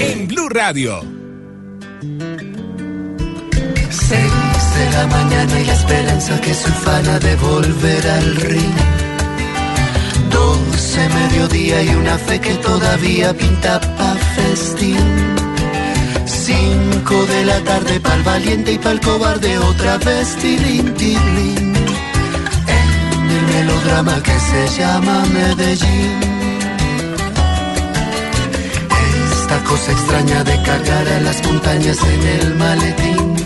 En Blue Radio. Seis de la mañana y la esperanza que se ufana de volver al ring. Doce mediodía y una fe que todavía pinta pa' festín. Cinco de la tarde pa'l valiente y pa'l cobarde otra vez tilín, tilín. Melodrama que se llama Medellín. Esta cosa extraña de cargar a las montañas en el maletín.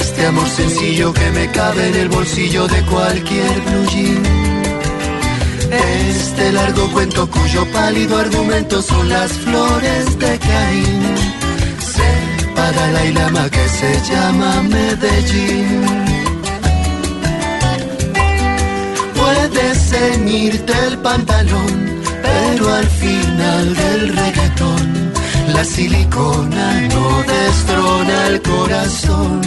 Este amor sencillo que me cabe en el bolsillo de cualquier blue jean. Este largo cuento cuyo pálido argumento son las flores de Caín. Separa la ilama que se llama Medellín. Puedes ceñirte el pantalón, pero al final del reggaetón, la silicona no destrona el corazón.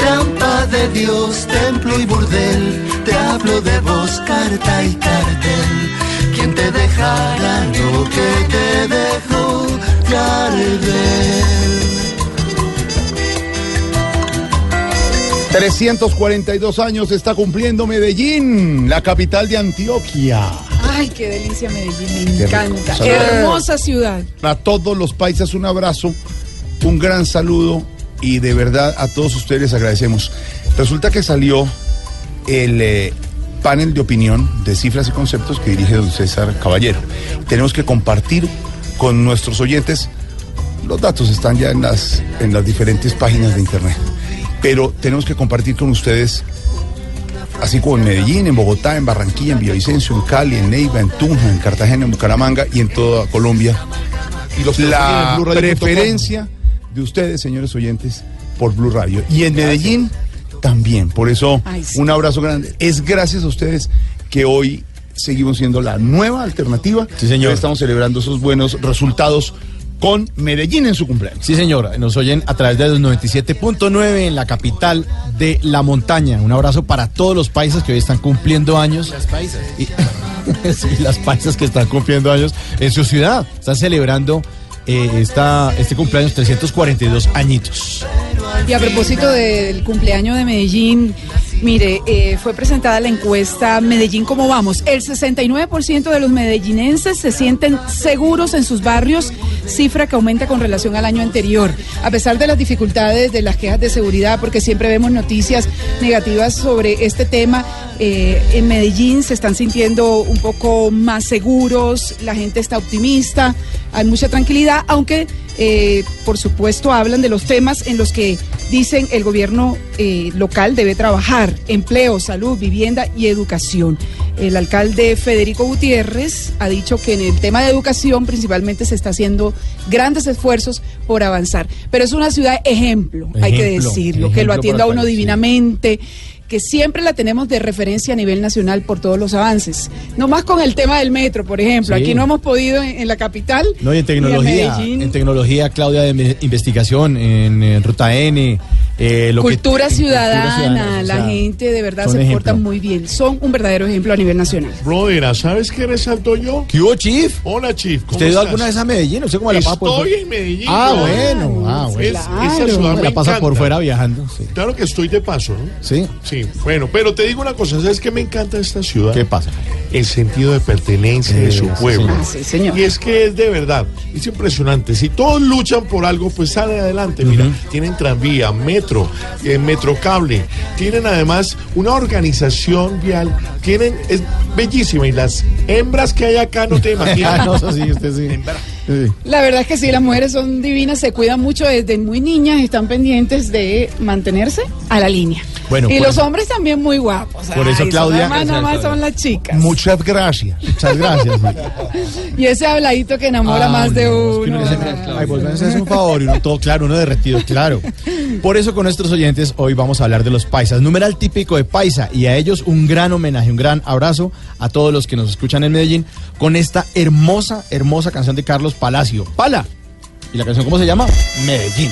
Trampa de Dios, templo y burdel, te hablo de vos, carta y cartel. ¿Quién te dejará lo que te dejó Gardel? 342 años está cumpliendo Medellín, la capital de Antioquia. Ay, qué delicia Medellín, me Qué encanta. Salud. Hermosa ciudad. A todos los paisas un abrazo, un gran saludo y de verdad a todos ustedes les agradecemos. Resulta que salió el eh, panel de opinión de cifras y conceptos que dirige don César Caballero. Tenemos que compartir con nuestros oyentes. Los datos están ya en las, en las diferentes páginas de internet. Pero tenemos que compartir con ustedes así como en Medellín, en Bogotá, en Barranquilla, en Villavicencio, en Cali, en Neiva, en Tunja, en Cartagena, en Bucaramanga y en toda Colombia. Y los la preferencia de ustedes, señores oyentes, por Blue Radio. Y en Medellín también. Por eso, Ay, sí. un abrazo grande. Es gracias a ustedes que hoy seguimos siendo la nueva alternativa. Sí, señor. Hoy estamos celebrando esos buenos resultados con Medellín en su cumpleaños. Sí, señor. Nos oyen a través de los 97.9 en la capital de la montaña. Un abrazo para todos los paisas que hoy están cumpliendo años. Las paisas. sí, las paisas que están cumpliendo años en su ciudad. Están celebrando eh, esta, este cumpleaños 342 añitos. Y a propósito del cumpleaños de Medellín, mire, eh, fue presentada la encuesta Medellín, ¿cómo vamos? El 69% de los medellinenses se sienten seguros en sus barrios, cifra que aumenta con relación al año anterior. A pesar de las dificultades de las quejas de seguridad, porque siempre vemos noticias negativas sobre este tema, eh, en Medellín se están sintiendo un poco más seguros, la gente está optimista, hay mucha tranquilidad, aunque eh, por supuesto hablan de los temas en los que dicen el gobierno eh, local debe trabajar, empleo, salud, vivienda y educación. El alcalde Federico Gutiérrez ha dicho que en el tema de educación principalmente se está haciendo grandes esfuerzos por avanzar, pero es una ciudad ejemplo, hay que Ejemplo, decirlo, que lo ejemplo atienda a uno divinamente que siempre la tenemos de referencia a nivel nacional por todos los avances. No más con el tema del metro, por ejemplo. Sí. Aquí no hemos podido en, en la capital. No, y en tecnología, en tecnología, Claudia, de investigación, en, Ruta N. eh, lo que- Cultura ciudadana, o la sea, gente de verdad se porta ejemplo. muy bien. Son un verdadero ejemplo a nivel nacional. Brother, ¿sabes qué resalto yo? ¿Qué hubo, Chief? Hola, Chief. ¿cómo ¿Usted ha ido estás? alguna vez a Medellín? No sé cómo la pasa por Estoy fuera. en Medellín. Ah, bueno, ah, bueno. Es- Claro. esa ciudad me la pasa por fuera viajando. Sí. Claro que estoy de paso, ¿no? ¿Sí? Sí, bueno, pero te digo una cosa, ¿sabes qué me encanta esta ciudad? ¿Qué pasa? El sentido de pertenencia de su pueblo. sí, señor. Y es que es de verdad, es impresionante. Si todos luchan por algo, pues salen adelante. Mira, tienen tranvía, metro, eh, metrocable, tienen además una organización vial, tienen, es bellísima. Y las hembras que hay acá no te Ah, imaginas. no, eso sí, usted sí. Sí. La verdad es que sí, las mujeres son divinas, se cuidan mucho desde muy niñas, están pendientes de mantenerse a la línea. Bueno, y los eso- hombres también muy guapos. por eso, Ay, Claudia- más son las chicas. Muchas gracias. Muchas gracias. Y ese habladito que enamora Ah, más de no, es que uno. uno- Ay, pues haces un favor y uno todo claro, uno derretido, claro. Por eso con nuestros oyentes hoy vamos a hablar de los paisas, numeral típico de paisa y a ellos un gran homenaje, un gran abrazo a todos los que nos escuchan en Medellín con esta hermosa, hermosa canción de Carlos Palacio. Pala. ¿Y la canción cómo se llama? Medellín.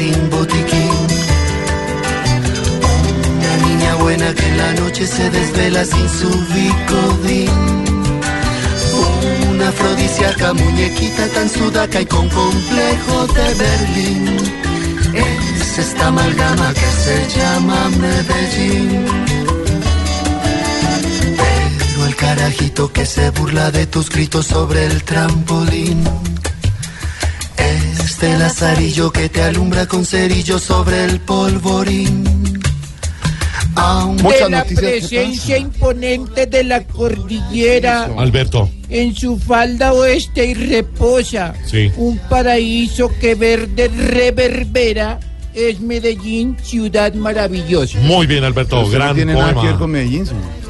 Sin botiquín. Una niña buena que en la noche se desvela sin su bicodín. Una afrodisíaca muñequita tan sudaca y con complejo de Berlín. Es esta amalgama que se llama Medellín. Pero el carajito que se burla de tus gritos sobre el trampolín. Este lazarillo que te alumbra con cerillo sobre el polvorín. Aunque Muchas de la noticias, ¿qué presencia imponente de la cordillera Alberto. en su falda oeste y reposa. Sí. Un paraíso que verde reverbera es Medellín, ciudad maravillosa. Muy bien, Alberto. No Gran tiene nada que ver poema. con Medellín.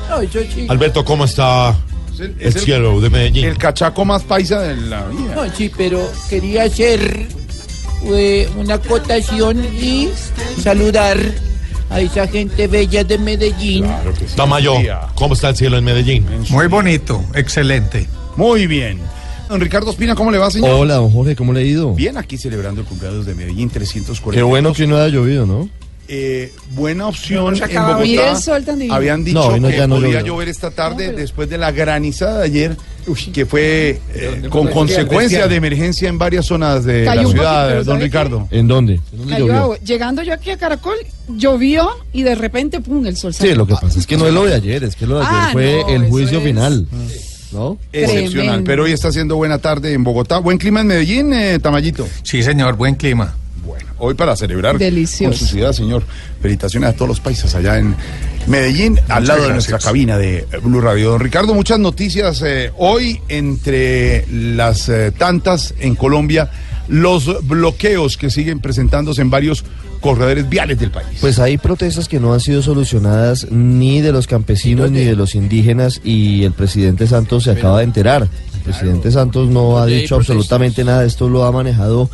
No, sí. Alberto, ¿cómo está Es el, el cielo de Medellín? el cachaco más paisa de la vida. No, sí, pero quería hacer eh, una acotación y saludar a esa gente bella de Medellín. Tamayo, ¿cómo está el cielo en Medellín? Muy bonito, excelente. Muy bien. Don Ricardo Espina, ¿cómo le va, señor? Hola, don Jorge, ¿cómo le ha ido? Bien, aquí celebrando el cumpleaños de Medellín 340. Qué bueno que no haya llovido, ¿no? Eh, buena opción en Bogotá. sol tan divino. Habían dicho No, no, que no podía llover esta tarde después de la granizada de ayer, que fue eh, con consecuencia de emergencia en varias zonas de Cayó la ciudad, poquito, don ¿sabe Ricardo. ¿En dónde? ¿En dónde Cayó llovió? agua. Llegando yo aquí a Caracol, llovió y de repente, pum, el sol Sí, salió. lo que pasa es que no es lo de ayer, es que lo de ayer Ah, fue no, el juicio es- final, ¿no? Excepcional, Tremendo. pero hoy está haciendo buena tarde en Bogotá. Buen clima en Medellín, eh, Tamayito. Sí, señor, buen clima. Bueno, hoy para celebrar Delicioso. con su ciudad, señor. Felicitaciones a todos los países allá en Medellín, al lado de nuestra cabina de Blue Radio. Don Ricardo, muchas noticias eh, hoy entre las eh, tantas en Colombia, los bloqueos que siguen presentándose en varios corredores viales del país. Pues hay protestas que no han sido solucionadas ni de los campesinos ni de los indígenas y el presidente Santos se acaba de enterar. El presidente Santos no ha dicho absolutamente nada, esto lo ha manejado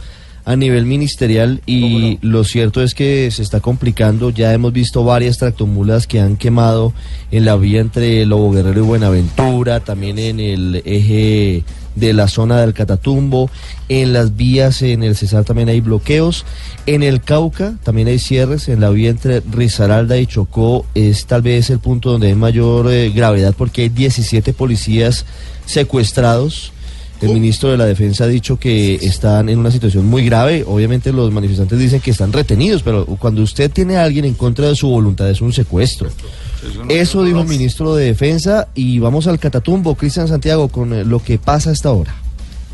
a nivel ministerial y lo cierto es que se está complicando. Ya hemos visto varias tractomulas que han quemado en la vía entre Lobo Guerrero y Buenaventura, también en el eje de la zona del Catatumbo, en las vías en el Cesar también hay bloqueos, en el Cauca también hay cierres, en la vía entre Risaralda y Chocó es tal vez el punto donde hay mayor eh, gravedad porque hay 17 policías secuestrados. El ministro de la Defensa ha dicho que están en una situación muy grave. Obviamente los manifestantes dicen que están retenidos, pero cuando usted tiene a alguien en contra de su voluntad es un secuestro. Eso dijo el ministro de Defensa y vamos al Catatumbo, Cristian Santiago, con lo que pasa hasta ahora.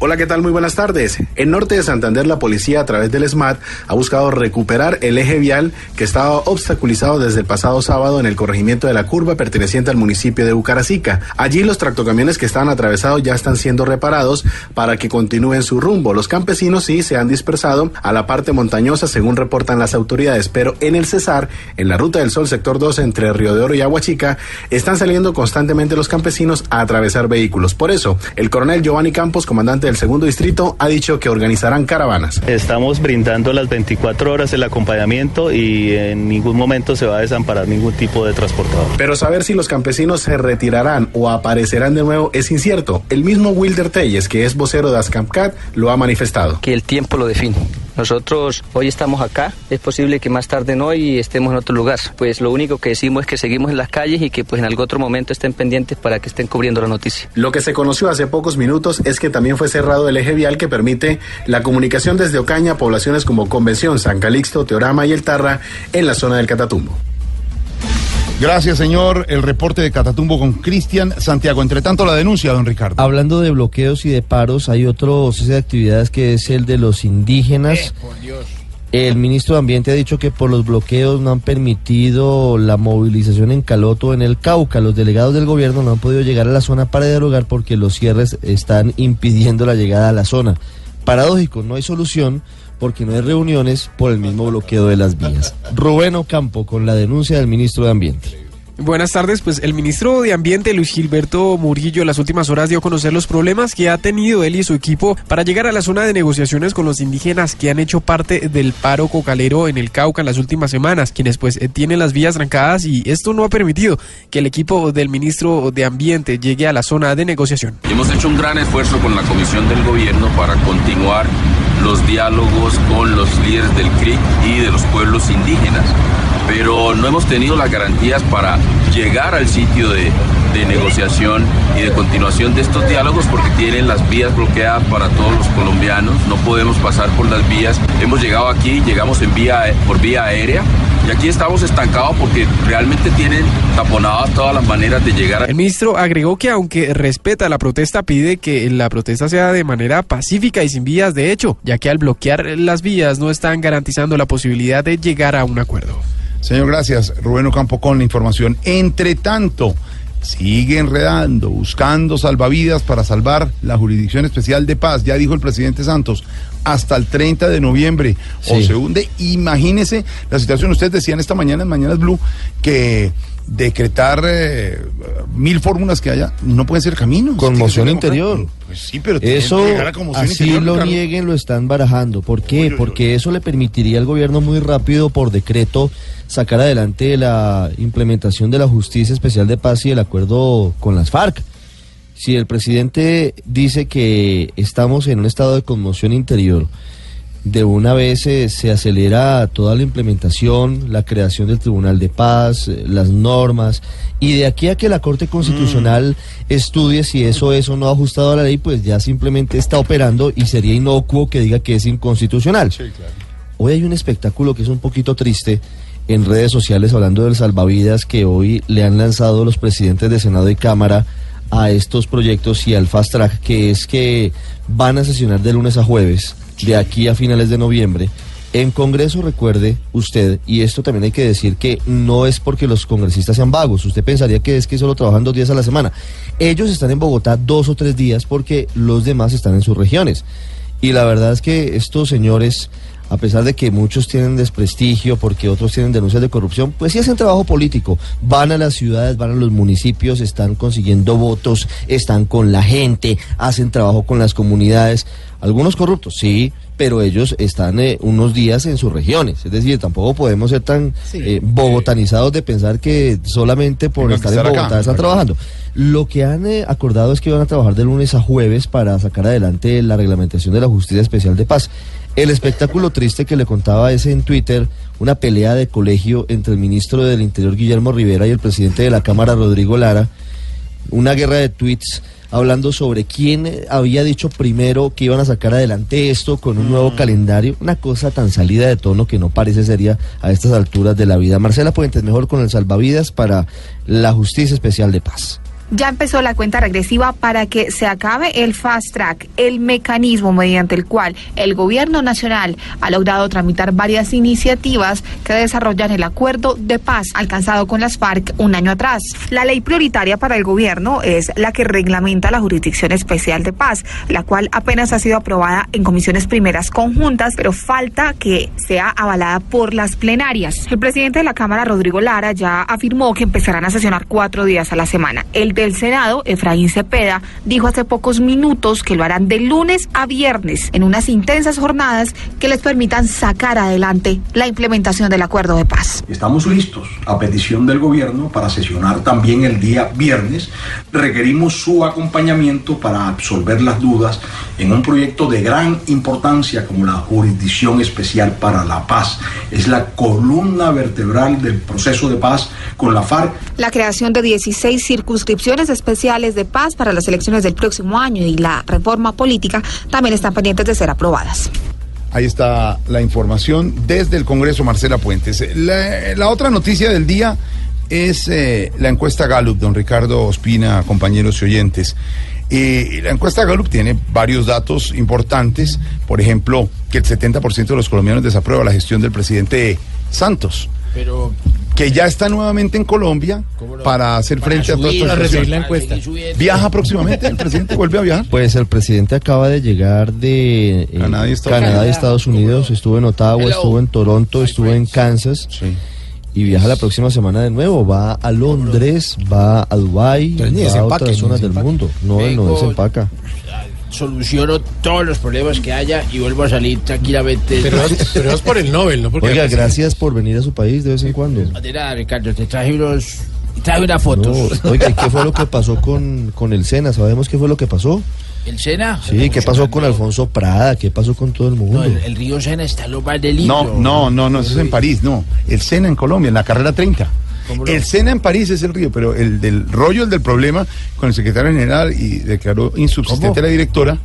Hola, ¿qué tal? Muy buenas tardes. En norte de Santander, la policía a través del SMAT ha buscado recuperar el eje vial que estaba obstaculizado desde el pasado sábado en el corregimiento de la curva perteneciente al municipio de Bucaracica. Allí los tractocamiones que estaban atravesados ya están siendo reparados para que continúen su rumbo. Los campesinos sí se han dispersado a la parte montañosa según reportan las autoridades, pero en el Cesar, en la ruta del Sol sector 2 entre Río de Oro y Aguachica, están saliendo constantemente los campesinos a atravesar vehículos. Por eso, el coronel Giovanni Campos, comandante del segundo distrito, ha dicho que organizarán caravanas. Estamos brindando las 24 horas el acompañamiento y en ningún momento se va a desamparar ningún tipo de transportador. Pero saber si los campesinos se retirarán o aparecerán de nuevo es incierto. El mismo Wilder Telles, que es vocero de Ascamcat, lo ha manifestado. que el tiempo lo define. Nosotros hoy estamos acá, es posible que más tarde no y estemos en otro lugar. Pues lo único que decimos es que seguimos en las calles y que pues en algún otro momento estén pendientes para que estén cubriendo la noticia. Lo que se conoció hace pocos minutos es que también fue cerrado el eje vial que permite la comunicación desde Ocaña a poblaciones como Convención, San Calixto, Teorama y El Tarra en la zona del Catatumbo. Gracias, señor. El reporte de Catatumbo con Cristian Santiago. Entre tanto, la denuncia, don Ricardo. Hablando de bloqueos y de paros, hay otro cese de actividades que es el de los indígenas. El ministro de Ambiente ha dicho que por los bloqueos no han permitido la movilización en Caloto, en el Cauca. Los delegados del gobierno no han podido llegar a la zona para dialogar porque los cierres están impidiendo la llegada a la zona. Paradójico, no hay solución porque no hay reuniones por el mismo bloqueo de las vías. Rubén Ocampo con la denuncia del ministro de Ambiente. Buenas tardes, pues el ministro de Ambiente Luis Gilberto Murillo en las últimas horas dio a conocer los problemas que ha tenido él y su equipo para llegar a la zona de negociaciones con los indígenas que han hecho parte del paro cocalero en el Cauca en las últimas semanas, quienes pues eh, tienen las vías trancadas y esto no ha permitido que el equipo del ministro de Ambiente llegue a la zona de negociación. Hemos hecho un gran esfuerzo con la Comisión del Gobierno para continuar los diálogos con los líderes del CRIC y de los pueblos indígenas. Pero no hemos tenido las garantías para llegar al sitio de, de negociación y de continuación de estos diálogos porque tienen las vías bloqueadas para todos los colombianos. No podemos pasar por las vías. Hemos llegado aquí, llegamos en vía, por vía aérea y aquí estamos estancados porque realmente tienen taponadas todas las maneras de llegar. El ministro agregó que aunque respeta la protesta, pide que la protesta sea de manera pacífica y sin vías de hecho, ya que al bloquear las vías no están garantizando la posibilidad de llegar a un acuerdo. Señor, gracias. Rubén Ocampo con la información. Entre tanto, sigue enredando, buscando salvavidas para salvar la Jurisdicción Especial de Paz. Ya dijo el presidente Santos, hasta el 30 de noviembre. O se hunde. Imagínese la situación. Ustedes decían esta mañana en Mañanas Blue que decretar eh, mil fórmulas que haya no pueden ser caminos. Conmoción interior. Pues sí, pero Eso, así interior, lo Ricardo. nieguen, lo están barajando. ¿Por qué? Porque eso le permitiría al gobierno muy rápido, por decreto, sacar adelante la implementación de la Justicia Especial de Paz y el acuerdo con las FARC. Si el presidente dice que estamos en un estado de conmoción interior, de una vez eh, se acelera toda la implementación, la creación del Tribunal de Paz, eh, las normas, y de aquí a que la Corte Constitucional estudie si eso es o no ajustado a la ley, pues ya simplemente está operando y sería inocuo que diga que es inconstitucional. Hoy hay un espectáculo que es un poquito triste en redes sociales hablando del salvavidas que hoy le han lanzado los presidentes de Senado y Cámara a estos proyectos y al fast track, que es que van a sesionar de lunes a jueves, de aquí a finales de noviembre. En Congreso, recuerde usted, y esto también hay que decir que no es porque los congresistas sean vagos, usted pensaría que es que solo trabajan dos días a la semana. Ellos están en Bogotá dos o tres días porque los demás están en sus regiones. Y la verdad es que estos señores, a pesar de que muchos tienen desprestigio porque otros tienen denuncias de corrupción, pues sí hacen trabajo político. Van a las ciudades, van a los municipios, están consiguiendo votos, están con la gente, hacen trabajo con las comunidades. Algunos corruptos, sí, pero ellos están eh, unos días en sus regiones. Es decir, tampoco podemos ser tan eh, bogotanizados de pensar que solamente por estar en estar acá, Bogotá están trabajando. Lo que han eh, acordado es que van a trabajar de lunes a jueves para sacar adelante la reglamentación de la Justicia Especial de Paz. El espectáculo triste que le contaba es en Twitter una pelea de colegio entre el ministro del Interior Guillermo Rivera y el presidente de la Cámara Rodrigo Lara. Una guerra de tweets hablando sobre quién había dicho primero que iban a sacar adelante esto con un nuevo calendario. Una cosa tan salida de tono que no parece seria a estas alturas de la vida. Marcela Puentes, mejor con el salvavidas para la Justicia Especial de Paz. Ya empezó la cuenta regresiva para que se acabe el fast track, el mecanismo mediante el cual el gobierno nacional ha logrado tramitar varias iniciativas que desarrollan el acuerdo de paz alcanzado con las FARC un año atrás. La ley prioritaria para el gobierno es la que reglamenta la Jurisdicción Especial de Paz, la cual apenas ha sido aprobada en comisiones primeras conjuntas, pero falta que sea avalada por las plenarias. El presidente de la Cámara, Rodrigo Lara, ya afirmó que empezarán a sesionar cuatro días a la semana. El del Senado, Efraín Cepeda, dijo hace pocos minutos que lo harán de lunes a viernes en unas intensas jornadas que les permitan sacar adelante la implementación del acuerdo de paz. Estamos listos a petición del gobierno para sesionar también el día viernes. Requerimos su acompañamiento para absolver las dudas en un proyecto de gran importancia como la Jurisdicción Especial para la Paz. Es la columna vertebral del proceso de paz con la FARC La creación de 16 circunscripciones especiales de paz para las elecciones del próximo año y la reforma política también están pendientes de ser aprobadas. Ahí está la información desde el Congreso, Marcela Puentes. La, la otra noticia del día es eh, la encuesta Gallup, don Ricardo Ospina, compañeros y oyentes. Eh, la encuesta Gallup tiene varios datos importantes, por ejemplo, que el 70% de los colombianos desaprueba la gestión del presidente Santos. Pero que ya está nuevamente en Colombia para hacer frente a todas estas la encuesta. ¿Viaja próximamente? ¿El presidente vuelve a viajar? Pues el presidente acaba de llegar de eh, Canadá y Estados Canadá y Unidos. Estados Unidos, estuvo en Ottawa, Hello. estuvo en Toronto, estuvo en Kansas y viaja la próxima semana de nuevo. Va a Londres, va a Dubái, va a otras zonas del mundo. No, no desempaca. Soluciono todos los problemas que haya y vuelvo a salir tranquilamente. Pero es- pero es por el Nobel, ¿no? Porque Oiga, gracias por venir a su país de vez en cuando. De nada, Ricardo, te traje unos. Traje unas fotos. No, oiga, ¿y ¿qué fue lo que pasó con, con el SENA? ¿Sabemos qué fue lo que pasó? ¿El Sena? Sí, ¿qué pasó con Alfonso Prada? ¿Qué pasó con todo el mundo? No, el, el río Sena está en lo más del No, no, no, no, eso es en París, no. El Sena en Colombia, en la carrera 30. El Sena en París es el río, pero el del rollo, el del problema con el secretario general y declaró insubsistente a la directora,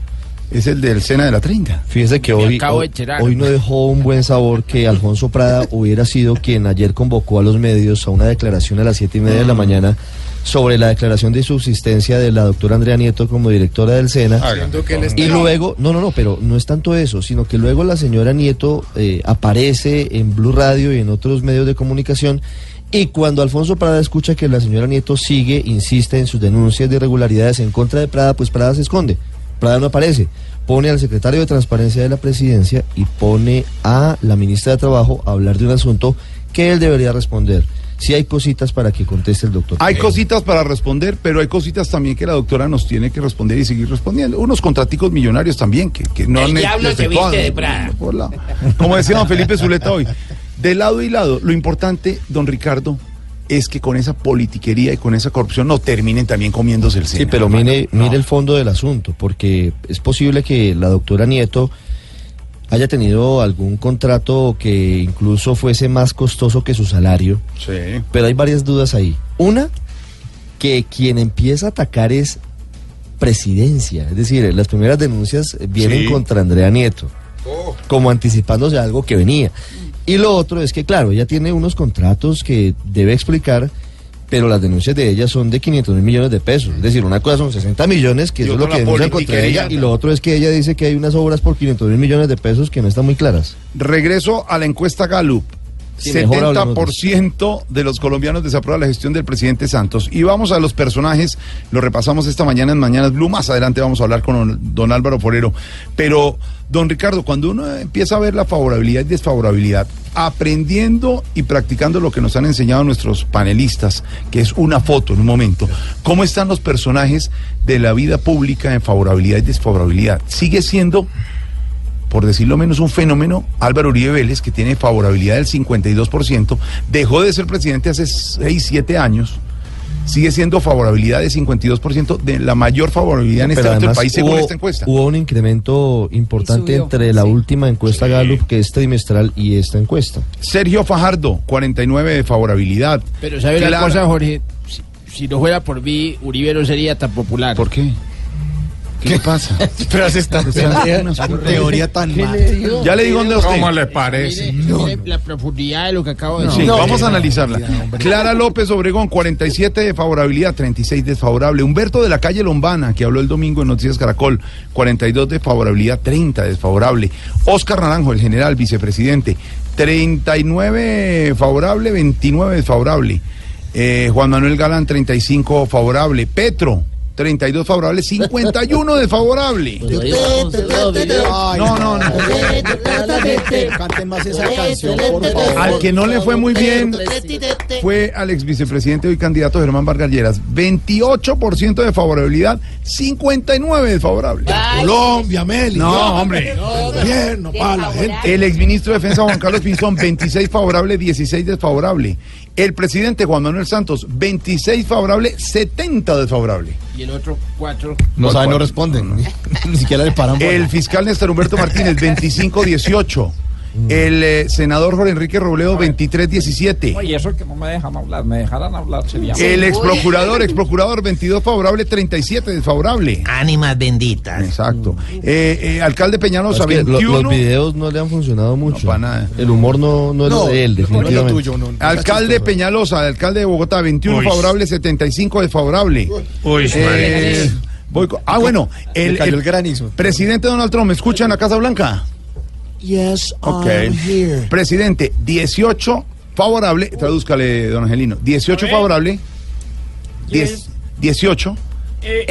es el del Sena de la 30. Fíjese que hoy, acabo de hoy, no dejó un buen sabor que Alfonso Prada hubiera sido quien ayer convocó a los medios a una declaración a las siete y media de la mañana sobre la declaración de subsistencia de la doctora Andrea Nieto como directora del SENA. Y luego, no, no, no, pero no es tanto eso, sino que luego la señora Nieto eh, aparece en Blue Radio y en otros medios de comunicación. Y cuando Alfonso Prada escucha que la señora Nieto sigue, insiste en sus denuncias de irregularidades en contra de Prada, pues Prada se esconde. Prada no aparece. Pone al secretario de Transparencia de la Presidencia y pone a la ministra de Trabajo a hablar de un asunto que él debería responder. Si hay cositas para que conteste el doctor. Hay cositas para responder, pero hay cositas también que la doctora nos tiene que responder y seguir respondiendo. Unos contraticos millonarios también que, que no El han diablo se viste de Prada. Como decía don Felipe Zuleta hoy, de lado y lado, lo importante, don Ricardo, es que con esa politiquería y con esa corrupción no terminen también comiéndose el seno. Sí, pero mire, mire el fondo del asunto, porque es posible que la doctora Nieto haya tenido algún contrato que incluso fuese más costoso que su salario, Sí. pero hay varias dudas ahí. Una, que quien empieza a atacar es presidencia, es decir, las primeras denuncias vienen Sí. contra Andrea Nieto, como anticipándose a algo que venía. Y lo otro es que, claro, ella tiene unos contratos que debe explicar, pero las denuncias de ella son de 500 mil millones de pesos. Es decir, una cosa son 60 millones, que eso es lo que la denuncian contra ella, y lo otro es que ella dice que hay unas obras por 500 mil millones de pesos que no están muy claras. Regreso a la encuesta Gallup. Sí, mejor hablemos de 70% de los colombianos desaprueban la gestión del presidente Santos. Y vamos a los personajes, lo repasamos esta mañana en Mañanas Blue. Más adelante vamos a hablar con don Álvaro Forero. Pero, don Ricardo, cuando uno empieza a ver la favorabilidad y desfavorabilidad, aprendiendo y practicando lo que nos han enseñado nuestros panelistas, que es una foto en un momento, ¿cómo están los personajes de la vida pública en favorabilidad y desfavorabilidad? ¿Sigue siendo por decirlo menos, un fenómeno, Álvaro Uribe Vélez, que tiene favorabilidad del 52%, dejó de ser presidente hace 6, 7 años, sigue siendo favorabilidad de 52%, de la mayor favorabilidad en este momento del país según esta encuesta. hubo un incremento importante subió, entre la última encuesta Gallup, que es trimestral, y esta encuesta. Sergio Fajardo, 49 de favorabilidad. Pero ¿sabe la cosa, Jorge? Si, si no fuera por mí, Uribe no sería tan popular. ¿Por qué? ¿Qué pasa? Pero se está teoría tan mal. Ya le digo dónde a usted. ¿Cómo le parece? La profundidad de lo que acabo de Sí, decir. vamos a analizarla. Clara López Obregón, 47 de favorabilidad, 36 desfavorable. Humberto de la calle Lombana, que habló el domingo en Noticias Caracol, 42 de favorabilidad, 30 desfavorable. Oscar Naranjo, el general vicepresidente, 39 favorable, 29 desfavorable. Eh, Juan Manuel Galán, 35 favorable. Petro, 32 favorable, 51 desfavorable. No, no, no. Cante más esa canción, por favor. Al que no le fue muy bien fue al ex vicepresidente y candidato Germán Vargas Lleras. 28% de favorabilidad, 59 desfavorable. Colombia, Meli. No, hombre. Gobierno, para la gente. El exministro de Defensa Juan Carlos Pinzón, 26 favorable, 16 desfavorable. El presidente Juan Manuel Santos, 26 favorable, 70 desfavorable. Y el otro cuatro. No sabe, no responden. Ni siquiera le paran. El fiscal Néstor Humberto Martínez, 25-18. El eh, senador Jorge Enrique Robledo, 23-17. Oye, eso que no me dejan hablar, me dejaran hablar sería. El ex procurador, ex procurador, 22 favorable, 37 desfavorable. Ánimas benditas. Exacto. Eh, eh, alcalde Peñalosa, Es que lo- 21. los videos no le han funcionado mucho. para nada. El humor no, no es lo de él, definitivamente. Alcalde Peñalosa, alcalde de Bogotá, 21 Uy. favorable, 75 desfavorable. Uy, Eh, voy con- ah, bueno, el, el el granizo. presidente Donald Trump, ¿me escucha en la Casa Blanca? Yes, Ok. I'm here. Presidente, 18 favorable, tradúzcale, don Angelino, 18 favorable, 10, 18, Eh,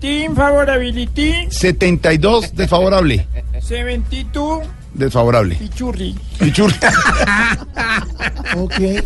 18 favorability, 72 desfavorable, 72 desfavorable. pichurri. Pichurri. Okay.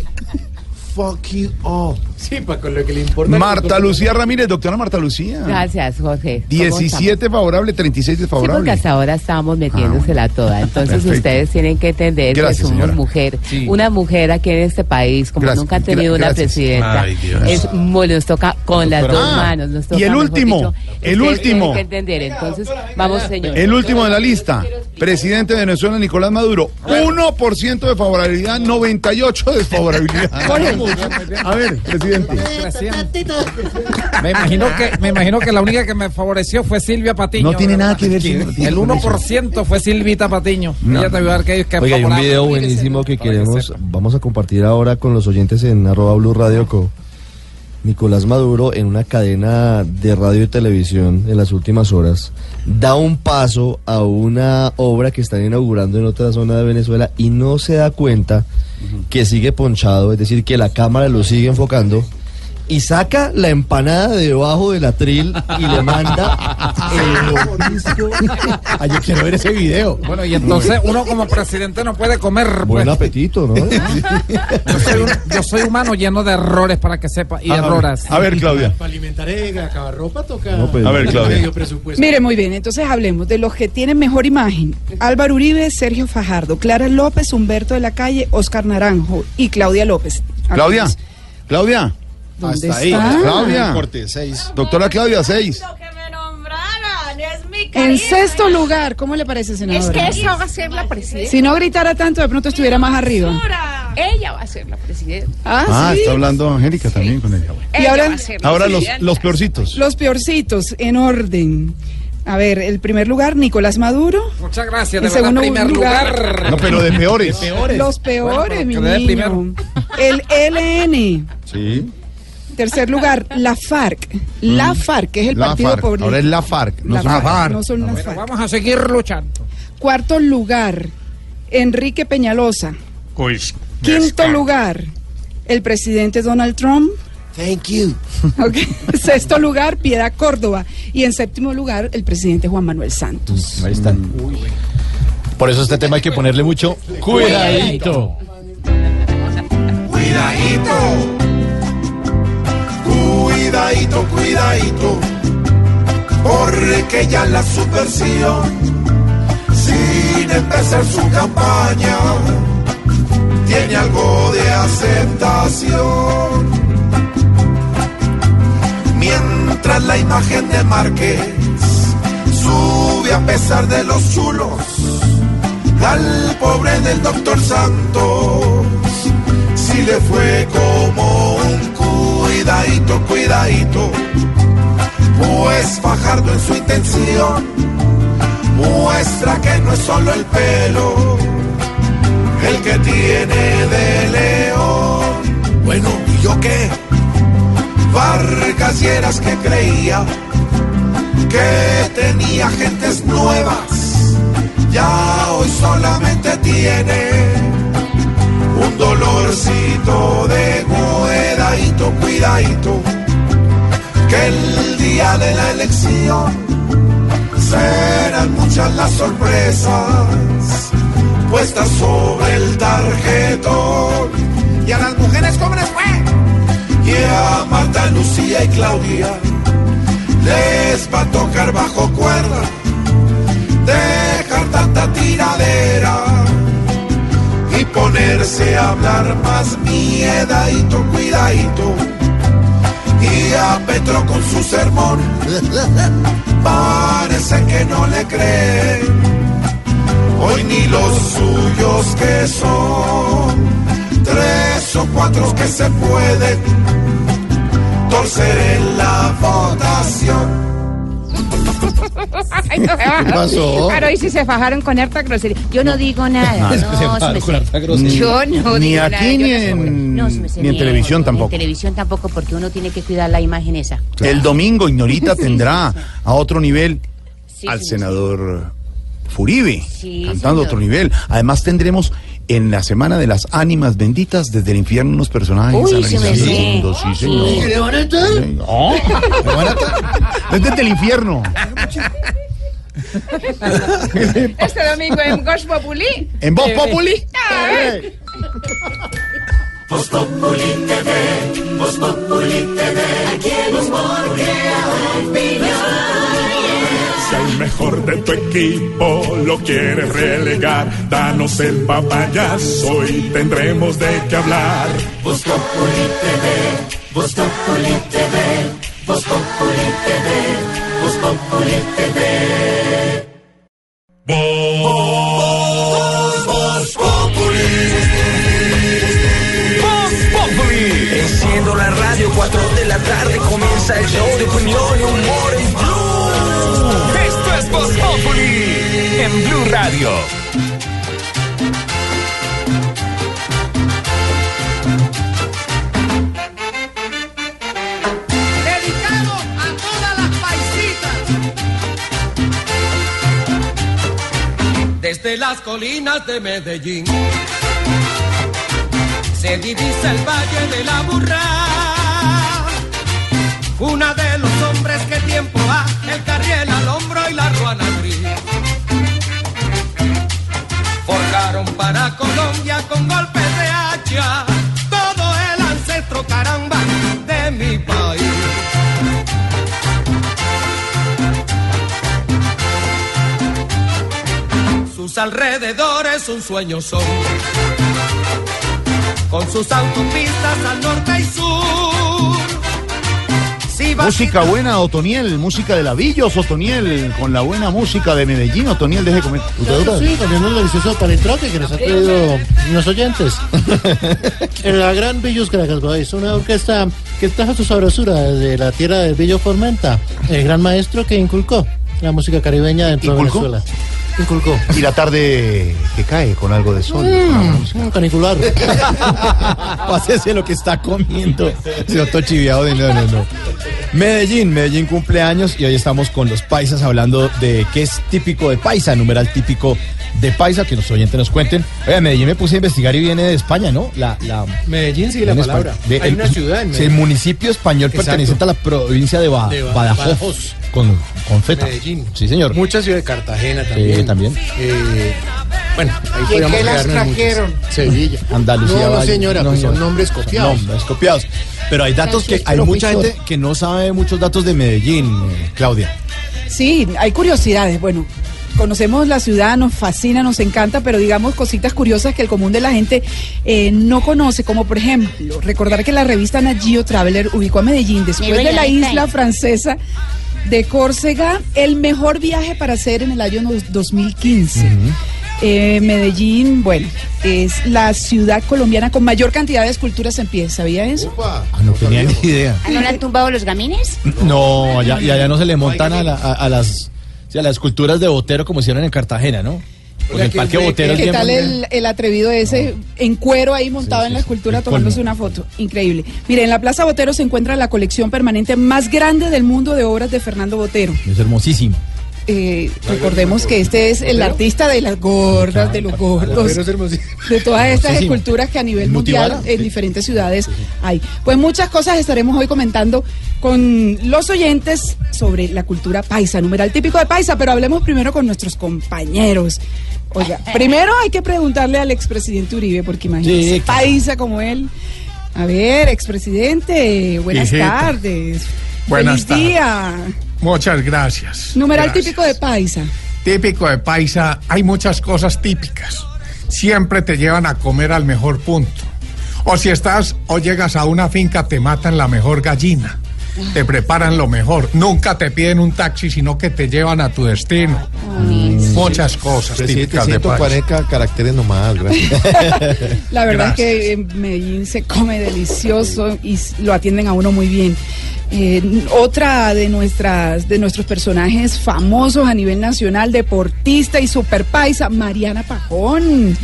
Fuck you all. Sí, para con lo que le importa. Marta Lucía Ramírez, doctora Marta Lucía. Gracias, Jorge. ¿Cómo 17 favorable, 36 Sí, porque desfavorable. hasta ahora estamos metiéndosela toda. Entonces Perfecto. ustedes tienen que entender Gracias, que somos señora. mujer. Sí. Una mujer aquí en este país, como Gracias. nunca han tenido una gracias. presidenta, Ay, Dios. es, muy- nos toca con las dos Ah, manos. Nos y el último, dicho, el último. tienen que entender. Entonces, vamos, señor. El último de la lista, presidente de Venezuela, Nicolás Maduro. 1% de favorabilidad, 98 de desfavorabilidad. A ver, presidente. Me imagino que me imagino que la única que me favoreció fue Silvia Patiño. No tiene nada que ver, El con 1% fue Silvita Patiño. No. Ella te ayudar que que Oiga, hay un video buenísimo que queremos, vamos a compartir ahora con los oyentes en arroba Blue Radio con Nicolás Maduro en una cadena de radio y televisión en las últimas horas. Da un paso a una obra que están inaugurando en otra zona de Venezuela y no se da cuenta que sigue ponchado, es decir, que la cámara lo sigue enfocando. Y saca la empanada de debajo del atril y le manda el. Ay, yo quiero ver ese video. Bueno, y entonces uno como presidente no puede comer. pues. Buen apetito, ¿no? Yo soy, un- yo soy humano lleno de errores para que sepa y Ah, erroras. a ver, Claudia. Para alimentar el acabarropa toca. No, pues, A ver, Claudia. medio presupuesto. Mire, muy bien, entonces hablemos de los que tienen mejor imagen. Álvaro Uribe, Sergio Fajardo, Clara López, Humberto de la Calle, Oscar Naranjo y Claudia López. Claudia, Claudia. ¿Dónde Hasta ahí. está? Claudia. Corte, seis. Doctora Claudia, 6. En sexto lugar, ¿cómo le parece, senadora? Es que esa va a ser la presidenta. Si no gritara tanto, de pronto estuviera más arriba. Ella va a ser la presidenta. Ah, está hablando Angélica también con ella. Y Ella ahora, va a ser la Ahora los, peorcitos. los peorcitos, en orden. A ver, el primer lugar, Nicolás Maduro. Muchas gracias, de verdad, segundo primer lugar. lugar. No, pero de peores. Los peores, Bueno, mi niño. El LN. Sí. Tercer lugar, la FARC. La FARC, que es el La partido FARC. por Ahora es la FARC, no La son la FARC. No son las FARC. vamos a seguir luchando. Cuarto lugar, Enrique Peñalosa. Quinto lugar, el presidente Donald Trump. Thank you. Sexto lugar, Piedad Córdoba. Y en séptimo lugar, el presidente Juan Manuel Santos. Ahí están. Por eso este tema hay que ponerle mucho cuidadito. Cuidadito, cuidadito, cuidadito, porque ya la subversión, sin empezar su campaña, tiene algo de aceptación. Mientras la imagen de Márquez sube a pesar de los chulos, al pobre del doctor Santos si le fue como un cuidadito, cuidadito. Pues Fajardo en su intención muestra que no es solo el pelo el que tiene de león. Bueno, ¿y yo qué? Vargas Lleras que creía que tenía gentes nuevas, ya hoy solamente tiene un dolorcito de cuidadito, cuidadito, que el día de la elección serán muchas las sorpresas puestas sobre el tarjetón. Y a las mujeres jóvenes fue, y a Marta, Lucía y Claudia les va a tocar bajo cuerda dejar tanta tiradera ponerse a hablar más miedadito, cuidadito. Y a Petro con su sermón, parece que no le creen. Hoy ni los suyos que son tres o cuatro que se pueden torcer en la votación. Ay, no. ¿Qué pasó? Claro, y si se fajaron con harta grosería. Yo no digo nada. No, es que no, se fajaron súmese. con harta grosería. Yo no Ni digo aquí nada. yo ni soy- en- No, ni en televisión tampoco. En televisión tampoco, porque uno tiene que cuidar la imagen esa. El domingo Ignorita tendrá a otro nivel Sí, al sí, senador Furibe, Sí, cantando a otro nivel. Además tendremos en la semana de las ánimas benditas desde el infierno unos personajes Uy, se me mundo. Sí, señor. ¿Y le van a estar? No, le van a estar. desde el infierno. este domingo en Voz Populi. ¿En Voz eh, Populi? Eh. Voz Populi TV, Voz Populi TV, aquí en Voz Populi equipo lo quiere relegar. Danos el papayazo y tendremos de qué hablar. Voz Populi TV, Voz Populi TV, Voz Populi TV, Voz Populi TV. Voz Populi. Voz Populi. Enciendo la radio, 4 de la tarde comienza el show de opinión y humor en es Voz Populi en Blue Radio. Dedicado a todas las paisitas. Desde las colinas de Medellín se divisa el valle de la burra. Una de los hombres que tiempo ha, el carriel al hombro y la ruana gris. Forjaron para Colombia con golpes de hacha todo el ancestro caramba de mi país. Sus alrededores un sueño son, con sus autopistas al norte y sur. Música buena, Otoniel, música de Lavillos, Otoniel, con la buena música de Medellín, Otoniel, deje comer. Claro, sí, también un delicioso palentroque que nos han traído los oyentes. en la Gran Villos Caracas Boys, una orquesta que trajo su sabrosura desde la tierra del Villo Formenta, el gran maestro que inculcó la música caribeña dentro de. Venezuela. Inculcó. Y la tarde que cae con algo de sol. Mm, canicular. Pásese lo que está comiendo. Se notó chiviado de no, no, no. Medellín, Medellín cumple años y hoy estamos con los paisas hablando de qué es típico de paisa, numeral típico de paisa, que los oyentes nos cuenten. Oiga, Medellín me puse a investigar y viene de España, ¿no? La, la, Medellín, sí, la palabra. España. De- Hay el- una ciudad en sí, el Medellín. municipio español Exacto. perteneciente a la provincia de, Ba- De Ba- Badajoz, Badajoz. Con, con feta. Medellín. Sí, señor. Muchas ciudades de Cartagena también. Sí, también. Eh, bueno, ahí ¿Y en podríamos qué las muchas. trajeron? Sevilla. Andalucía. No, señora, pues son nombres copiados. Nombres copiados. Pero hay datos que, hay mucha gente que no sabe muchos datos de Medellín, eh, Claudia. Sí, hay curiosidades. Bueno, conocemos la ciudad, nos fascina, nos encanta, pero digamos cositas curiosas que el común de la gente eh, no conoce, como por ejemplo, recordar que la revista Nat Geo Traveler ubicó a Medellín después de la la isla isla. francesa de Córcega, el mejor viaje para hacer en el año dos- 2015. Eh, Medellín, bueno, es la ciudad colombiana con mayor cantidad de esculturas en pie, ¿sabía eso? Ah, no tenía ni idea. ¿Ah, ¿No le han tumbado los gamines? No, allá, y allá no se le montan a, la- a- a las, sí, a las esculturas de Botero como hicieron en Cartagena, ¿no? Porque el parque Botero ¿Qué tal el, el atrevido ese en cuero ahí montado en la escultura tomándose una foto? Increíble. Mire, en la Plaza Botero se encuentra la colección permanente más grande del mundo de obras de Fernando Botero. Es hermosísimo. Eh, recordemos que este es el artista de las gordas, de los gordos, de todas estas esculturas que a nivel mundial en diferentes ciudades hay. Pues muchas cosas estaremos hoy comentando con los oyentes sobre la cultura paisa, numeral típico de paisa, pero hablemos primero con nuestros compañeros. Oiga, primero hay que preguntarle al expresidente Uribe, porque imagínese, Sí, claro. paisa como él. A ver, expresidente, buenas Hijita. tardes. Buenas Feliz tardes. día. Muchas gracias. Numeral Gracias. típico de paisa. Típico de paisa, hay muchas cosas típicas. Siempre te llevan a comer al mejor punto. O si estás o llegas a una finca, te matan la mejor gallina. Te preparan lo mejor. Nunca te piden un taxi, sino que te llevan a tu destino. Muchas cosas típicas de paisa. 140 caracteres nomás, gracias. La verdad Gracias. es que en Medellín se come delicioso y lo atienden a uno muy bien. Eh, otra de nuestras de nuestros personajes famosos a nivel nacional, deportista y super paisa, Mariana Pajón.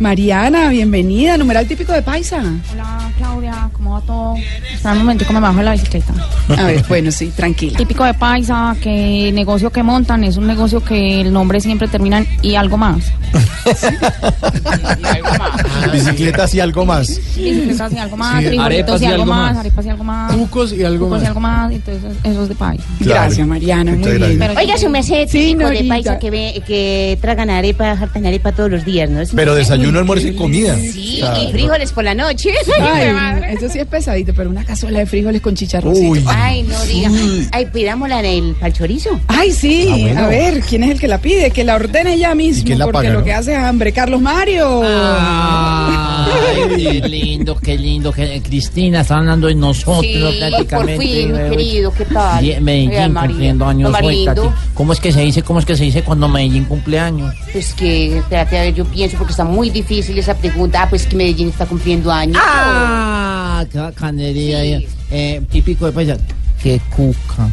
Mariana, bienvenida, numeral típico de paisa. Hola, Claudia, ¿cómo va todo? Espera un momentico, me bajo de la bicicleta. A ver, bueno, sí, tranquila. Típico de Paisa, que el negocio que montan es un negocio que el nombre siempre termina en y algo más. Bicicletas y algo más. Bicicletas y algo más, Sí, frijolitos y y algo algo más, más. arepas y algo más. Cucos y algo Cucos y más. algo más, entonces eso es de paisa. Gracias, Mariana, muy bien. Oiga, su merced, Sí, típico de paisa que, ve, que tragan arepa, hartan arepa todos los días, ¿no? su Pero merced? desayuno, almuerzo y comida. Sí, y frijoles por la noche. Ay, eso sí es pesadito, pero una cazuela de frijoles con chicharrón. Uy. Ay, no diga. Ay, pidámosla en el palchorizo. Ay, sí, Ah, bueno. a ver, ¿quién es el que la pide? Que la ordene ya mismo, quién la porque paga, lo no? que hace es hambre. Carlos Mario. Ay, qué lindo, qué lindo. Que, Cristina, está hablando de nosotros Sí, por prácticamente. fin, eh, querido, ¿qué tal? Medellín cumpliendo años hoy. ¿Cómo es que se dice, cómo es que se dice cuando Medellín cumple años? Pues que, espérate, a ver, yo pienso porque está muy difícil esa pregunta. Ah, pues que Medellín está cumpliendo años. Ah, qué bacanería. Sí. Eh, típico de paisa. Qué cuca.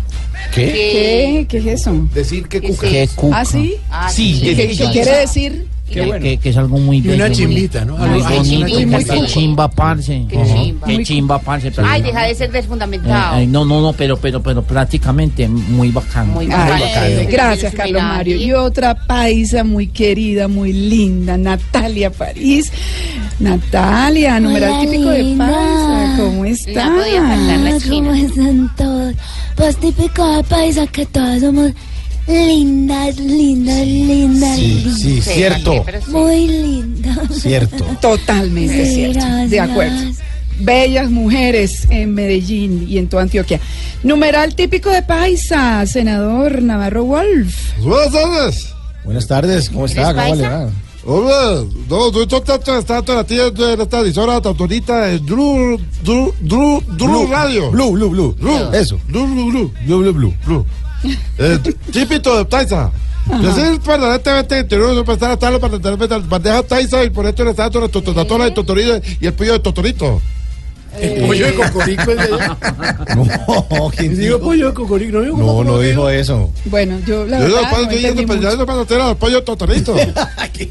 ¿Qué? ¿Qué es eso? Decir que ¿Qué cuca. Qué cuca. ¿Ah, sí? Ah, Sí, ¿Qué, qué quiere decir? Que, bueno. que- que es algo muy Y bello. una muy- chimbita, ¿no? Muy Algo- Ay, bonito, sí. chimba, parce. Qué chimba. Qué chimba, parce. Ay, deja de ser desfundamentado. eh, no, no, no, pero, pero, pero prácticamente muy bacano. Muy Ay, bacano. gracias, Sí, Carlos Mario. Y otra paisa muy querida, muy linda, Natalia París. Natalia, numeral Hola, típico de paisa. ¿Cómo está? No podía faltar la china. ¿Cómo están todos? Pues típico de paisa que todos somos lindas, lindas, lindas, Sí, lindas. sí, cierto. Muy lindas. Cierto. Totalmente cierto. De acuerdo. Bellas mujeres en Medellín y en toda Antioquia. Numeral típico de paisa, senador Navarro Wolf. Buenas tardes. Buenas tardes, ¿cómo está? ¿Eres ¿Cómo le va? Hola, no, de estar toda la tía de esta emisora autorita de Drew, Drew, Drew, Drew Radio. Blue, blue, blue. Blue. Eso. Blue, blue, blue. Blue, blue, blue. Blue. Eh, típico de Taisa. Yo soy permanentemente interior, no prestar hasta la bandeja Taisa y por esto le está la totatola de Totorito y el pollo de Totorito. El pollo de cocorico es de allá. No, ¿quién Digo dijo? pollo de cocorico, no digo No, no dijo eso. Bueno, yo la Yo no verdad puedo no entendí mucho. pollo Totorito.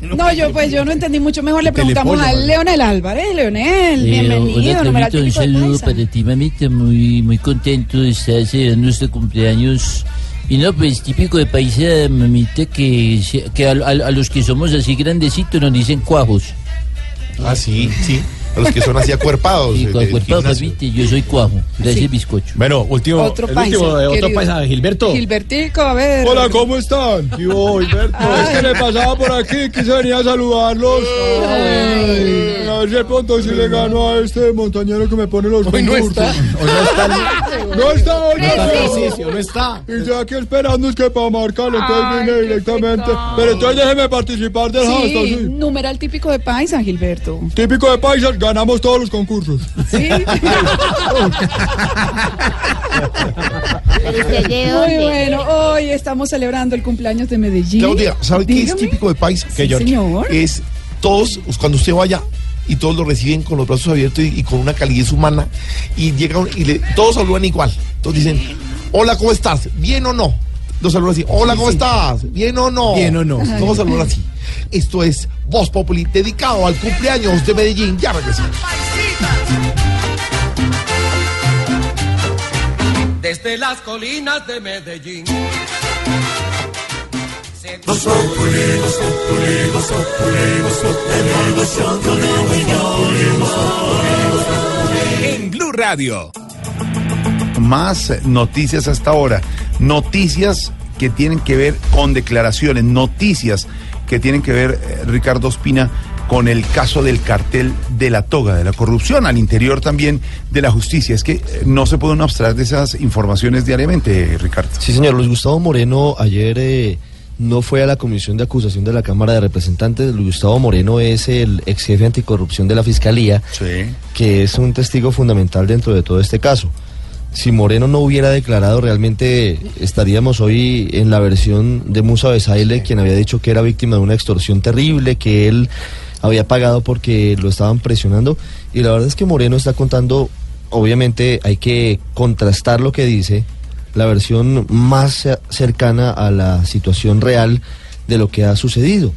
No, yo pues yo no entendí mucho. Mejor le preguntamos Telepollo, a. Leonel Álvarez. Leonel, Eh, bienvenido. un saludo para ti, mamita. Muy, muy contento de estar celebrando nuestro cumpleaños. Y no, pues típico de paisa, mamita, que, se- que a, a- a los que somos así grandecitos nos dicen cuajos. Ah, sí, sí. A los que son así acuerpados. Gimnasio. papita, yo soy cuajo. Gracias, bizcocho. Bueno, último. Otro el paisa, último, otro querido. paisa, Gilberto. Gilbertico, a ver. Hola, ¿cómo están? ¿Qué hubo, Gilberto? Es que le pasaba por aquí, quise venir a saludarlos. Ay, a ver si de pronto si le gano a este montañero que me pone los Hoy no está. Hoy no está, no está hoy. está no. ejercicio, no está. Y yo aquí esperando es que para marcarlo, entonces vine directamente. Pero entonces déjeme participar del hashtag, Sí, numeral típico de paisa, Gilberto. Típico de paisas, ganamos todos los concursos. Sí. ¿Pero usted de Muy bueno. Hoy estamos celebrando el cumpleaños de Medellín. Claudia, ¿sabe qué es típico de? Sí, señor. Es todos, cuando usted vaya y todos lo reciben con los brazos abiertos y, y con una calidez humana y llegan y le- todos saludan igual. Todos dicen, hola, ¿cómo estás? ¿Bien o no? Los saludan así, hola, ¿cómo estás? ¿Bien o no? Bien o no. Todos saludan así. Esto es Voz Populi, dedicado al cumpleaños de Medellín. Ya regresamos. Desde las colinas de Medellín. En Blue Radio. Más noticias hasta ahora. Noticias que tienen que ver con declaraciones. Noticias que tienen que ver, eh, Ricardo Espina, con el caso del cartel de la toga, de la corrupción, al interior también de la justicia. Es que eh, no se pueden abstraer de esas informaciones diariamente, Ricardo. Sí, señor. Luis Gustavo Moreno ayer eh, no fue a la comisión de acusación de la Cámara de Representantes. Gustavo Moreno es el ex jefe anticorrupción de la Fiscalía, Sí. que es un testigo fundamental dentro de todo este caso. Si Moreno no hubiera declarado, realmente estaríamos hoy en la versión de Musa Besaile, quien había dicho que era víctima de una extorsión terrible, que él había pagado porque lo estaban presionando. Y la verdad es que Moreno está contando, obviamente hay que contrastar lo que dice, la versión más ce- cercana a la situación real de lo que ha sucedido.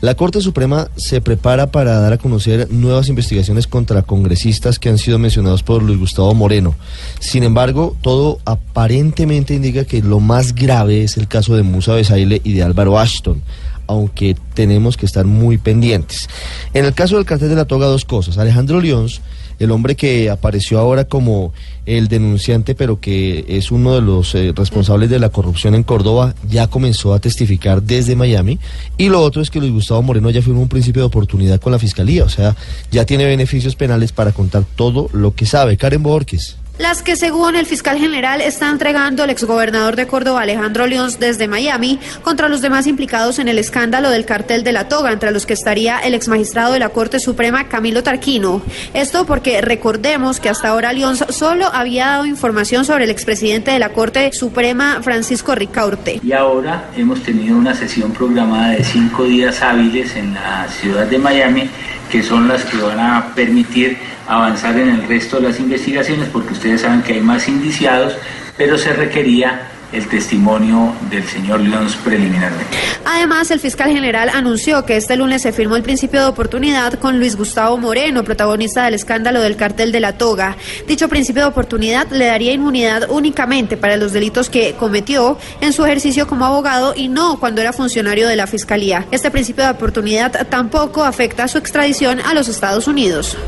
La Corte Suprema se prepara para dar a conocer nuevas investigaciones contra congresistas que han sido mencionados por Luis Gustavo Moreno. Sin embargo, todo aparentemente indica que lo más grave es el caso de Musa Besaile y de Álvaro Ashton. aunque tenemos que estar muy pendientes. En el caso del cartel de la toga, dos cosas. Alejandro Lions, el hombre que apareció ahora como el denunciante, pero que es uno de los eh, responsables de la corrupción en Córdoba, ya comenzó a testificar desde Miami. Y lo otro es que Luis Gustavo Moreno ya firmó un principio de oportunidad con la fiscalía, o sea, ya tiene beneficios penales para contar todo lo que sabe. Karen Borges. Las que según el fiscal general está entregando el exgobernador de Córdoba Alejandro León desde Miami contra los demás implicados en el escándalo del cartel de la toga, entre los que estaría el exmagistrado de la Corte Suprema Camilo Tarquino. Esto porque recordemos que hasta ahora León solo había dado información sobre el expresidente de la Corte Suprema Francisco Ricaurte. Y ahora hemos tenido una sesión programada de cinco días hábiles en la ciudad de Miami que son las que van a permitir avanzar en el resto de las investigaciones, porque ustedes saben que hay más indiciados, pero se requería el testimonio del señor León preliminarmente. Además, el fiscal general anunció que este lunes se firmó el principio de oportunidad con Luis Gustavo Moreno, protagonista del escándalo del cartel de la toga. Dicho principio de oportunidad le daría inmunidad únicamente para los delitos que cometió en su ejercicio como abogado y no cuando era funcionario de la fiscalía. Este principio de oportunidad tampoco afecta su extradición a los Estados Unidos.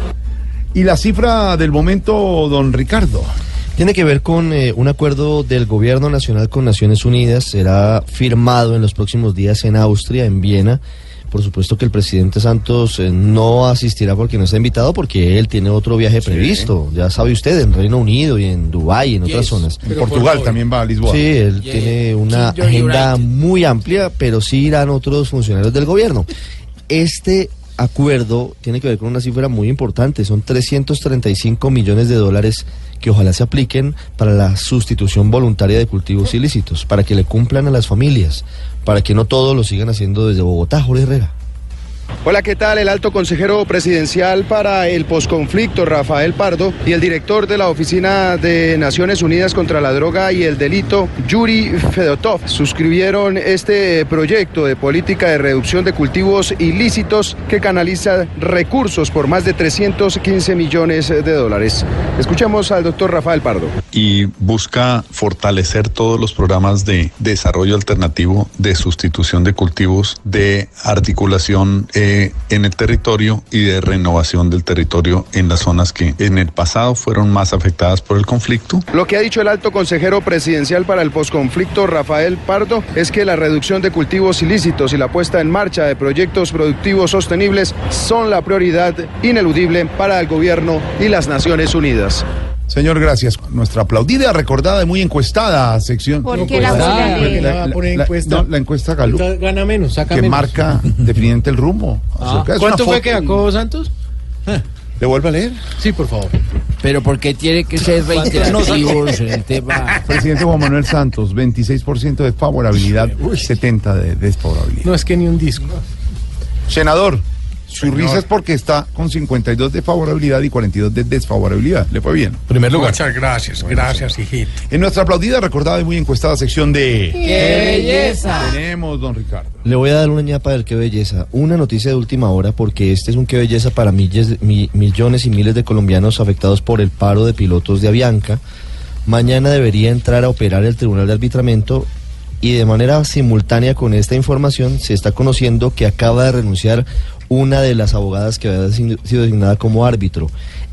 Y la cifra del momento, don Ricardo. Tiene que ver con eh, un acuerdo del Gobierno Nacional con Naciones Unidas. Será firmado en los próximos días en Austria, en Viena. Por supuesto que el presidente Santos eh, no asistirá porque no está invitado, porque él tiene otro viaje previsto. Ya sabe usted, en Reino Unido y en Dubái y en otras zonas. En Portugal también va a Lisboa. Sí, él tiene una agenda muy amplia, pero sí irán otros funcionarios del gobierno. Este acuerdo tiene que ver con una cifra muy importante, son 335 millones de dólares que ojalá se apliquen para la sustitución voluntaria de cultivos ilícitos, para que le cumplan a las familias, para que no todos lo sigan haciendo desde Bogotá, Jorge Herrera. Hola, ¿qué tal? El alto consejero presidencial para el posconflicto, Rafael Pardo, y el director de la Oficina de Naciones Unidas contra la Droga y el Delito, Yuri Fedotov, suscribieron este proyecto de política de reducción de cultivos ilícitos que canaliza recursos por más de 315 millones de dólares. Escuchemos al doctor Rafael Pardo. Y busca fortalecer todos los programas de desarrollo alternativo, de sustitución de cultivos, de articulación eh, en el territorio y de renovación del territorio en las zonas que en el pasado fueron más afectadas por el conflicto. Lo que ha dicho el alto consejero presidencial para el posconflicto, Rafael Pardo, es que la reducción de cultivos ilícitos y la puesta en marcha de proyectos productivos sostenibles son la prioridad ineludible para el gobierno y las Naciones Unidas. Señor, gracias. Nuestra aplaudida, recordada y muy encuestada sección. ¿Por qué la encuesta. no, la encuesta Gallup, Gana menos, saca que menos. marca definitivamente el rumbo. Ah, ¿Cuánto fue que sacó Santos? ¿Le vuelve a leer? Sí, por favor. Pero porque tiene que ser reiterativos en el tema. Presidente Juan Manuel Santos, 26% de favorabilidad, 70% de desfavorabilidad. No es que ni un disco. Senador, su risa es porque está con 52 de favorabilidad y 42 de desfavorabilidad. Le fue bien. Primer lugar. Muchas gracias, gracias, hijito. En nuestra aplaudida, recordada y muy encuestada sección de... ¡Qué belleza! Tenemos, don Ricardo. Le voy a dar una ñapa del qué belleza. Una noticia de última hora, porque este es un qué belleza para milles- mi- millones y miles de colombianos afectados por el paro de pilotos de Avianca. Mañana debería entrar a operar el Tribunal de Arbitramiento y de manera simultánea con esta información se está conociendo que acaba de renunciar una de las abogadas que había sido designada como árbitro.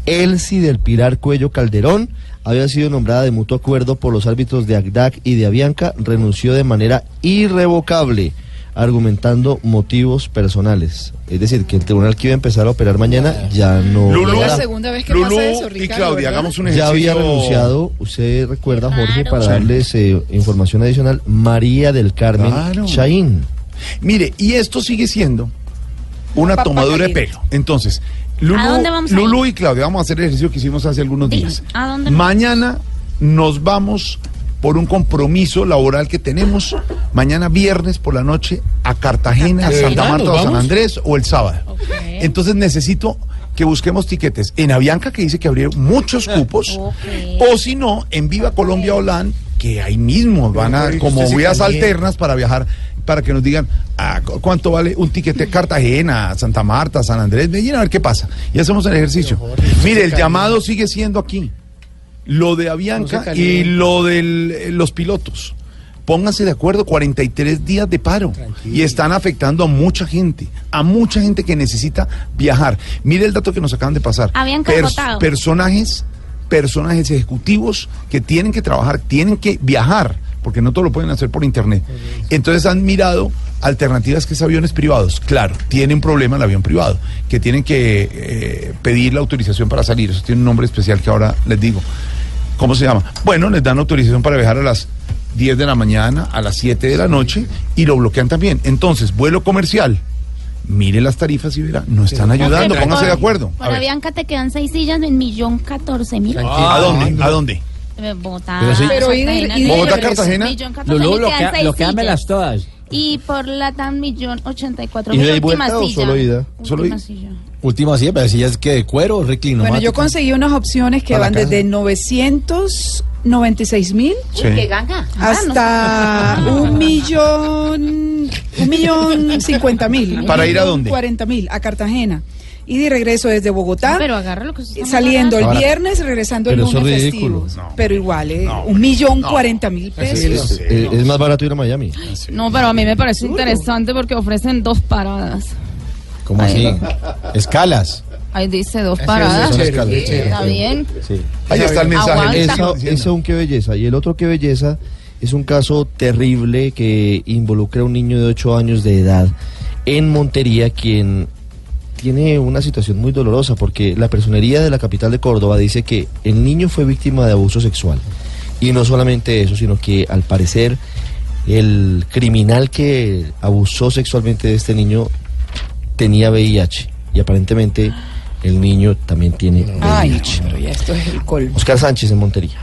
Elsie del Pilar Cuello Calderón había sido nombrada de mutuo acuerdo por los árbitros de ACDAC y de Avianca, renunció de manera irrevocable argumentando motivos personales. Es decir, que el tribunal que iba a empezar a operar mañana ya no... Lulú, la segunda vez que Lulú pasa eso, y Ricardo. Claudia, ¿verdad? hagamos un ya había renunciado, usted recuerda, Jorge, para Sí. darles eh, información adicional, María del Carmen Claro. Chaín. Mire, y esto sigue siendo una tomadura de pelo. Entonces, Lulú, ¿A dónde vamos a ir? Lulú y Claudia, vamos a hacer el ejercicio que hicimos hace algunos días. ¿a dónde? Mañana nos vamos por un compromiso laboral que tenemos mañana viernes por la noche a Cartagena, a ¿De Santa verdad Marta nos o a San vamos? Andrés o el sábado. Entonces necesito que busquemos tiquetes en Avianca, que dice que habría muchos cupos, o si no, en Viva Colombia Olan, que ahí mismo van a, Pero, como usted se vías calienta. alternas para viajar, para que nos digan ah, cu- cuánto vale un tiquete Cartagena, Santa Marta, San Andrés, Medellín, a ver qué pasa. Y hacemos el ejercicio. Mire, el llamado sigue siendo aquí. Lo de Avianca No y lo de los pilotos. Pónganse de acuerdo, 43 días de paro. Y están afectando a mucha gente, a mucha gente que necesita viajar. Mire el dato que nos acaban de pasar. Habían Pers- personajes, personajes ejecutivos que tienen que trabajar, tienen que viajar, porque no todo lo pueden hacer por internet. Entonces han mirado alternativas que es aviones privados. Claro, tiene un problema el avión privado, que tienen que eh, pedir la autorización para salir. Eso tiene un nombre especial que ahora les digo. ¿Cómo se llama? Bueno, les dan autorización para viajar a las 10 de la mañana, a las 7 de la noche y lo bloquean también. Entonces, vuelo comercial. Mire las tarifas y verá, no están ayudando, pónganse de acuerdo. Por A ver. Avianca te quedan seis sillas en millón catorce mil. ¿A dónde? ¿A dónde? Bogotá. Pero sí. Pero ir- Cartagena, ir de Bogotá. Cartagena. Lulú, seis bloqueamelas sillas. todas. Y por Latam millón ochenta y cuatro ¿Y mil. y última vuelta o silla. solo ida? ¿Solo Última silla. Última sí, pero si es que de cuero, reclino. Bueno, yo conseguí unas opciones que van la desde 996 mil Uy, qué ganga. Ah, hasta un millón, un millón cincuenta mil. ¿Para ir a dónde? Cuarenta mil, a Cartagena. Y de regreso desde Bogotá, Pero agarra lo que se está saliendo el más barato. viernes, regresando el Pero eso lunes es ridículo. festivos. Pero igual, ¿eh? un millón cuarenta mil pesos. Es, es- es más barato ir a Miami. No, pero a mí me parece interesante porque ofrecen dos paradas. ¿Cómo así? Escalas. Ahí dice dos paradas. escalas. Está bien. Sí. Ahí está el mensaje. Aguanta. Esa, ese es un qué belleza. Y el otro qué belleza es un caso terrible que involucra a un niño de 8 años de edad en Montería, quien tiene una situación muy dolorosa porque la personería de la capital de Córdoba dice que el niño fue víctima de abuso sexual. Y no solamente eso, sino que al parecer el criminal que abusó sexualmente de este niño tenía VIH. Y aparentemente el niño también tiene Ay, VIH. pero ya esto es el colmo. Oscar Sánchez en Montería.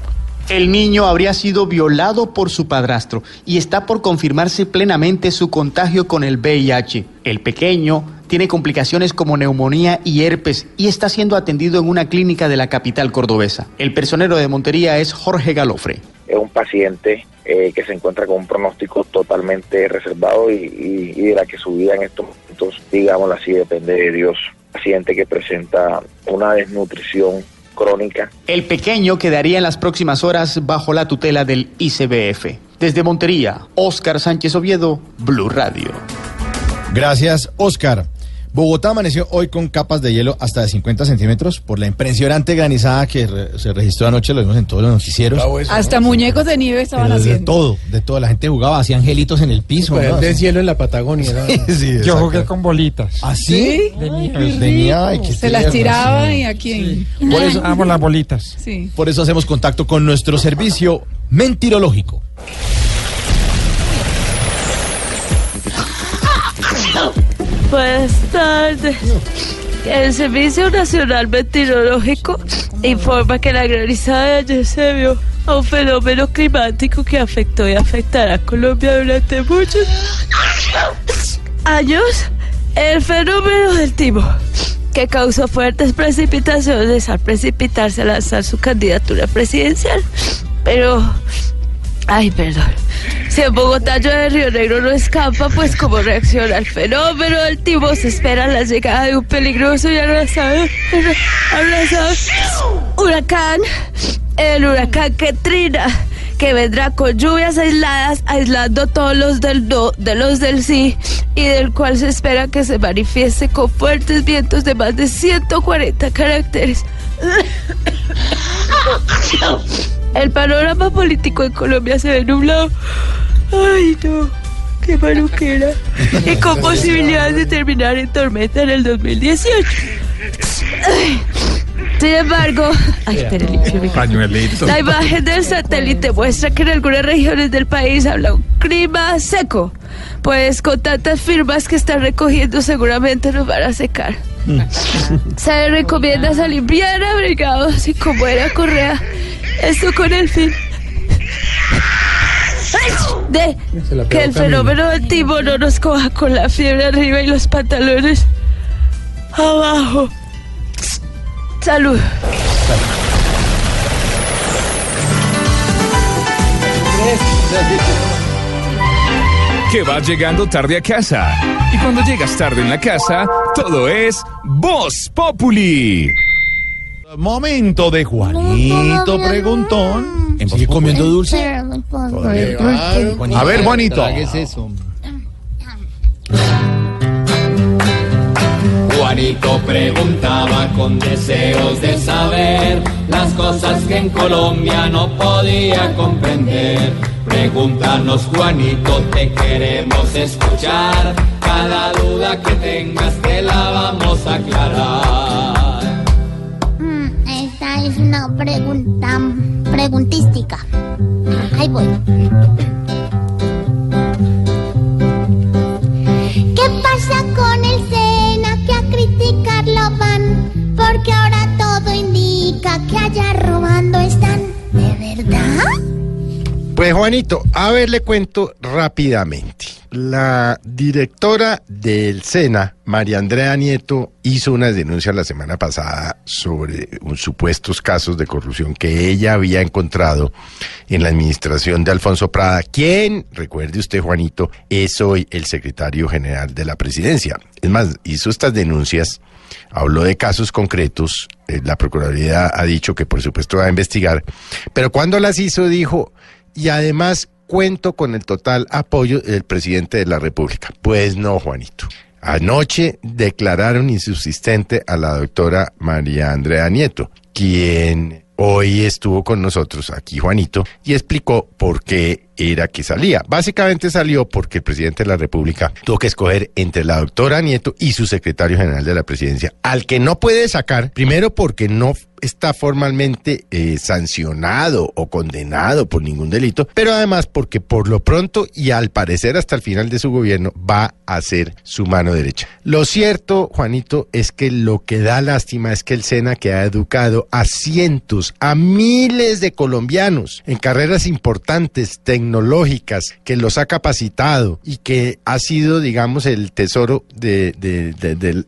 El niño habría sido violado por su padrastro y está por confirmarse plenamente su contagio con el VIH. El pequeño tiene complicaciones como neumonía y herpes y está siendo atendido en una clínica de la capital cordobesa. El personero de Montería es Jorge Galofre. es un paciente eh, que se encuentra con un pronóstico totalmente reservado y, y- y de la que su vida en estos momentos, digámoslo así, depende de Dios. Paciente que presenta una desnutrición crónica. El pequeño quedaría en las próximas horas bajo la tutela del ICBF. Desde Montería, Óscar Sánchez Oviedo, Blue Radio. Gracias, Oscar. Bogotá amaneció hoy con capas de hielo hasta de 50 centímetros por la impresionante granizada que re- se registró anoche, lo vimos en todos los noticieros. Hasta muñecos de nieve estaban de haciendo. todo, de todo. La gente jugaba, hacía angelitos en el piso. Pues, ¿no? de cielo en la Patagonia. ¿no? Sí, sí, Yo jugué con bolitas. ¿Ah, sí? De nieve. De nieve, ay, qué Se las tiraba sí. y a quién. Por eso, Amo las bolitas. Sí. por eso hacemos contacto con nuestro servicio mentirológico. Buenas tardes. El Servicio Nacional Meteorológico informa que la granizada de ayer se vio a un fenómeno climático que afectó y afectará a Colombia durante muchos años. El fenómeno del timo, que causó fuertes precipitaciones al precipitarse a lanzar su candidatura presidencial. Pero Ay, perdón. Si en Bogotá llueve, Río Negro no escapa, pues como reacciona al fenómeno del timo, se espera la llegada de un peligroso y arrasador, arrasador huracán, el huracán Ketrina, que vendrá con lluvias aisladas, aislando todos los del no, de los del sí, y del cual se espera que se manifieste con fuertes vientos de más de 140 caracteres. El panorama político en Colombia se ve nublado. Ay, no. Qué maluquera. Y con posibilidades de terminar en tormenta en el 2018. Ay. Sin embargo, ay, Pañuelito. la imagen del satélite muestra que en algunas regiones del país habla un clima seco. Pues con tantas firmas que están recogiendo seguramente nos van a secar. Se recomienda salir bien abrigados y como era Correa. Esto con el fin de que el fenómeno del timo no nos coja con la fiebre arriba y los pantalones abajo. Salud. Que vas llegando tarde a casa. Y cuando llegas tarde en la casa, todo es Voz Populi. Momento de Juanito Preguntón. ¿Sigue comiendo dulce? A ver, Juanito. eso? Juanito preguntaba con deseos de saber las cosas que en Colombia no podía comprender. Pregúntanos, Juanito, te queremos escuchar. Cada duda que tengas te la vamos a aclarar. Mm, Esta es una pregunta preguntística. Ahí voy. ¿Qué pasa con el Sena que a criticarlo van? Porque ahora todo indica que allá robando están. ¿De verdad? Pues Juanito, a ver, le cuento rápidamente. La directora del SENA, María Andrea Nieto, hizo unas denuncias la semana pasada sobre supuestos casos de corrupción que ella había encontrado en la administración de Alfonso Prada, quien, recuerde usted, Juanito, es hoy el secretario general de la presidencia. Es más, hizo estas denuncias, habló de casos concretos, eh, la Procuraduría ha dicho que por supuesto va a investigar, pero cuando las hizo dijo, y además cuento con el total apoyo del presidente de la República. Pues no, Juanito. Anoche declararon insubsistente a la doctora María Andrea Nieto, quien hoy estuvo con nosotros aquí, Juanito, y explicó por qué era que salía. Básicamente salió porque el presidente de la República tuvo que escoger entre la doctora Nieto y su secretario general de la presidencia, al que no puede sacar, primero porque no está formalmente eh, sancionado o condenado por ningún delito, pero además porque por lo pronto y al parecer hasta el final de su gobierno va a ser su mano derecha. Lo cierto, Juanito, es que lo que da lástima es que el SENA que ha educado a cientos, a miles de colombianos en carreras importantes, tecnológicas, que los ha capacitado y que ha sido, digamos, el tesoro de-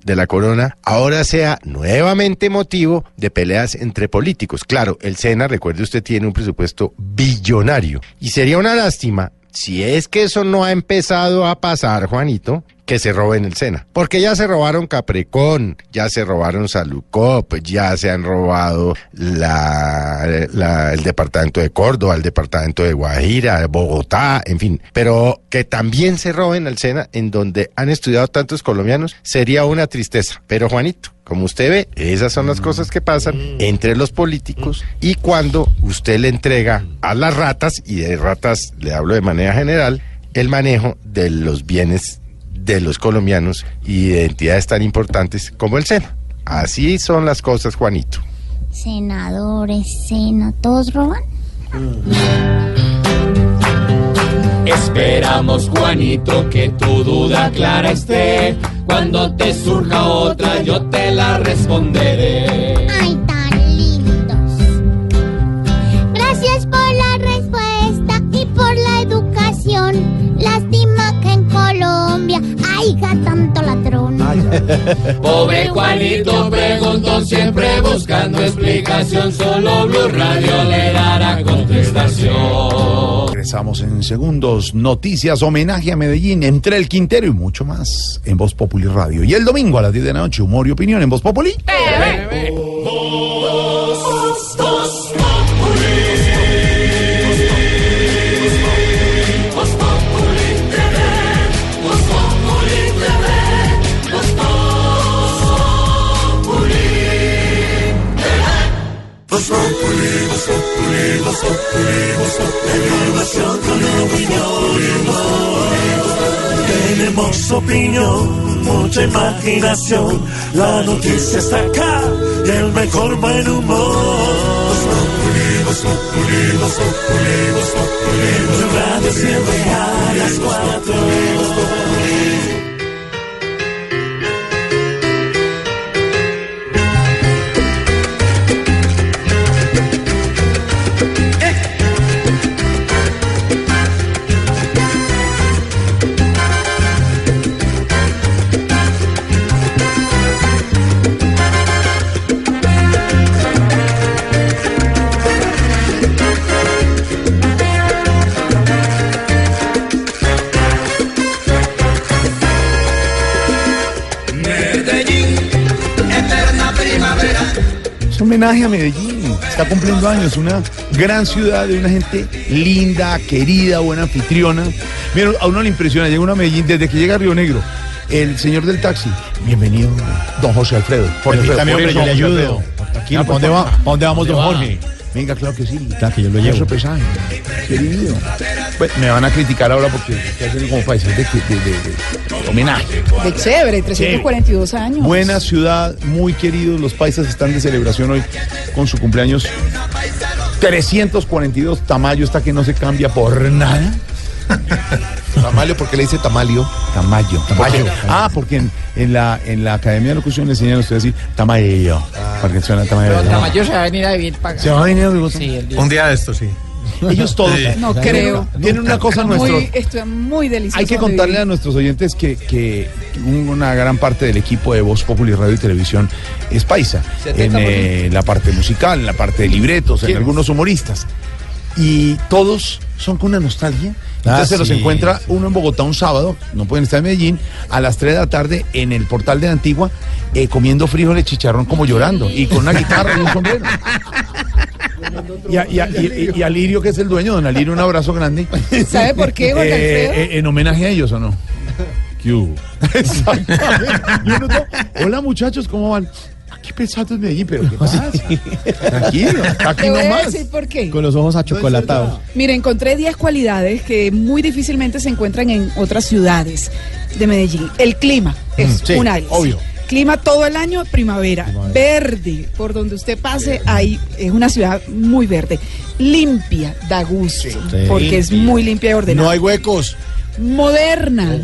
de la corona, ahora sea nuevamente motivo de peleas entre políticos. Claro, el SENA, recuerde usted, tiene un presupuesto billonario y sería una lástima si es que eso no ha empezado a pasar, Juanito, que se roben el SENA. Porque ya se robaron Caprecón, ya se robaron Salucop, ya se han robado la, la- el departamento de Córdoba, el departamento de Guajira, Bogotá, en fin. Pero que también se roben el SENA en donde han estudiado tantos colombianos sería una tristeza. Pero Juanito, como usted ve, esas son las cosas que pasan entre los políticos y cuando usted le entrega a las ratas, y de ratas le hablo de manera general, el manejo de los bienes de los colombianos y de entidades tan importantes como el SENA. Así son las cosas, Juanito. Senadores, Sena, ¿todos roban? Esperamos, Juanito, que tu duda clara esté. Cuando te surja otra, yo te la responderé. Ay, Pobre Juanito preguntó siempre buscando explicación. Solo Blue Radio le dará contestación. Regresamos en segundos. Noticias, homenaje a Medellín, entre el Quintero y mucho más en Voz Populi Radio. Y el domingo a las 10 de la noche, humor y opinión en Voz Populi. Voz mucha imaginación. La noticia está acá y el mejor buen humor. Voz Populi, Voz Populi, Voz Populi, Voz Populi. Tu radio siempre a las cuatro. Homenaje a Medellín. Está cumpliendo años. Una gran ciudad de una gente linda, querida, buena anfitriona. Mira, a uno le impresiona. Llega uno a Medellín desde que llega a Río Negro. El señor del taxi. Bienvenido, don José Alfredo. Permítame, hombre, yo le ayudo. ¿pa' dónde va? ¿Pa' dónde vamos, don? Jorge? Venga, claro que sí. Claro que yo lo llevo. Pesaje. Querido. Pues, me van a criticar ahora porque haciendo como países de, de- de- de homenaje. De chévere, 342 años. Buena ciudad, muy queridos. Los paisas están de celebración hoy con su cumpleaños. 342 Tamayo está que no se cambia por nada. Tamalio, ¿por qué le dice Tamalio? Tamayo. Tamayo. Porque- ah, porque en, en la, en la Academia de Locución le enseñan a usted a decir Tamayo. Para que suena Tamayo. Pero Tamayo se va a venir a vivir para ¿Se va a venir a vivir? Sí, el día- Un día de esto, sí. Ellos todos. No creo. Tienen una cosa nuestro. Muy, esto es muy delicioso. Hay que contarle vivir. a nuestros oyentes que, que una gran parte del equipo de Voz Populi Radio y Televisión es paisa. En 70%. eh, la parte musical, en la parte de libretos, en algunos humoristas. Y todos son con una nostalgia. Entonces Ah, se los sí, encuentra uno en Bogotá un sábado, no pueden estar en Medellín, a las 3 de la tarde en el portal de Antigua, eh, comiendo frijoles chicharrón como llorando y con una guitarra y un sombrero. Y a, y a- y- y a Lirio, que es el dueño, don Alirio, un abrazo grande. ¿Sabe por qué, Eh, eh, en homenaje a ellos, ¿o no? ¿Qué hubo? Exactamente. Y uno todo, Hola muchachos, ¿cómo van? Aquí pensando en Medellín, pero ¿qué pasa? Tranquilo, aquí Te voy a nomás. decir por qué. Con los ojos achocolatados. Mira, encontré 10 cualidades que muy difícilmente se encuentran en otras ciudades de Medellín. El clima es Mm, sí, un área. obvio. Clima todo el año, primavera. Verde, por donde usted pase, ahí es una ciudad muy verde. Limpia, da gusto, porque es muy limpia y ordenada. No hay huecos. Moderna.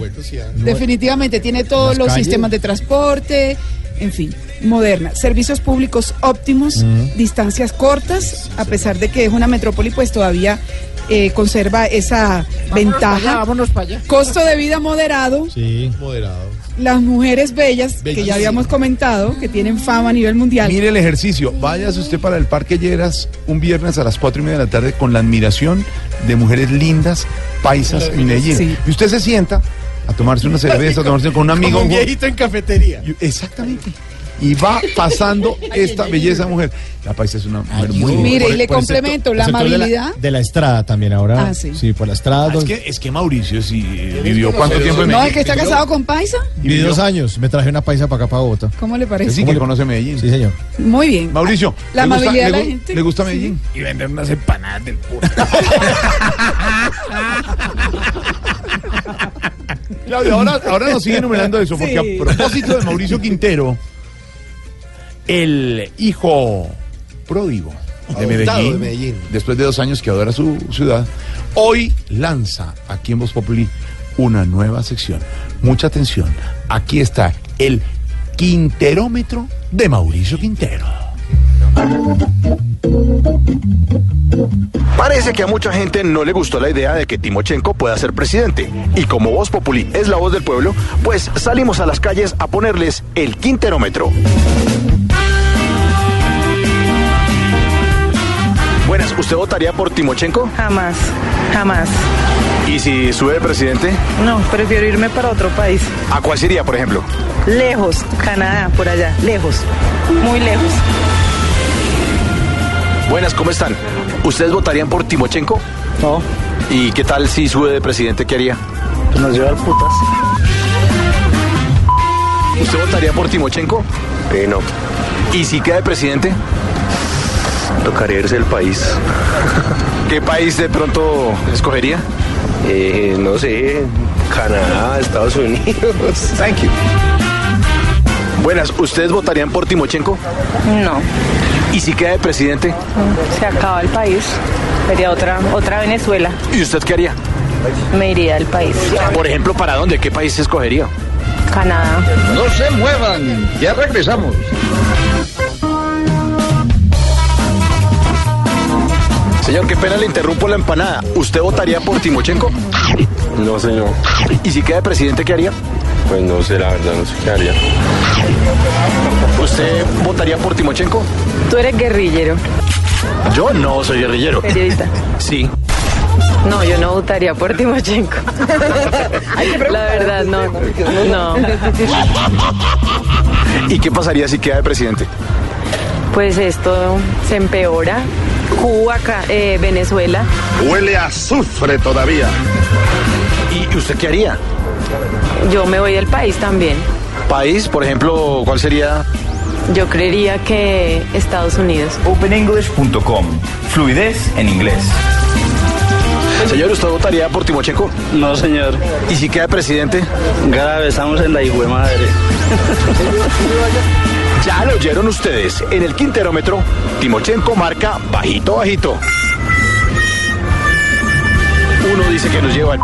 Definitivamente tiene todos los calles. sistemas de transporte, en fin, moderna. Servicios públicos óptimos, distancias cortas, a pesar de que es una metrópoli, pues todavía eh, conserva esa ventaja. vámonos para allá. Costo de vida moderado, Sí. Moderado. Las mujeres bellas, que ya habíamos comentado, que tienen fama a nivel mundial. Mire el ejercicio. Váyase usted para el Parque Lleras un viernes a las cuatro y media de la tarde con la admiración de mujeres lindas, paisas en Medellín. Sí. Y usted se sienta a tomarse una cerveza, a tomarse con un amigo. Como un viejito en cafetería. Exactamente. Y va pasando esta belleza mujer. La paisa es una mujer muy linda. Mire, y le el complemento sector- la el sector de la- amabilidad. De la, estrada también ahora. Ah, sí. por la estrada. Ah, es, que, es que Mauricio sí eh, vivió cuánto tiempo en No, Medellín. es que está casado con Paisa. Viví dos años. Me traje una paisa para acá, para Bogotá. ¿Cómo le parece? Sí, que conoce Medellín. Sí, señor. Muy bien. Mauricio, La ¿le gusta- amabilidad de le la gu- gente. ¿Le gusta Medellín? Y vender unas empanadas del puro. Claudio, ahora, ahora nos sigue enumerando eso, porque Sí. a propósito de Mauricio Quintero, el hijo pródigo de Adoptado Medellín, de Medellín. después de dos años que adora su ciudad, hoy lanza aquí en Voz Populi una nueva sección. Mucha atención, aquí está el Quinterómetro de Mauricio Quintero. Parece que a mucha gente no le gustó la idea de que Timochenko pueda ser presidente. Y como Voz Populi es la voz del pueblo, pues salimos a las calles a ponerles el quinterómetro. ¿Usted votaría por Timochenko? Jamás, jamás. ¿Y si sube de presidente? No, prefiero irme para otro país. ¿A cuál sería, por ejemplo? Lejos, Canadá, por allá, lejos, muy lejos. Buenas, ¿cómo están? ¿Ustedes votarían por Timochenko? No. ¿Y qué tal si sube de presidente? ¿Qué haría? Nos lleva putas. ¿Usted votaría por Timochenko? Eh, no, ¿Y si queda de presidente? Tocaría irse del país. ¿Qué país de pronto escogería? Eh, no sé, Canadá, Estados Unidos. Thank you. Buenas, ¿ustedes votarían por Timochenko? No, ¿Y si queda de presidente? se acaba el país. Sería otra, otra Venezuela. ¿Y usted qué haría? Me iría al país. Por ejemplo, ¿para dónde? ¿Qué país escogería? Canadá. No se muevan, ya regresamos. Señor, qué pena le interrumpo la empanada. ¿Usted votaría por Timochenko? No, señor. ¿Y si queda de presidente, qué haría? Pues no sé, la verdad, no sé qué haría. ¿Usted votaría por Timochenko? Tú eres guerrillero, Yo no soy guerrillero. periodista. Sí. No, yo no votaría por Timochenko. La verdad, no. No. ¿Y qué pasaría si queda de presidente? Pues esto se empeora. Cuba, eh, Venezuela. Huele a azufre todavía. ¿Y usted qué haría? Yo me voy del país también. País, por ejemplo, ¿cuál sería? Yo creería que Estados Unidos. OpenEnglish.com. Fluidez en inglés. Señor, ¿usted votaría por Timochenko? No, señor. ¿Y si queda presidente? Grave, estamos en la hijo madre. Ya lo oyeron ustedes. En el quinterómetro, Timochenko marca bajito, bajito. Uno dice que nos lleva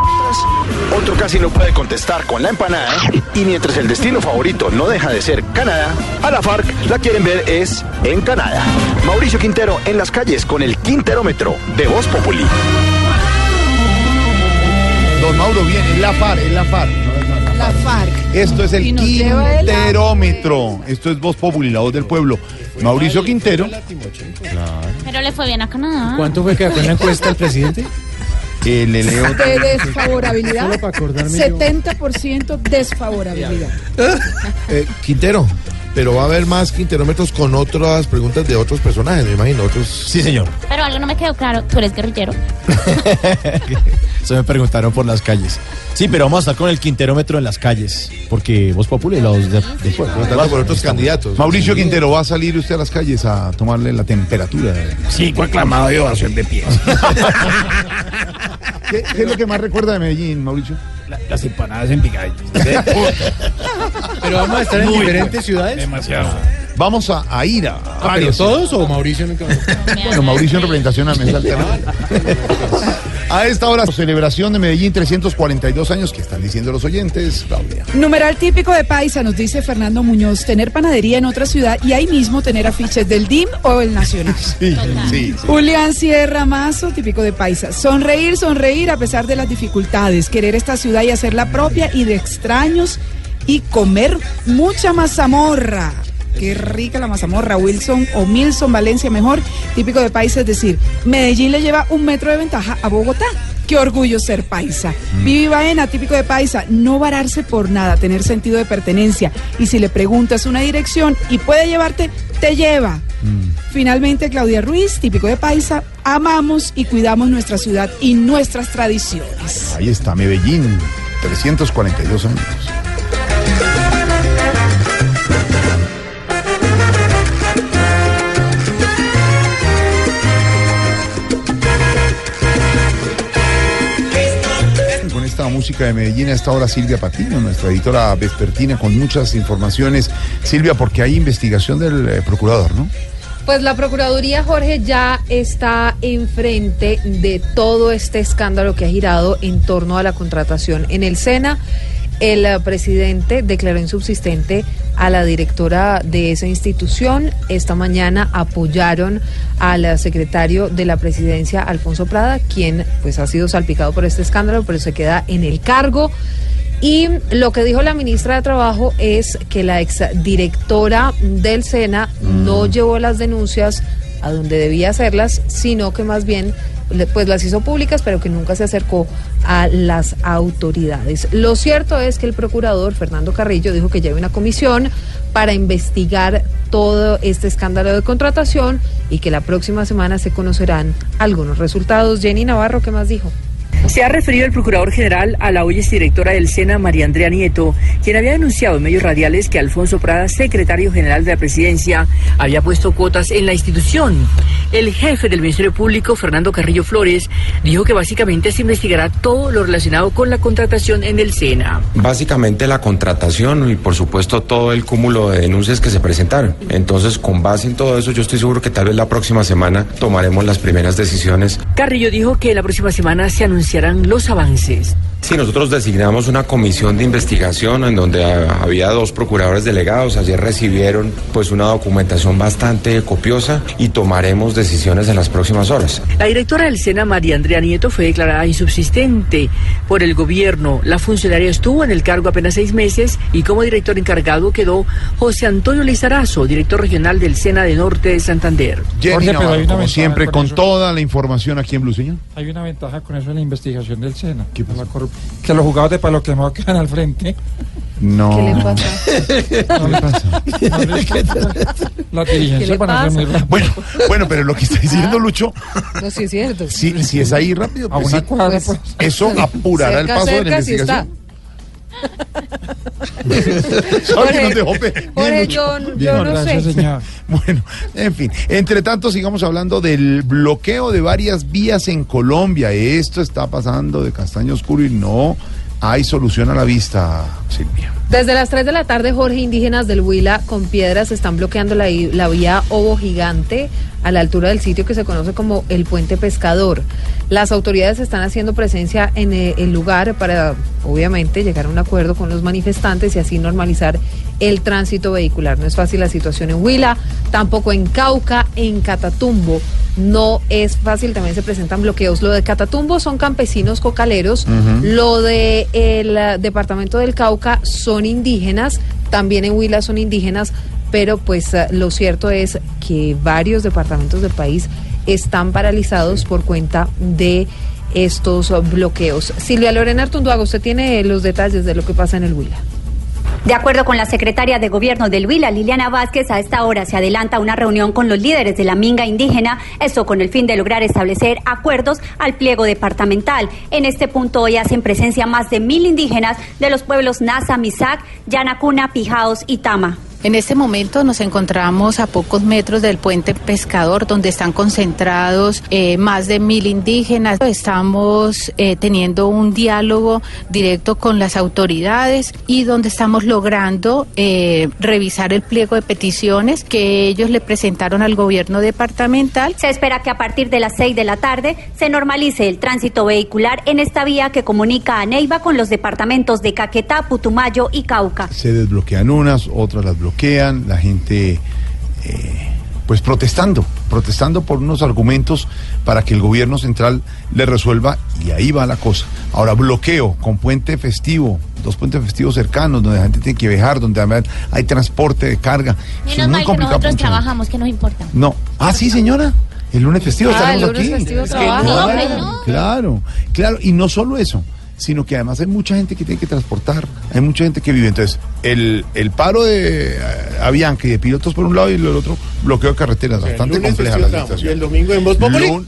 otro casi no puede contestar con la empanada. Y mientras el destino favorito no deja de ser Canadá, a la FARC la quieren ver es en Canadá. Mauricio Quintero en las calles con el quinterómetro de Voz Populi. Don Mauro, bien, es la FARC, la FARC. La FARC. Esto es el Quinterómetro. Esto es Voz Populi, la voz del pueblo. Mauricio Quintero. Pero le fue bien a Canadá. ¿Cuánto fue que sacó en la encuesta el presidente? Eh, le leo. De desfavorabilidad. Solo para acordarme yo. 70% desfavorabilidad. Eh, Quintero, pero va a haber más quinterómetros con otras preguntas de otros personajes, me imagino. Otros... Sí, señor. Pero algo no me quedó claro. ¿Tú eres guerrillero? Se me preguntaron por las calles. Sí, pero vamos a estar con el quinterómetro en las calles, porque Voz Populi voz de, de por otros candidatos. Mauricio Quintero, ¿va a salir usted a las calles a tomarle la temperatura? Sí, fue aclamado de ovación de pie. ¿Qué, qué es lo que más recuerda de Medellín, Mauricio? las empanadas en picadillos. Pero vamos a estar en Muy diferentes ciudades. Demasiado. Vamos a, a ir a Ah, ¿pero varias todos o Mauricio en el Bueno, Mauricio en representación a Mesa. A esta hora, celebración de Medellín, 342 años, que están diciendo los oyentes, Claudia. Numeral típico de Paisa, nos dice Fernando Muñoz, tener panadería en otra ciudad y ahí mismo tener afiches del DIM o el Nacional. Sí, sí. Julián Sierra Mazo, típico de Paisa. Sonreír, sonreír a pesar de las dificultades, querer esta ciudad y hacerla propia y de extraños y comer mucha mazamorra. Qué rica la mazamorra, Wilson o Milson Valencia mejor, típico de paisa, es decir, Medellín le lleva un metro de ventaja a Bogotá. Qué orgullo ser paisa. Vivi Baena, típico de paisa, no vararse por nada, tener sentido de pertenencia. Y si le preguntas una dirección y puede llevarte, te lleva. Finalmente, Claudia Ruiz, típico de paisa, amamos y cuidamos nuestra ciudad y nuestras tradiciones. Ahí está, Medellín, 342 años. Música de Medellín, a esta Silvia Patino, nuestra editora vespertina, con muchas informaciones. Silvia, porque hay investigación del eh, procurador, ¿no? Pues la Procuraduría, Jorge, ya está enfrente de todo este escándalo que ha girado en torno a la contratación en el SENA. El eh, presidente declaró insubsistente a la directora de esa institución. Esta mañana apoyaron al eh, secretario de la presidencia, Alfonso Prada, quien pues ha sido salpicado por este escándalo, pero se queda en el cargo. Y lo que dijo la ministra de Trabajo es que la exdirectora del SENA no llevó las denuncias a donde debía hacerlas, sino que más bien pues las hizo públicas, pero que nunca se acercó a las autoridades. Lo cierto es que el procurador Fernando Carrillo dijo que lleva una comisión para investigar todo este escándalo de contratación y que la próxima semana se conocerán algunos resultados. Jenny Navarro, ¿qué más dijo? Se ha referido el Procurador General a la hoy directora del SENA, María Andrea Nieto, quien había denunciado en medios radiales que Alfonso Prada, secretario general de la presidencia, había puesto cuotas en la institución. El jefe del Ministerio Público, Fernando Carrillo Flores, dijo que básicamente se investigará todo lo relacionado con la contratación en el SENA. Básicamente la contratación y por supuesto todo el cúmulo de denuncias que se presentaron. Entonces, con base en todo eso, yo estoy seguro que tal vez la próxima semana tomaremos las primeras decisiones. Carrillo dijo que la próxima semana se anunciarán los avances. Sí, nosotros designamos una comisión de investigación en donde ah, había dos procuradores delegados. Ayer recibieron pues una documentación bastante copiosa y tomaremos decisiones en las próximas horas. La directora del SENA, María Andrea Nieto, fue declarada insubsistente por el gobierno. La funcionaria estuvo en el cargo apenas seis meses y como director encargado quedó José Antonio Lizarazo, director regional del SENA de Norte de Santander. Jenny Jorge, pero Navarro, como siempre, con con toda la información aquí en Blue, señor. Hay una ventaja con eso en la investigación del SENA. La corrup- Que los jugados de palo quemado quedan al frente. No. ¿Qué le pasa? La ¿Qué le diligencia van a muy pasa? rápido. Bueno, bueno, pero lo que está diciendo Lucho, No, sí es cierto. si, si es ahí rápido, A pues una sí. cuadra, pues. eso apurará el Cerca, paso de la cerca, sí está. Investigación. ¿Sabe que nos dejó pe- Bien, Jorge, Lucho. yo, Bien, yo no Gracias, sé. señor. Bueno, en fin. Entre tanto, sigamos hablando del bloqueo de varias vías en Colombia. Esto está pasando de castaño oscuro y no hay solución a la vista, Silvia. Desde las 3 de la tarde, Jorge, indígenas del Huila con piedras están bloqueando la, la vía Ovo Gigante a la altura del sitio que se conoce como el Puente Pescador. Las autoridades están haciendo presencia en eh, el lugar para, obviamente, llegar a un acuerdo con los manifestantes y así normalizar el tránsito vehicular. No es fácil la situación en Huila, tampoco en Cauca, en Catatumbo. No es fácil, también se presentan bloqueos. Lo de Catatumbo son campesinos cocaleros, lo de el eh, departamento del Cauca son indígenas, también en Huila son indígenas, pero pues eh, lo cierto es que varios departamentos del país están paralizados por cuenta de estos bloqueos. Silvia Lorena Artunduaga, usted tiene los detalles de lo que pasa en el Huila. De acuerdo con la secretaria de Gobierno del Huila, Liliana Vázquez, a esta hora se adelanta una reunión con los líderes de la minga indígena, esto con el fin de lograr establecer acuerdos al pliego departamental. En este punto hoy hacen presencia más de mil indígenas de los pueblos Nasa, Misac, Yanacuna, Pijaos y Tama. En este momento nos encontramos a pocos metros del puente pescador donde están concentrados eh, más de mil indígenas. Estamos eh, teniendo un diálogo directo con las autoridades y donde estamos logrando eh, revisar el pliego de peticiones que ellos le presentaron al gobierno departamental. Se espera que a partir de las 6 de la tarde se normalice el tránsito vehicular en esta vía que comunica a Neiva con los departamentos de Caquetá, Putumayo y Cauca. Se desbloquean unas, otras las bloquean, la gente eh, pues protestando, protestando por unos argumentos para que el gobierno central le resuelva y ahí va la cosa. Ahora, bloqueo con puente festivo, dos puentes festivos cercanos donde la gente tiene que viajar, donde hay transporte de carga. Eso es Menos muy mal que nosotros trabajamos, que nos importa. No. Ah, sí, señora. El lunes festivo Ah, el estaremos lunes aquí. festivo Es que trabaja. no, No, hombre, no. Claro, claro. Y no solo eso, sino que además hay mucha gente que tiene que transportar. Hay mucha gente que vive. Entonces, el, el paro de eh, Avianca y de pilotos por un lado y el otro bloqueo de carreteras. Bastante compleja la situación. y el domingo en Voz Populi. Lun-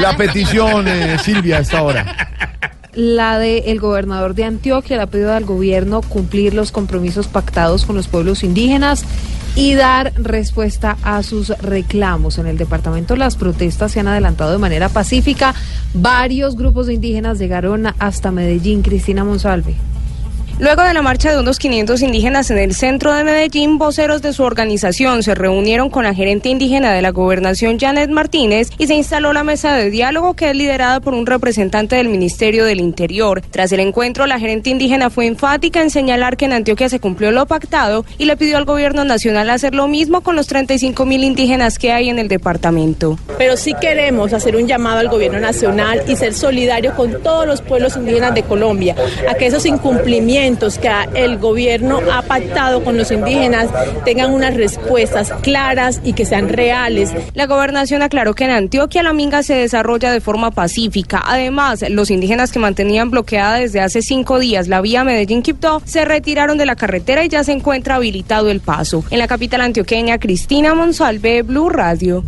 La petición, eh, Silvia, a esta hora. La de el gobernador de Antioquia le ha pedido al gobierno cumplir los compromisos pactados con los pueblos indígenas y dar respuesta a sus reclamos. En el departamento las protestas se han adelantado de manera pacífica. Varios grupos de indígenas llegaron hasta Medellín. Cristina Monsalve. Luego de la marcha de unos 500 indígenas en el centro de Medellín, voceros de su organización se reunieron con la gerente indígena de la gobernación, Janet Martínez, y se instaló la mesa de diálogo que es liderada por un representante del Ministerio del Interior. Tras el encuentro, la gerente indígena fue enfática en señalar que en Antioquia se cumplió lo pactado y le pidió al gobierno nacional hacer lo mismo con los 35 mil indígenas que hay en el departamento. Pero sí queremos hacer un llamado al gobierno nacional y ser solidario con todos los pueblos indígenas de Colombia, a que esos incumplimientos que el gobierno ha pactado con los indígenas tengan unas respuestas claras y que sean reales. La gobernación aclaró que en Antioquia la minga se desarrolla de forma pacífica. Además, los indígenas que mantenían bloqueada desde hace cinco días la vía Medellín-Quibdó se retiraron de la carretera y ya se encuentra habilitado el paso. En la capital antioqueña, Cristina Monsalve, Blue Radio.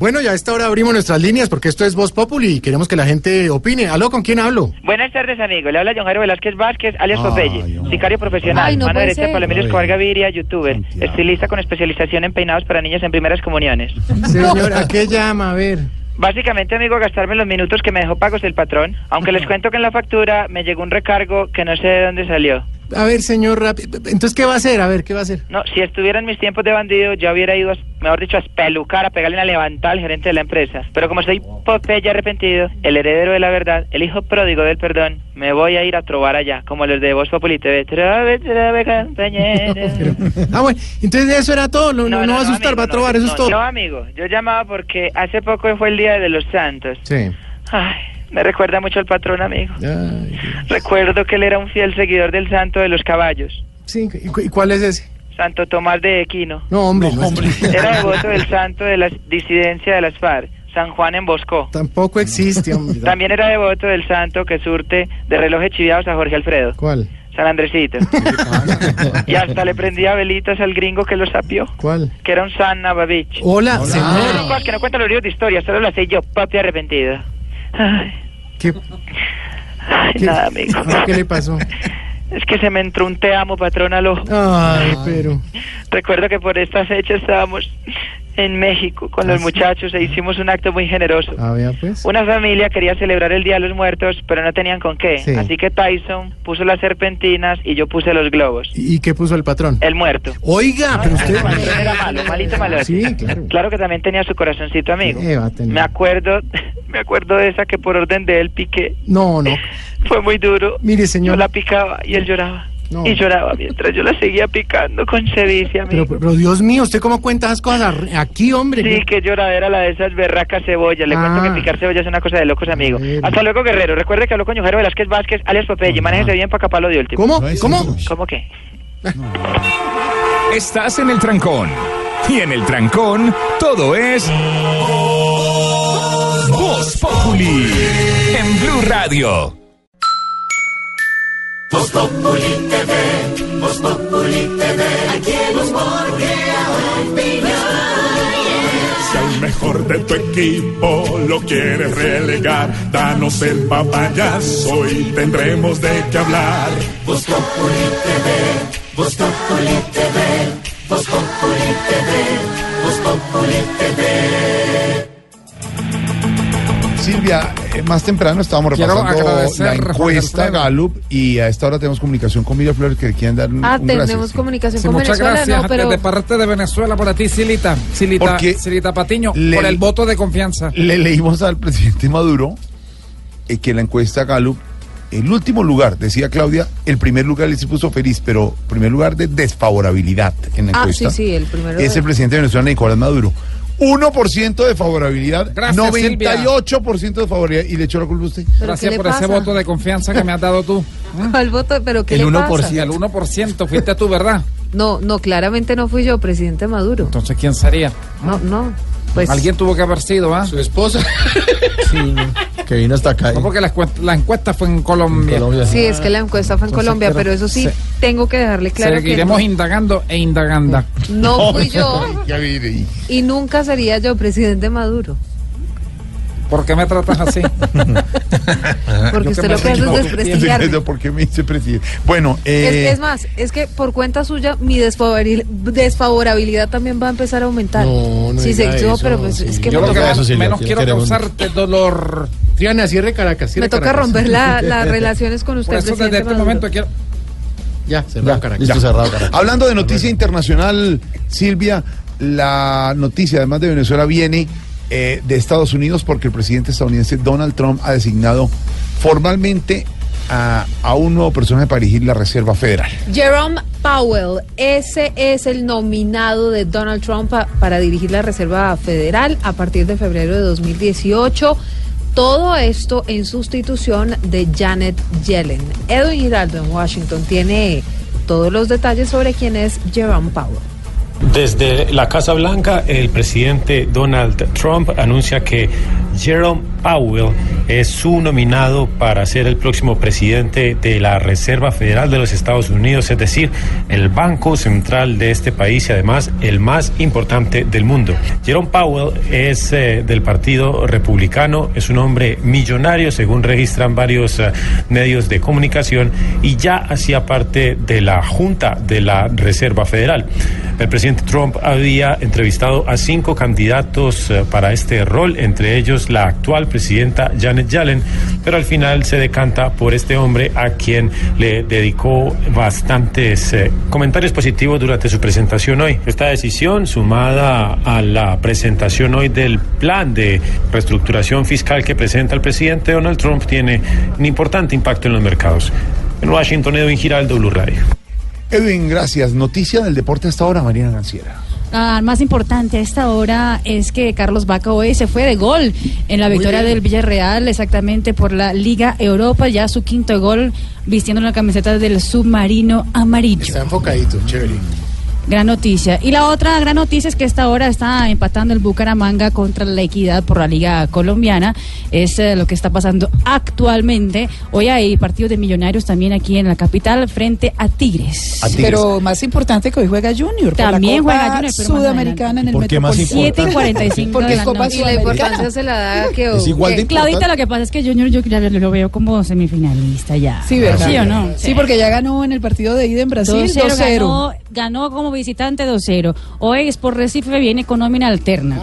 Bueno, ya a esta hora abrimos nuestras líneas porque esto es Voz Populi y queremos que la gente opine. ¿Aló, con quién hablo? Buenas tardes, amigo. Le habla John Jairo Velázquez Vázquez, alias Popeye, sicario profesional, Ay, no mano derecha de Pablo Emilio. Escobar Gaviria, youtuber, estilista con especialización en peinados para niños en primeras comuniones. Señora, ¿qué llama? A ver. Básicamente, amigo, gastarme los minutos que me dejó pagos el patrón, aunque les cuento que en la factura me llegó un recargo que no sé de dónde salió. A ver, señor, rápido. Entonces, ¿qué va a hacer? A ver, ¿qué va a hacer? No, si estuviera en mis tiempos de bandido, yo hubiera ido, a- mejor dicho, a espelucar, a pegarle una levantada al gerente de la empresa. Pero como soy Popeye arrepentido, el heredero de la verdad, el hijo pródigo del perdón, me voy a ir a trobar allá, como los de Voz Populi TV. Trove, trove. Ah, bueno, entonces eso era todo. No, no, no, va a asustar, amigo, va a trobar, eso es todo. No, amigo, yo llamaba porque hace poco fue el Día de los Santos. Sí. Ay, me recuerda mucho al patrón, amigo. Recuerdo que él era un fiel seguidor del santo de los caballos, Sí, ¿y cu- y cuál es ese? Santo Tomás de Equino. No, hombre, no, hombre. Era devoto del santo de la disidencia de las FARC, San Juan en Bosco. Tampoco existe, hombre. También era devoto del santo que surte de relojes chiviados a Jorge Alfredo. ¿Cuál? San Andresito. y hasta le prendía velitas al gringo que lo sapió. ¿Cuál? Que era un San Navavich. Hola, señor. cosas que no cuentan los libros de historia, solo las sé yo, papi arrepentido. Ay, ¿Qué, ay, nada, amigo. ¿Qué le pasó? Es que se me entró un te amo, patrón, al ojo. Ay, pero. Recuerdo que por esta fecha estábamos en México con los muchachos e hicimos un acto muy generoso. A ver, pues. Una familia quería celebrar el Día de los Muertos, pero no tenían con qué. Sí. Así que Tyson puso las serpentinas y yo puse los globos. ¿Y qué puso el patrón? El muerto. Oiga, pero usted. El era malo, malito, malo. Sí, claro. Claro que también tenía su corazoncito amigo. Eh, va. Me acuerdo, me acuerdo de esa que por orden de él piqué. No, no. Fue muy duro. Mire, señor. Yo la picaba y él lloraba. No. Y lloraba mientras yo la seguía picando con sevicia, amigo. Pero, pero Dios mío, ¿usted cómo cuenta esas cosas aquí, hombre? Sí, que lloradera la de esas berracas cebollas. Le cuento Ah. que picar cebolla es una cosa de locos, amigo. Hasta luego, Guerrero. Recuerde que habló con Yujero Velázquez Vázquez, alias Popeye. Manéjese bien para capalo de último. ¿Cómo? ¿Cómo? ¿Cómo qué? Estás en el trancón. Y en el trancón, todo es. Voz Populi. En Blue Radio. Voz Populi TV, Voz Populi TV, aquí hemos Si al mejor de tu equipo lo quieres relegar, danos el papayazo y tendremos de qué hablar. Voz Populi TV, Voz Populi TV, Voz Populi TV, Voz Populi TV. Silvia, eh, más temprano estábamos Quiero repasando la encuesta. Gallup y a esta hora tenemos comunicación con Miriam Flores que le quieren dar un, Ah, un tenemos gracias. comunicación Sí, con muchas Venezuela, gracias no, pero de parte de Venezuela para ti, Silita. Silita, Porque Silita Patiño, le- por el voto de confianza. Le leímos al presidente Maduro eh, que la encuesta Gallup, el último lugar, decía Claudia, el primer lugar le se puso feliz, pero primer lugar de desfavorabilidad en la Ah, encuesta. sí, sí, el primero. Es de- el presidente de Venezuela, Nicolás Maduro. 1% de favorabilidad, Gracias, 98% de favorabilidad. ¿Y le echó la culpa a usted? ¿Pero qué Gracias por ese voto de confianza que me has dado tú. ¿Cuál voto? ¿Pero qué el le 1%. pasa? El 1% fuiste tú, ¿verdad? No, no, claramente no fui yo, presidente Maduro. Entonces, ¿quién sería? No, no. Pues Alguien tuvo que haber sido, ¿ah? Su esposa. sí, que vino hasta acá. No, porque la, encuesta- la encuesta fue en Colombia. sí, es que la encuesta fue en Entonces, Colombia, pero eso sí se- tengo que dejarle claro que Seguiremos no, indagando e indagando. no fui yo y nunca sería yo presidente Maduro. ¿Por qué me tratas así? Porque usted lo me que hace es desprestigiarme. ¿Por qué me dice presidente? Bueno, eh, Es, es más, es que por cuenta suya mi desfavoril- desfavorabilidad también va a empezar a aumentar. No, no sí, sí, eso, pero pues, es que Yo me lo que toca, menos, Silvia, menos que quiero causarte dolor. Triana, cierre Caracas, cierre me toca Caracas. romper la- las relaciones con usted, Por eso desde este Maduro. momento quiero... Ya, cerrado Caracas. Ya. Listo, cerrado Caracas. Hablando de noticia internacional, Silvia, la noticia además de Venezuela viene eh, de Estados Unidos porque el presidente estadounidense Donald Trump ha designado formalmente a, a un nuevo personaje para dirigir la Reserva Federal. Jerome Powell, ese es el nominado de Donald Trump pa- para dirigir la Reserva Federal a partir de febrero de 2018. Todo esto en sustitución de Janet Yellen. Edwin Giraldo en Washington tiene todos los detalles sobre quién es Jerome Powell. Desde la Casa Blanca, el presidente Donald Trump anuncia que Jerome Powell es su nominado para ser el próximo presidente de la Reserva Federal de los Estados Unidos, es decir, el banco central de este país y además el más importante del mundo. Jerome Powell es eh, del Partido Republicano, es un hombre millonario, según registran varios eh, medios de comunicación, y ya hacía parte de la Junta de la Reserva Federal. El presidente Trump había entrevistado a cinco candidatos eh, para este rol, entre ellos la actual presidenta Janet Yellen, pero al final se decanta por este hombre a quien le dedicó bastantes eh, comentarios positivos durante su presentación hoy. Esta decisión, sumada a la presentación hoy del plan de reestructuración fiscal que presenta el presidente Donald Trump, tiene un importante impacto en los mercados. En Washington, Edwin Giraldo, Blue Radio. Edwin, gracias. Noticia del deporte hasta ahora, Mariana Ganciera. Ah, más importante a esta hora es que Carlos Vaca hoy se fue de gol en la victoria del Villarreal, exactamente por la Liga Europa, ya su quinto gol vistiendo la camiseta del submarino amarillo. Está enfocadito, chévere. Gran noticia. Y la otra gran noticia es que esta hora está empatando el Bucaramanga contra la Equidad por la Liga Colombiana. Es eh, lo que está pasando actualmente. Hoy hay partidos de millonarios también aquí en la capital frente a Tigres. Pero más importante que hoy juega Junior. por la También Copa juega Junior, pero Sudamericana en el ¿Por qué más Metropolitano. 7 y 45 Porque de Copa. Y la importancia se la da que... Es igual de Claudita, lo que pasa es que Junior yo ya lo veo como semifinalista ya. Sí, ¿verdad? ¿Sí o no? Sí, porque ya ganó en el partido de ida en Brasil 2-0 2-0. ganó, ganó como visitante 2-0. Hoy Sport Recife viene con nómina alterna.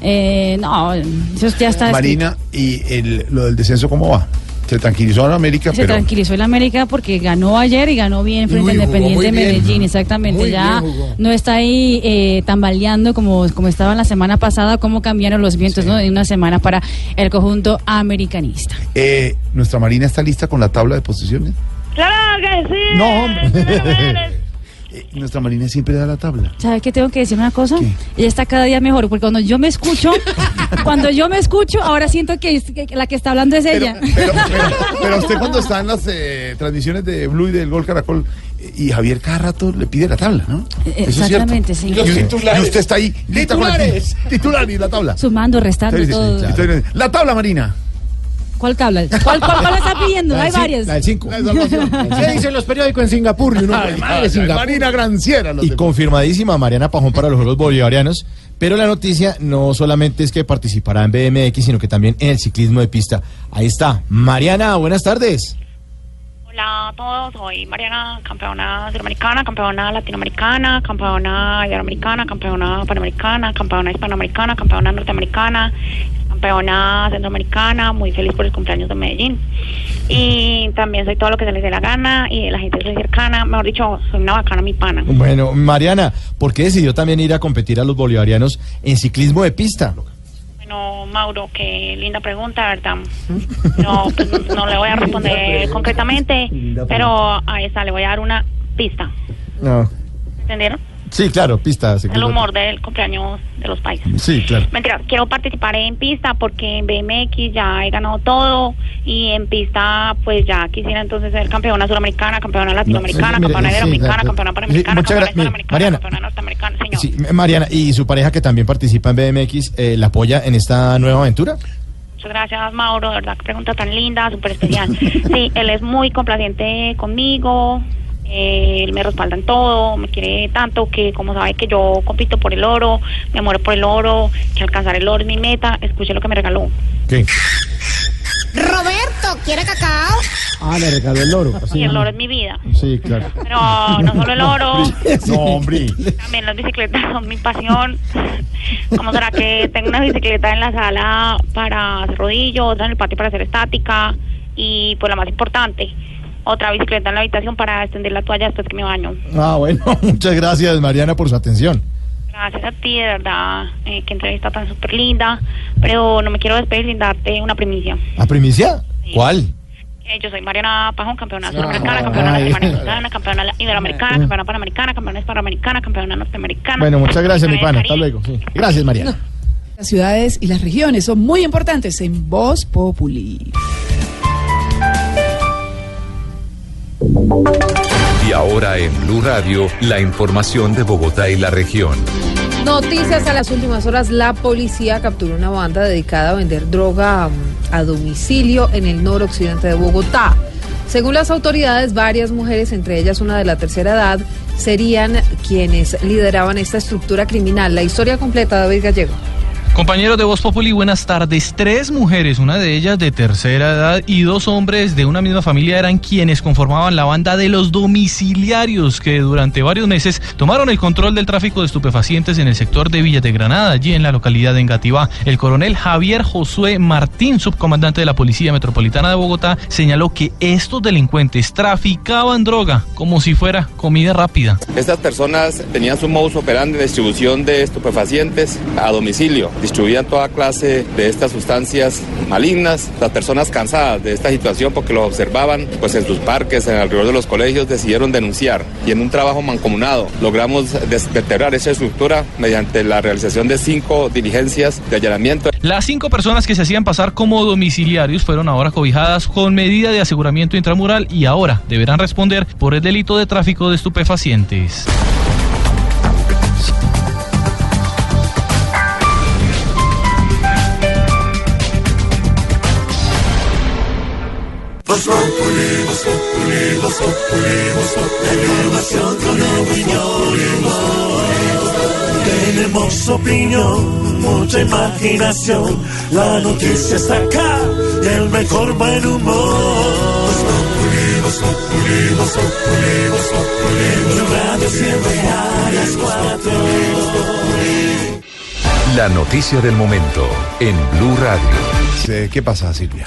Eh, no, eso ya está. Marina, ¿y el, lo del descenso cómo va? Se tranquilizó en América, Se pero... tranquilizó el América porque ganó ayer y ganó bien frente Uy, a Independiente de bien. Medellín, exactamente. Muy ya no está ahí eh, tambaleando como, como estaba la semana pasada, cómo cambiaron los vientos ¿no? de una semana para el conjunto americanista. Eh, ¿Nuestra Marina está lista con la tabla de posiciones? Claro que sí. No, hombre. Eh, Nuestra Marina siempre da la tabla. ¿Sabes qué tengo que decir una cosa? Ella está cada día mejor, porque cuando yo me escucho, cuando yo me escucho, ahora siento que, es- que la que está hablando es ella. Pero, pero, pero usted cuando está en las eh, transmisiones de Blue y del Gol Caracol, eh, y Javier cada rato le pide la tabla, ¿no? Eso es cierto. Exactamente, sí. Y, y usted está ahí, con Titulares. titular y la tabla. Sumando, restando, Sí, sí, sí, todo. Estoy- La tabla, Marina. ¿Cuál tabla? ¿Cuál, cuál, cuál está pidiendo? Hay varias. La del 5. La de. ¿Qué dicen los periódicos en Singapur? Y uno, Ay, madre, ay, Singapur. Marina Granciera. los Y de- confirmadísima Mariana Pajón para los Juegos Bolivarianos. Pero la noticia no solamente es que participará en BMX, sino que también en el ciclismo de pista. Ahí está. Mariana, buenas tardes. Hola a todos, soy Mariana, campeona sudamericana, campeona latinoamericana, campeona iberoamericana, campeona panamericana, campeona hispanoamericana, campeona norteamericana, campeona centroamericana, muy feliz por el cumpleaños de Medellín. Y también soy todo lo que se les dé la gana y la gente soy cercana, mejor dicho, soy una bacana mi pana. Bueno, Mariana, ¿por qué decidió también ir a competir a los bolivarianos en ciclismo de pista? Bueno, Mauro, qué linda pregunta, ¿verdad? No, pues, no le voy a responder concretamente, pero a esa le voy a dar una pista. No. ¿Entendieron? Sí, claro, pista. El humor del cumpleaños de los países. Sí, claro. Mentira, quiero participar en pista porque en BMX ya he ganado todo y en pista pues ya quisiera entonces ser campeona sudamericana, campeona latinoamericana, sí, mire, campeona sí, iberoamericana, campeona Sí, panamericana, campeona hispanoamericana, Mariana. campeona norteamericana, señor. Sí, Mariana, ¿y su pareja que también participa en BMX, eh, la apoya en esta nueva aventura? Muchas gracias, Mauro. De verdad, qué pregunta tan linda, súper especial. Sí, él es muy complaciente conmigo. Eh, él me respalda en todo, me quiere tanto que como sabe que yo compito por el oro, me muero por el oro, que alcanzar el oro es mi meta, escuche lo que me regaló. ¿Qué? Roberto, ¿quiere cacao? Ah, le regaló el oro. Sí, el oro es mi vida. Sí, claro. Pero no solo el oro, No, hombre. también las bicicletas son mi pasión. ¿Cómo será que tengo una bicicleta en la sala para hacer rodillo, otra en el patio para hacer estática y pues la más importante, otra bicicleta en la habitación para extender la toalla después que me baño? Ah, bueno, muchas gracias, Mariana, por su atención. Gracias a ti, de verdad, eh, qué entrevista tan súper linda, pero no me quiero despedir sin darte una primicia. ¿A primicia? ¿Cuál? Eh, yo soy Mariana Pajón, campeona sudamericana, campeona Ay. latinoamericana, campeona la- iberoamericana, campeona panamericana, campeona hispanoamericana, campeona norteamericana. Bueno, muchas gracias, mi campeona pana. Hasta luego. Sí. Gracias, Mariana. Las ciudades y las regiones son muy importantes en Voz Populi. Y ahora en Blue Radio, la información de Bogotá y la región. Noticias a las últimas horas. La policía capturó una banda dedicada a vender droga mm, a domicilio en el noroccidente de Bogotá. Según las autoridades, varias mujeres, entre ellas una de la tercera edad, serían quienes lideraban esta estructura criminal. La historia completa, David Gallego. Compañeros de Voz Populi, buenas tardes. Tres mujeres, una de ellas de tercera edad y dos hombres de una misma familia eran quienes conformaban la banda de los domiciliarios que durante varios meses tomaron el control del tráfico de estupefacientes en el sector de Villa de Granada, allí en la localidad de Engativá. El coronel Javier Josué Martín, subcomandante de la Policía Metropolitana de Bogotá, señaló que estos delincuentes traficaban droga como si fuera comida rápida. Estas personas tenían su modus operandi de distribución de estupefacientes a domicilio. Distribuían toda clase de estas sustancias malignas. Las personas cansadas de esta situación porque lo observaban pues en sus parques, en alrededor de los colegios, decidieron denunciar. Y en un trabajo mancomunado logramos desvertebrar esa estructura mediante la realización de cinco diligencias de allanamiento. Las cinco personas que se hacían pasar como domiciliarios fueron ahora cobijadas con medida de aseguramiento intramural y ahora deberán responder por el delito de tráfico de estupefacientes. Voz Populi, Voz Populi, Voz Populi, Voz Populi. Información con opinión. Tenemos opinión, mucha imaginación. La noticia está acá y el mejor buen humor. Voz Populi, Voz Populi, Voz Populi, Voz Populi. Tu radio siempre a las cuatro. La noticia del momento en Blue Radio. ¿Qué pasa, Silvia?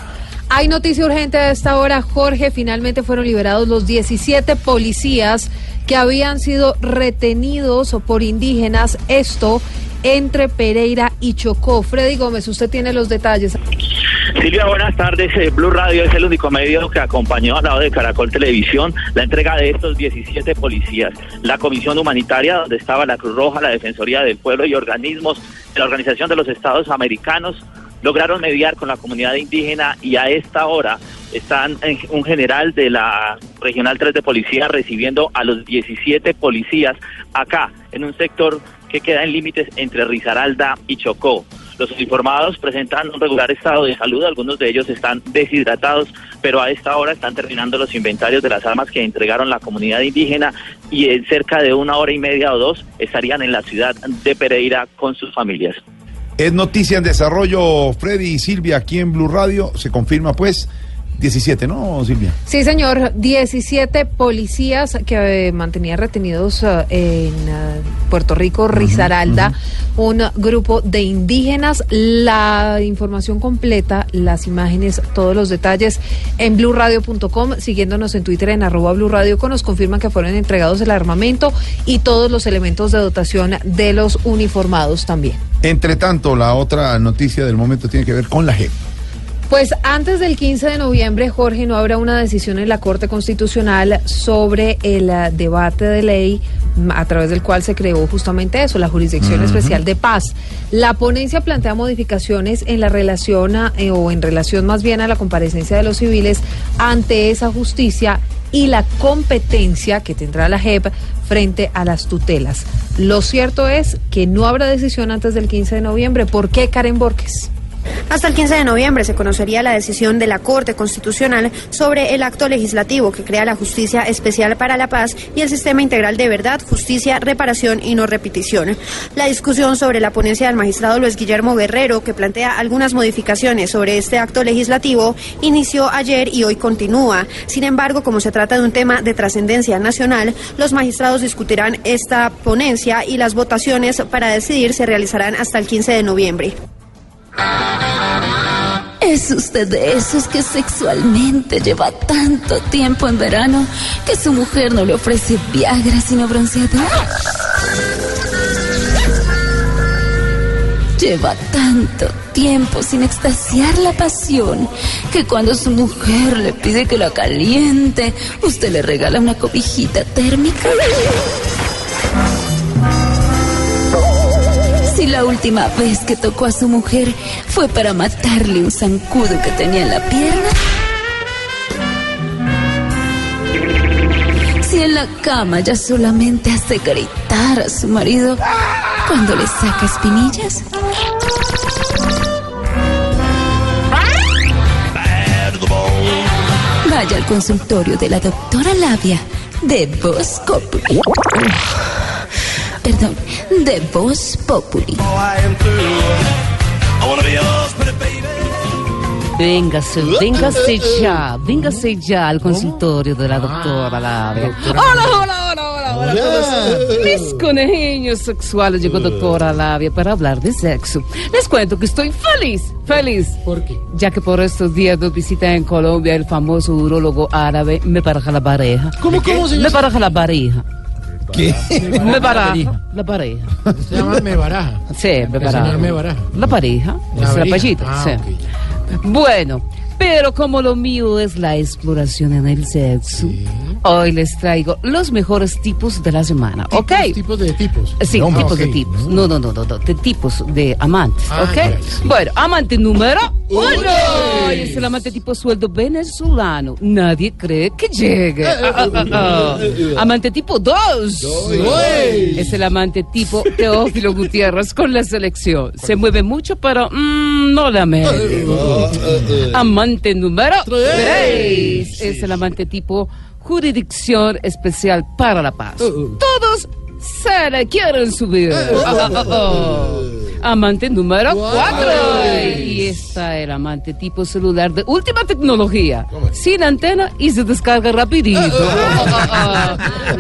Hay noticia urgente a esta hora, Jorge. Finalmente fueron liberados los 17 policías que habían sido retenidos por indígenas. Esto entre Pereira y Chocó. Freddy Gómez, usted tiene los detalles. Silvia, buenas tardes. Eh, Blue Radio es el único medio que acompañó al lado de Caracol Televisión la entrega de estos 17 policías. La Comisión Humanitaria, donde estaba la Cruz Roja, la Defensoría del Pueblo y organismos de la Organización de los Estados Americanos, lograron mediar con la comunidad indígena y a esta hora están un general de la Regional 3 de Policía recibiendo a los 17 policías acá, en un sector que queda en límites entre Risaralda y Chocó. Los uniformados presentan un regular estado de salud, algunos de ellos están deshidratados, pero a esta hora están terminando los inventarios de las armas que entregaron la comunidad indígena y en cerca de una hora y media o dos estarían en la ciudad de Pereira con sus familias. Es noticia en desarrollo, Freddy y Silvia, aquí en Blue Radio. Se confirma, pues, 17, ¿no, Silvia? Sí, señor. 17 policías que eh, mantenían retenidos eh, en eh, Puerto Rico, Risaralda, un grupo de indígenas. La información completa, las imágenes, todos los detalles en blurradio.com, siguiéndonos en Twitter en arroba blurradioco, nos confirman que fueron entregados el armamento y todos los elementos de dotación de los uniformados también. Entre tanto, la otra noticia del momento tiene que ver con la JEP. Pues antes del 15 de noviembre, Jorge, no habrá una decisión en la Corte Constitucional sobre el eh, debate de ley a través del cual se creó justamente eso, la Jurisdicción. Especial de Paz. La ponencia plantea modificaciones en la relación a- eh, o en relación más bien a la comparecencia de los civiles ante esa justicia y la competencia que tendrá la JEP frente a las tutelas. Lo cierto es que no habrá decisión antes del 15 de noviembre. ¿Por qué, Karen Borges? Hasta el 15 de noviembre se conocería la decisión de la Corte Constitucional sobre el acto legislativo que crea la Justicia Especial para la Paz y el Sistema Integral de Verdad, Justicia, Reparación y No Repetición. La discusión sobre la ponencia del magistrado Luis Guillermo Guerrero, que plantea algunas modificaciones sobre este acto legislativo, inició ayer y hoy continúa. Sin embargo, como se trata de un tema de trascendencia nacional, los magistrados discutirán esta ponencia y las votaciones para decidir se realizarán hasta el 15 de noviembre. ¿Es usted de esos que sexualmente lleva tanto tiempo en verano que su mujer no le ofrece Viagra sino bronceador? Lleva tanto tiempo sin extasiar la pasión que cuando su mujer le pide que la caliente, usted le regala una cobijita térmica. Si la última vez que tocó a su mujer fue para matarle un zancudo que tenía en la pierna. Si en la cama ya solamente hace gritar a su marido cuando le saca espinillas. Vaya al consultorio de la doctora Labia de Populi. Perdón, de Voz Populi. Véngase, véngase ya, véngase ya al consultorio de la doctora Labia. Hola, hola, hola, hola, hola. todos. Mis conejillos sexuales llegó doctora Labia para hablar de sexo. Les cuento que estoy feliz, feliz. ¿Por qué? Ya que por estos días nos visita en Colombia el famoso urólogo árabe Me Paraja la pareja. ¿Cómo, cómo, señor? Me Paraja la pareja. ¿Qué? Me baraja, la pareja. Se llama Me Baraja. Sí, me baraja. señor Me Baraja. La pareja, La la Ah, sí. Bueno, pero como lo mío es la exploración en el sexo, hoy les traigo los mejores tipos de la semana, ¿ok? Tipos de tipos. Sí, tipos de tipos. No, no, no, no, no, de tipos de amantes, Ah, ¿ok? Bueno, amante número uno. Uy. Es el amante tipo sueldo venezolano. Nadie cree que llegue. Ah, ah, ah. Amante tipo dos. Uy. Es el amante tipo Teófilo Gutiérrez con la selección. Se mueve mucho, pero mm, no la mete. Amante amante número 3 es el amante tipo Jurisdicción Especial para la Paz. Todos se le quieren subir. Ah, ah, ah. Amante número 4. Y está el amante tipo celular de última tecnología. Sin antena y se descarga rapidito.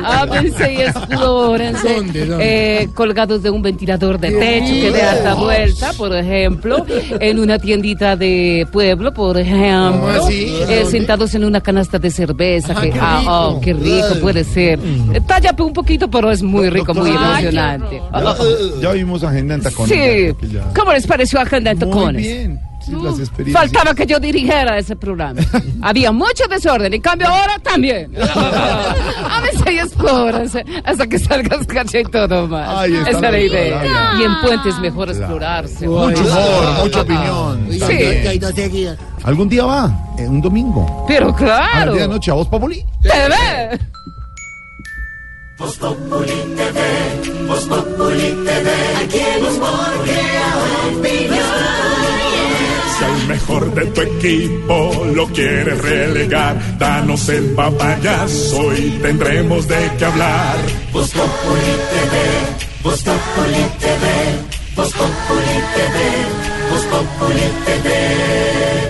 Ábrense y explórense. ¿Dónde, dónde? Eh, colgados de un ventilador de techo que de alta vuelta, por ejemplo. En una tiendita de pueblo, por ejemplo. Eh, sentados en una canasta de cerveza. que, qué ah, rico. oh, qué rico puede ser. Eh, Tállate un poquito, pero es muy rico, muy Ay, qué emocionante. Ya, ya vimos agenda en tacones. Sí. ya, que ya- ¿Cómo les pareció Agenda en Muy Tacones? bien. Sí, las experiencias. Faltaba que yo dirigiera ese programa. Había mucho desorden, en cambio ahora también. A veces y explórense hasta que salgas caché y todo más. Está Esa es la idea. idea. Y en puentes mejor explorarse. Mucho humor, mucha opinión. Sí. hay dos seguidas. Algún día va, eh, un domingo. Pero A claro. 10 de la noche, a vos, Populi. Te ve. Voz Populi TV, Voz Populi TV, aquí el humor crea opinión. Si al mejor de tu equipo lo quieres relegar, danos el papayazo y tendremos de qué hablar. Voz Populi TV, Voz Populi TV, Voz Populi TV, Voz Populi TV.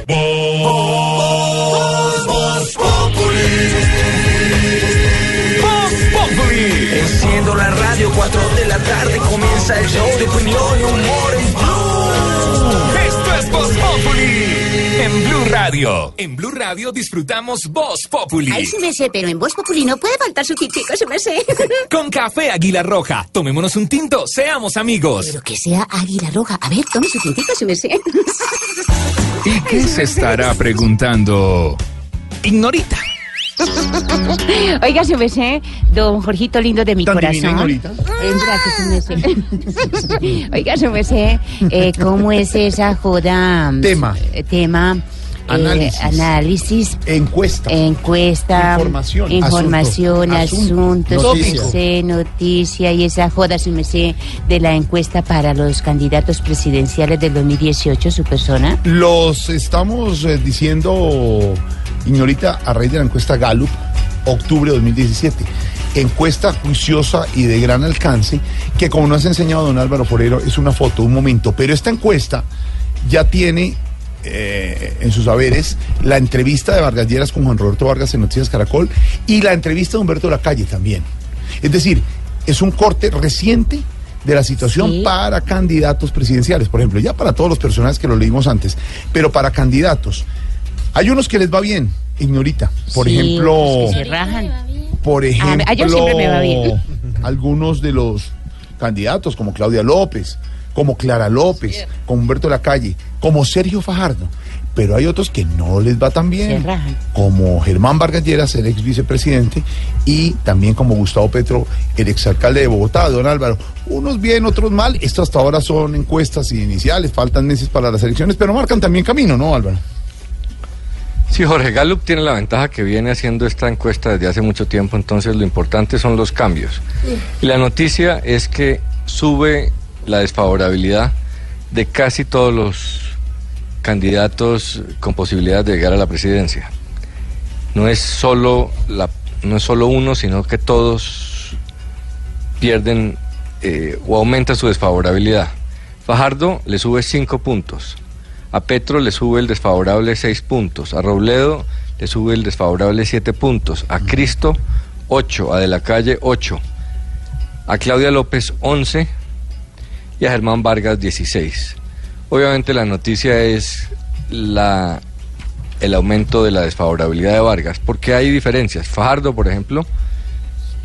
Voz, Voz Populi. Enciendo la radio, 4 de la tarde comienza el show de opinión y humor en Blue. Esto es Voz Populi en Blue Radio. En Blue Radio disfrutamos Voz Populi. Ay, su merced, pero en Voz Populi no puede faltar su tintico, su merced. Con café Águila Roja. Tomémonos un tinto, seamos amigos. Pero que sea águila roja. A ver, tome su tintico, su merced. ¿Y qué se estará preguntando? Ignorita. Oiga, su don Jorgito lindo de mi Tan corazón. Ignorita. Eh, gracias. Oiga, su eh, ¿cómo es esa joda? Tema. Eh, Tema. eh, Análisis. análisis, Encuesta. encuesta, Información. información, Asunto. asuntos, Asunto. Noticia. noticia. y esa joda, su merced, de la encuesta para los candidatos presidenciales del 2018, su persona. Los estamos eh, diciendo, Ignorita, a raíz de la encuesta Gallup, octubre de 2017. Encuesta juiciosa y de gran alcance, que como nos ha enseñado don Álvaro Forero, es una foto, un momento. Pero esta encuesta ya tiene eh, en sus haberes la entrevista de Vargas Lleras con Juan Roberto Vargas en Noticias Caracol y la entrevista de Humberto Lacalle también. Es decir, es un corte reciente de la situación Sí. para candidatos presidenciales, por ejemplo, ya para todos los personajes que lo leímos antes, pero para candidatos. Hay unos que les va bien, ignorita. Por Sí, ejemplo, que se rajan. por ejemplo, a yo siempre me va bien. algunos de los candidatos como Claudia López, como Clara López, como Humberto Lacalle, como Sergio Fajardo. Pero hay otros que no les va tan bien, Se rajan. como Germán Vargas Lleras, el ex vicepresidente, y también como Gustavo Petro, el exalcalde de Bogotá, don Álvaro. Unos bien, otros mal. Esto hasta ahora son encuestas iniciales, faltan meses para las elecciones, pero marcan también camino, ¿no, Álvaro? Sí, Jorge Gallup tiene la ventaja que viene haciendo esta encuesta desde hace mucho tiempo, entonces lo importante son los cambios. Y la noticia es que sube la desfavorabilidad de casi todos los candidatos con posibilidad de llegar a la presidencia. No es solo la, no es solo uno, sino que todos pierden eh, o aumenta su desfavorabilidad. Fajardo le sube cinco puntos. A Petro le sube el desfavorable 6 puntos. A Robledo le sube el desfavorable 7 puntos. A Cristo 8. A De la Calle 8. A Claudia López 11. Y a Germán Vargas 16. Obviamente la noticia es la, el aumento de la desfavorabilidad de Vargas. Porque hay diferencias. Fajardo, por ejemplo,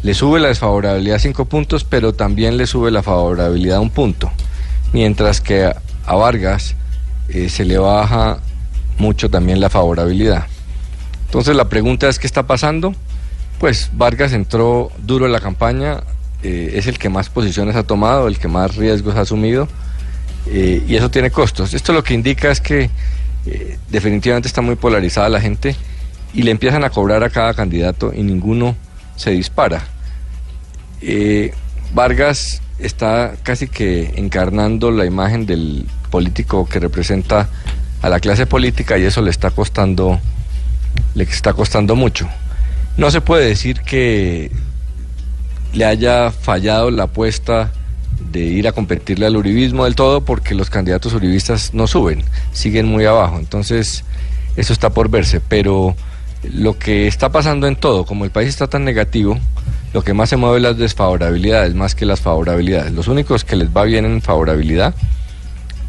le sube la desfavorabilidad 5 puntos, pero también le sube la favorabilidad un punto. Mientras que a, a Vargas eh, se le baja mucho también la favorabilidad. Entonces la pregunta es, ¿qué está pasando? Pues Vargas entró duro en la campaña, eh, es el que más posiciones ha tomado, el que más riesgos ha asumido, eh, y eso tiene costos. Esto lo que indica es que definitivamente está muy polarizada la gente y le empiezan a cobrar a cada candidato y ninguno se dispara. Vargas está casi que encarnando la imagen del político que representa a la clase política y eso le está costando, le está costando mucho. No se puede decir que le haya fallado la apuesta de ir a competirle al uribismo del todo porque los candidatos uribistas no suben, siguen muy abajo. Entonces, eso está por verse, pero lo que está pasando en todo, como el país está tan negativo, lo que más se mueve es las desfavorabilidades más que las favorabilidades. Los únicos que les va bien en favorabilidad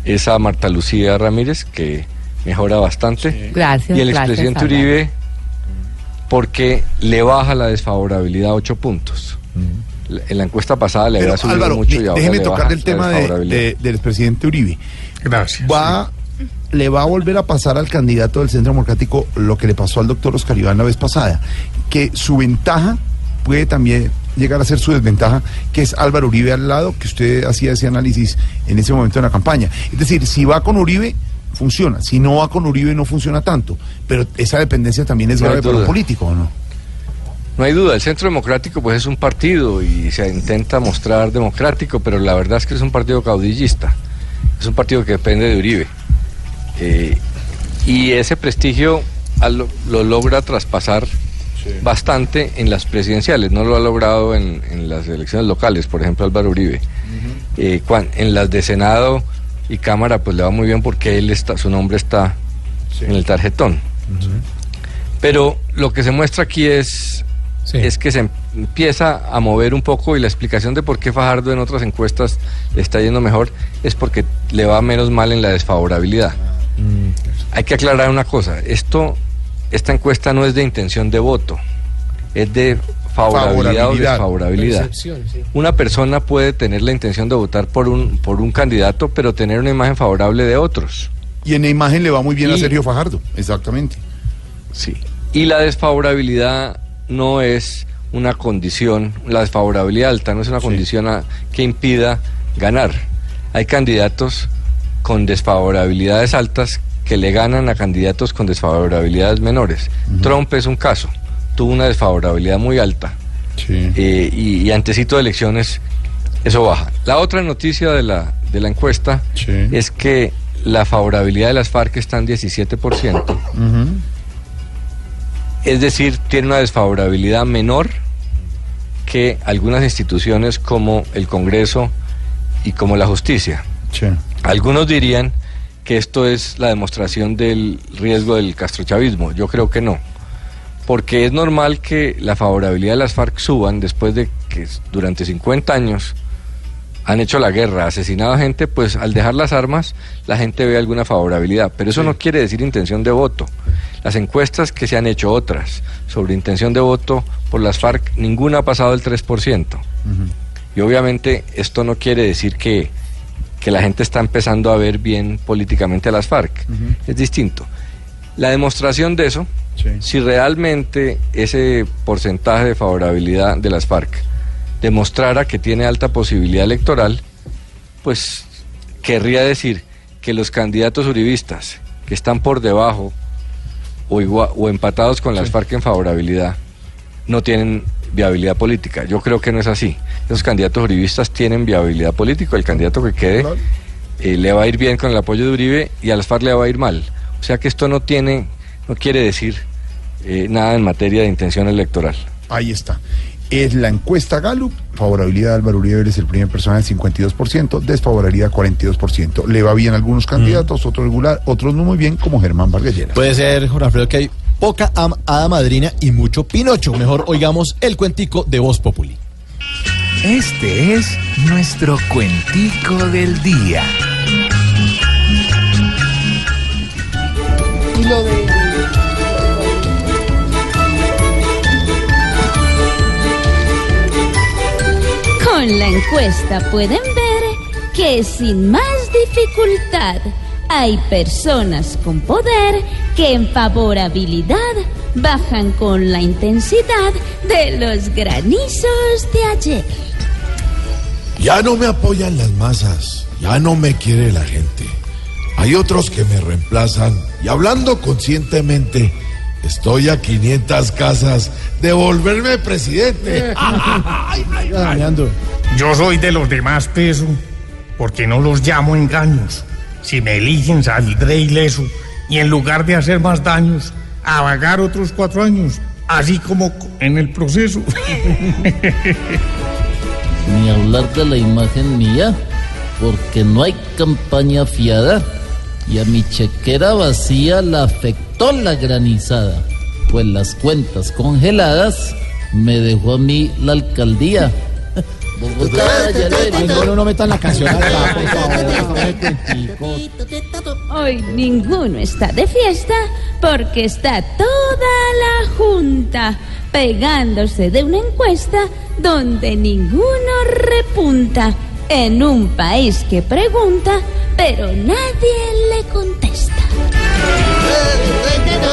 es a Marta Lucía Ramírez, que mejora bastante, Gracias, y el gracias, expresidente Álvaro. Uribe, porque le baja la desfavorabilidad a 8 puntos. En la encuesta pasada le Pero, había subido Álvaro, mucho y ahora déjeme le tocar baja el la tema de- desfavorabilidad. de- del presidente Uribe. Gracias. Va, le va a volver a pasar al candidato del Centro Democrático lo que le pasó al doctor Oscar Iván la vez pasada, que su ventaja puede también llegar a ser su desventaja, que es Álvaro Uribe al lado, que usted hacía ese análisis en ese momento en la campaña. Es decir, si va con Uribe, funciona. Si no va con Uribe, no funciona tanto. Pero esa dependencia también es No grave para un político, ¿o no? No hay duda, el Centro Democrático pues es un partido y se intenta mostrar democrático, pero la verdad es que es un partido caudillista, es un partido que depende de Uribe. Eh, y ese prestigio a lo, lo logra traspasar bastante en las presidenciales, no lo ha logrado en, en las elecciones locales, por ejemplo Álvaro Uribe. Eh, cuan- en las de Senado y Cámara pues le va muy bien porque él está, su nombre está en el tarjetón. Pero lo que se muestra aquí es, es que se empieza a mover un poco y la explicación de por qué Fajardo en otras encuestas le está yendo mejor es porque le va menos mal en la desfavorabilidad. Hay que aclarar una cosa, esto, esta encuesta no es de intención de voto, es de favorabilidad, o Favorabilidad. desfavorabilidad. Sí. Una persona puede tener la intención de votar por un, por un candidato, pero tener una imagen favorable de otros. Y en la imagen le va muy bien a Sergio Fajardo, exactamente. Sí. Y la desfavorabilidad no es una condición, la desfavorabilidad alta no es una condición a- que impida ganar. Hay candidatos con desfavorabilidades altas que le ganan a candidatos con desfavorabilidades menores. Trump es un caso, tuvo una desfavorabilidad muy alta eh, y, y antecito de elecciones eso baja. La otra noticia de la, de la encuesta es que la favorabilidad de las FARC está en 17%. Es decir, tiene una desfavorabilidad menor que algunas instituciones como el Congreso y como la justicia. Algunos dirían que esto es la demostración del riesgo del castrochavismo. Yo creo que no. Porque es normal que la favorabilidad de las FARC suban después de que durante 50 años han hecho la guerra, asesinado a gente, pues al dejar las armas la gente ve alguna favorabilidad. Pero eso no quiere decir intención de voto. Las encuestas que se han hecho otras sobre intención de voto por las FARC, ninguna ha pasado el 3%. Y obviamente esto no quiere decir que, que la gente está empezando a ver bien políticamente a las FARC. Es distinto. La demostración de eso, si realmente ese porcentaje de favorabilidad de las FARC demostrara que tiene alta posibilidad electoral, pues querría decir que los candidatos uribistas que están por debajo o, igua- o empatados con las FARC en favorabilidad no tienen viabilidad política. Yo creo que no es así. Esos candidatos uribistas tienen viabilidad política. El candidato que quede eh, le va a ir bien con el apoyo de Uribe y a las FARC le va a ir mal. O sea que esto no tiene, no quiere decir eh, nada en materia de intención electoral. Ahí está. Es la encuesta Gallup. Favorabilidad de Álvaro Uribe es el primer personaje, 52%. Desfavorabilidad, 42%. Le va bien a algunos candidatos, otros regular, otros no muy bien, como Germán Vargas Lleras. Puede ser, Jorge Alfredo, que hay poca am- hada madrina y mucho Pinocho. Mejor oigamos el cuentico de Voz Populi. Este es nuestro cuentico del día. Y lo de. Con la encuesta pueden ver que sin más dificultad hay personas con poder que en favorabilidad bajan con la intensidad de los granizos de ayer. Ya no me apoyan las masas, ya no me quiere la gente. Hay otros que me reemplazan y hablando conscientemente, estoy a 500 casas de volverme presidente. Yo soy de los demás peso, porque no los llamo engaños, si me eligen saldré ileso y en lugar de hacer más daños, a vagar otros cuatro años, así como en el proceso. Ni hablar de la imagen mía, porque no hay campaña fiada. Y a mi chequera vacía la afectó la granizada, pues las cuentas congeladas me dejó a mí la alcaldía. No, metan la canción acá, por favor. Hoy ninguno está de fiesta porque está toda la junta pegándose de una encuesta donde ninguno repunta en un país que pregunta pero nadie le contesta.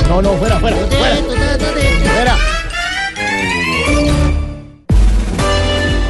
No, no, fuera, fuera, fuera. Fuera.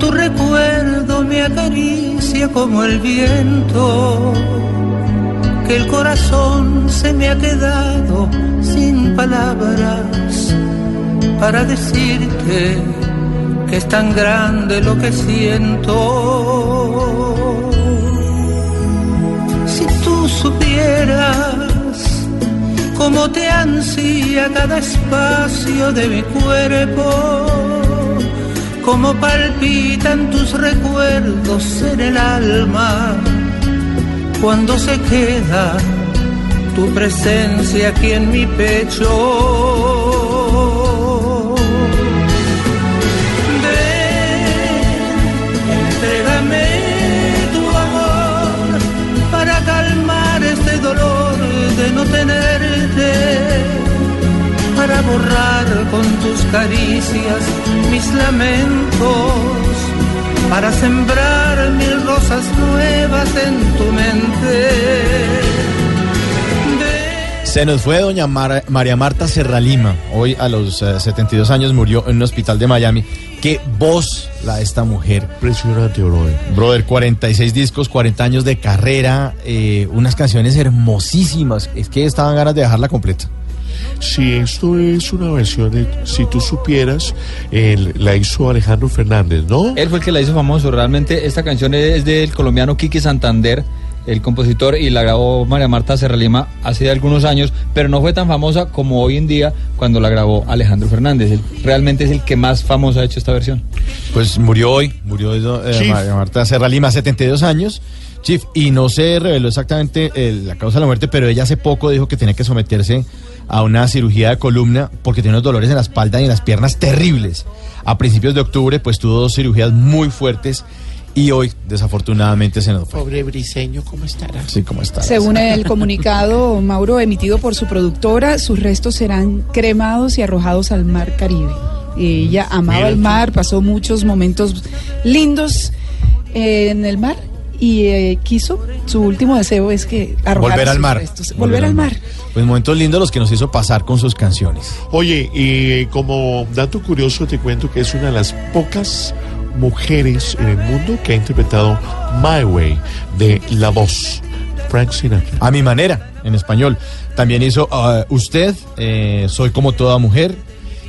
Tu recuerdo me acaricia como el viento, que el corazón se me ha quedado sin palabras para decirte que es tan grande lo que siento. Si tú supieras cómo te ansía cada espacio de mi cuerpo, cómo palpitan tus recuerdos en el alma cuando se queda tu presencia aquí en mi pecho. Ven, entrégame tu amor para calmar este dolor de no tenerte, para borrar con tus caricias mis lamentos, para sembrar mil rosas nuevas en tu mente. Se nos fue doña Mar- María Marta Serralima. Hoy a los eh, 72 años murió en un hospital de Miami. Qué voz la de esta mujer. Impresionante, brother. Brother, 46 discos, 40 años de carrera, eh, unas canciones hermosísimas. Es que estaban ganas de dejarla completa. Sí, esto es una versión de Si tú supieras, el- la hizo Alejandro Fernández, ¿no? Él fue el que la hizo famoso. Realmente esta canción es del colombiano Kiki Santander, el compositor, y la grabó María Marta Serralima hace algunos años, pero no fue tan famosa como hoy en día cuando la grabó Alejandro Fernández. Él realmente es el que más famoso ha hecho esta versión. Pues murió hoy, murió eh, Chief. María Marta Serralima, 72 años. Chief, y no se reveló exactamente eh, la causa de la muerte, pero ella hace poco dijo que tenía que someterse a una cirugía de columna porque tiene unos dolores en la espalda y en las piernas terribles. A principios de octubre, pues tuvo dos cirugías muy fuertes y hoy, desafortunadamente, se nos fue. Pobre briseño, ¿cómo estará? Sí, ¿cómo está? Según el comunicado, Mauro, emitido por su productora, sus restos serán cremados y arrojados al mar Caribe. Y ella amaba Mira el mar, pasó muchos momentos lindos eh, en el mar y eh, quiso, su último deseo es que arrojar Volver al mar. restos. Volver, al mar. Pues momentos lindos los que nos hizo pasar con sus canciones. Oye, y como dato curioso te cuento que es una de las pocas mujeres en el mundo que ha interpretado My Way de La Voz, Frank Sinatra. A mi manera, en español. También hizo ah, Usted, eh, Soy como toda mujer,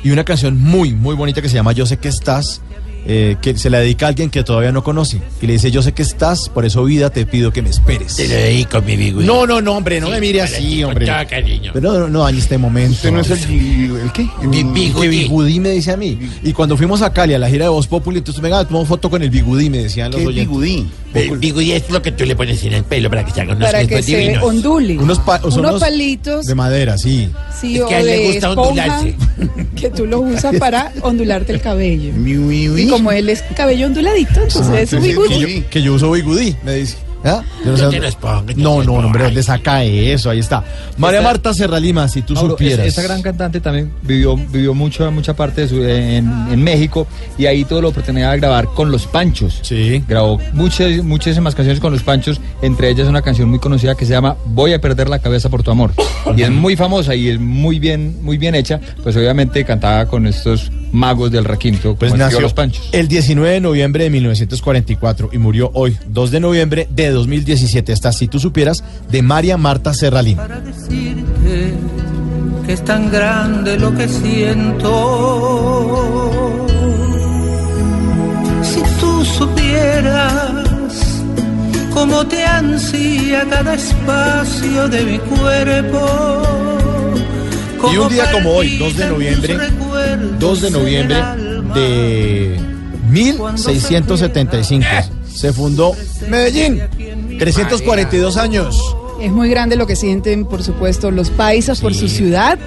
y una canción muy, muy bonita que se llama Yo sé que estás, eh, que se la dedica a alguien que todavía no conoce. Y le dice, yo sé que estás, por eso vida te pido que me esperes. Te lo dedico, mi bigudi. No, no, no, hombre, no Sí, me mire así, ti, hombre. todo cariño. Pero no, no dañe este momento. ¿Usted no es el, el qué? Bi- bigudí. Que bigudí me dice a mí. Y cuando fuimos a Cali a la gira de Voz Populi, entonces venga, tomamos foto con el bigudí, me decían los ¿Qué oyentes. bigudí? El bigudi es lo que tú le pones en el pelo para que se hagan unos Para que se divinos. ondule. Unos, pa- unos unos palitos de madera, sí. sí, Es o que a él le gusta ondularse. que tú lo usas para ondularte el cabello. Mi, mi, mi. Como él es cabello onduladito, entonces es su Sí, sí, bigudí. que, yo, que yo uso bigudí, me dice. ¿Ah? Yo No sé- no, no, hombre, ¿dónde saca eso? Ahí está. María Esta- Marta Serralima, si tú Mauro, supieras. es- Esta gran cantante también vivió, vivió mucho, mucha parte de su, en, en México y ahí tuvo la oportunidad de grabar con Los Panchos. Sí. Grabó muchas, muchísimas canciones con Los Panchos, entre ellas una canción muy conocida que se llama Voy a perder la cabeza por tu amor. Y es muy famosa y es muy bien, muy bien hecha, pues obviamente cantaba con estos magos del requinto, Pues nació Los Panchos. el 19 de noviembre de 1944 y murió hoy, 2 de noviembre de 2017. Esta, si tú supieras, de María Marta Serralima. decirte que es tan grande lo que siento. Si tú supieras cómo te ansía cada espacio de mi cuerpo. Y un día como hoy, 2 de noviembre, 2 de noviembre de 1675, se fundó Medellín. 342 años. Es muy grande lo que sienten, por supuesto, los paisas por su ciudad.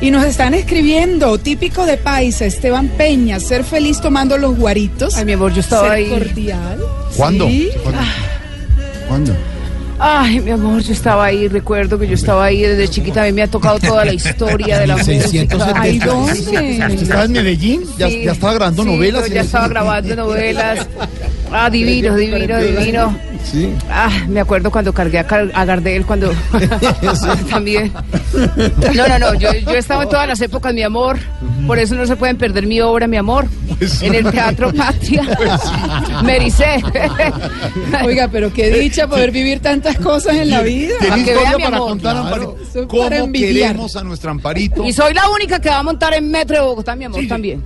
Y nos están escribiendo, típico de paisa, Esteban Peña, ser feliz tomando los guaritos. Ay, mi amor, yo estaba ahí. cordial. ¿Cuándo? Sí. ¿Cuándo? ¿Cuándo? Ay, mi amor, yo estaba ahí, recuerdo que yo estaba ahí desde chiquita, a mí me ha tocado toda la historia de la música. 1670. Ay, ¿Usted estaba en Medellín? ¿Ya, Sí. ya estaba grabando Sí, novelas? pero ya estaba grabando novelas. Ah, divino, divino, divino. Sí. Ah, me acuerdo cuando cargué a, Car- a Gardel, cuando también. No, no, no, yo, yo estaba en todas las épocas, mi amor. Por eso no se pueden perder mi obra, mi amor. En el Teatro Patria. Mericé. Oiga, pero qué dicha poder vivir tantas cosas en la vida. ¿Tiene Para que vea, mi para amor. contar, Claro. Es ¿Cómo para queremos a nuestra Amparito? Y soy la única que va a montar en Metro de Bogotá, mi amor, también.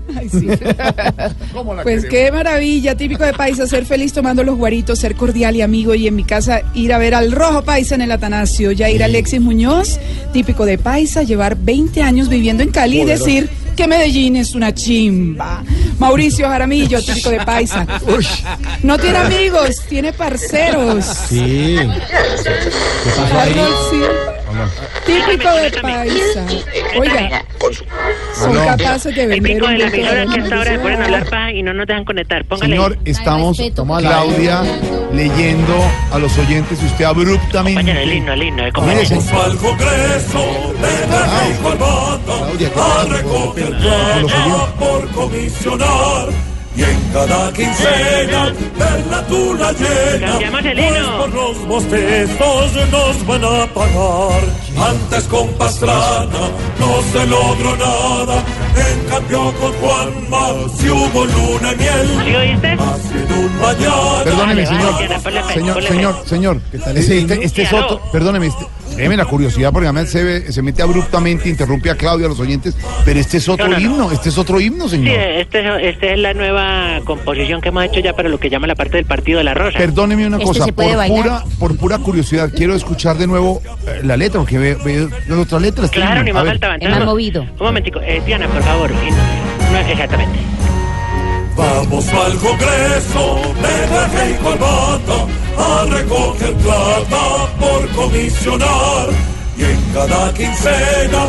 Pues qué maravilla, típico de paisa, ser feliz tomando los guaritos, ser cordial y amigo y en mi casa ir a ver al rojo paisa en el Atanasio, ya ir Alexis Muñoz, típico de paisa, llevar 20 años viviendo en Cali y decir que Medellín es una chimba. Mauricio Jaramillo, típico de paisa. No tiene amigos, tiene parceros. Sí. ¿Qué pasó ahí? Típico de paisa. Oiga, son capaces de El vender pico de la emisora que hasta ahora se ponen a hablar paja y no nos dejan conectar. Póngale. Señor, estamos, Claudia, leyendo a los oyentes y usted abruptamente. Acompañan el himno, el himno compañía. señor. al Congreso de traje y corbata a recoger plata por comisionar y en cada quincena verla tú la llena pues por los bostezos nos van a pagar antes con Pastrana no se logró nada en cambio con Juanma si hubo luna y miel ¿Sí oíste? un mañana Perdóneme, señor. Señor, señor, señor. Este, este, este es otro. Perdóneme, este, déjeme la curiosidad porque además se, ve- se mete abruptamente, interrumpe a Claudia, a los oyentes. Pero este es otro No, no, no. himno, este es otro himno, Sí, señor. este, este es la nueva composición que hemos hecho ya para lo que llama la parte del Partido de la Rosa. Perdóneme una Este cosa, por bailar. pura, por pura curiosidad, quiero escuchar de nuevo eh, la letra, porque veo, veo otra letra. este Claro, himno. ni más faltaba. Entonces, Un momentico, eh, Diana, por favor. exactamente. Vamos al Congreso de traje y corbata a recoger plata por comisionar y en cada quincena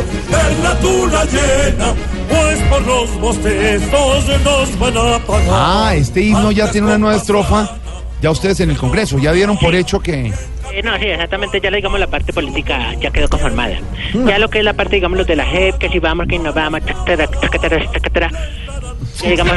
tú la llena, pues por los bostezos nos van a pagar. Ah, este himno ya tiene una nueva estrofa. Ya ustedes en el Congreso, ya dieron por hecho que. Eh, no, sí, exactamente, ya digamos la parte política ya quedó conformada. Ya lo que es la parte, digamos, los de la JEP, que si vamos, que no vamos, tacatara, tacatara, tacatara. Digamos,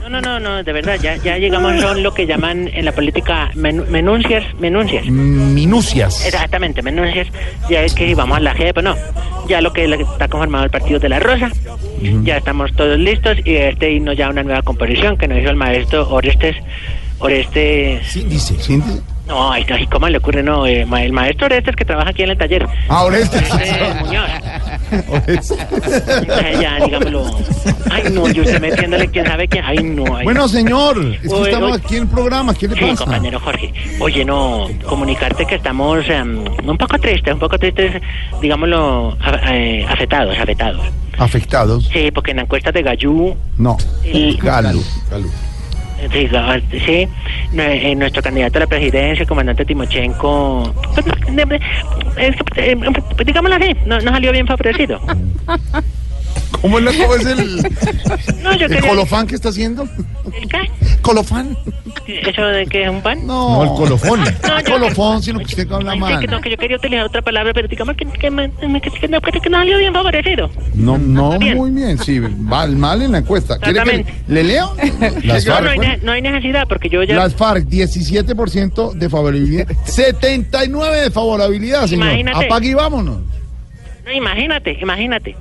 No, no, no, no, de verdad, ya, ya llegamos son lo que llaman en la política men- menuncias, menuncias. Minucias. Exactamente, menuncias. Ya es que vamos a la JEP, no. Ya lo que está conformado el Partido de la Rosa. Ya estamos todos listos y este himno ya una nueva composición que nos hizo el maestro Orestes. Orestes. Síndice. Síndice. No, ay, ay, ¿cómo le ocurre? No, eh, ma- el maestro Orestes que trabaja aquí en el taller. Ah, Orestes. Orestes Muñoz. Entonces ya, digámoslo. Ay, no, yo estoy metiéndole quién sabe quién. Ay, no. ay. Bueno, señor, es que Oye, estamos oye. aquí en el programa, ¿qué le Sí, pasa? compañero Jorge. Oye, no, comunicarte que estamos em, un poco tristes, un poco tristes, digámoslo, a- eh, afectados, afectados. Afectados. Sí, porque en la encuesta de Gallú, No. El- Galo. sí, Ga- sí, nue- eh, nuestro candidato a la presidencia, el comandante Timochenko, pues, eh, digámoslo así, no salió bien favorecido. ¿Cómo es, la, cómo es el, No, yo el quería... colofán que está haciendo? ¿El qué? ¿Colofán? ¿Eso de qué es un pan? No, el colofón. No, yo- colofón, sino que usted habla mal. que no, que yo quería utilizar otra palabra, pero digamos que, que, que, que no, que no salió bien favorecido. No, no, Bien. muy bien, sí, mal, mal en la encuesta. ¿Quiere que le leo? Las no, no no hay necesidad, porque yo ya... Las FARC, 17% de favorabilidad, 79% de favorabilidad, señor. Imagínate. Apague y vámonos. No, imagínate, imagínate.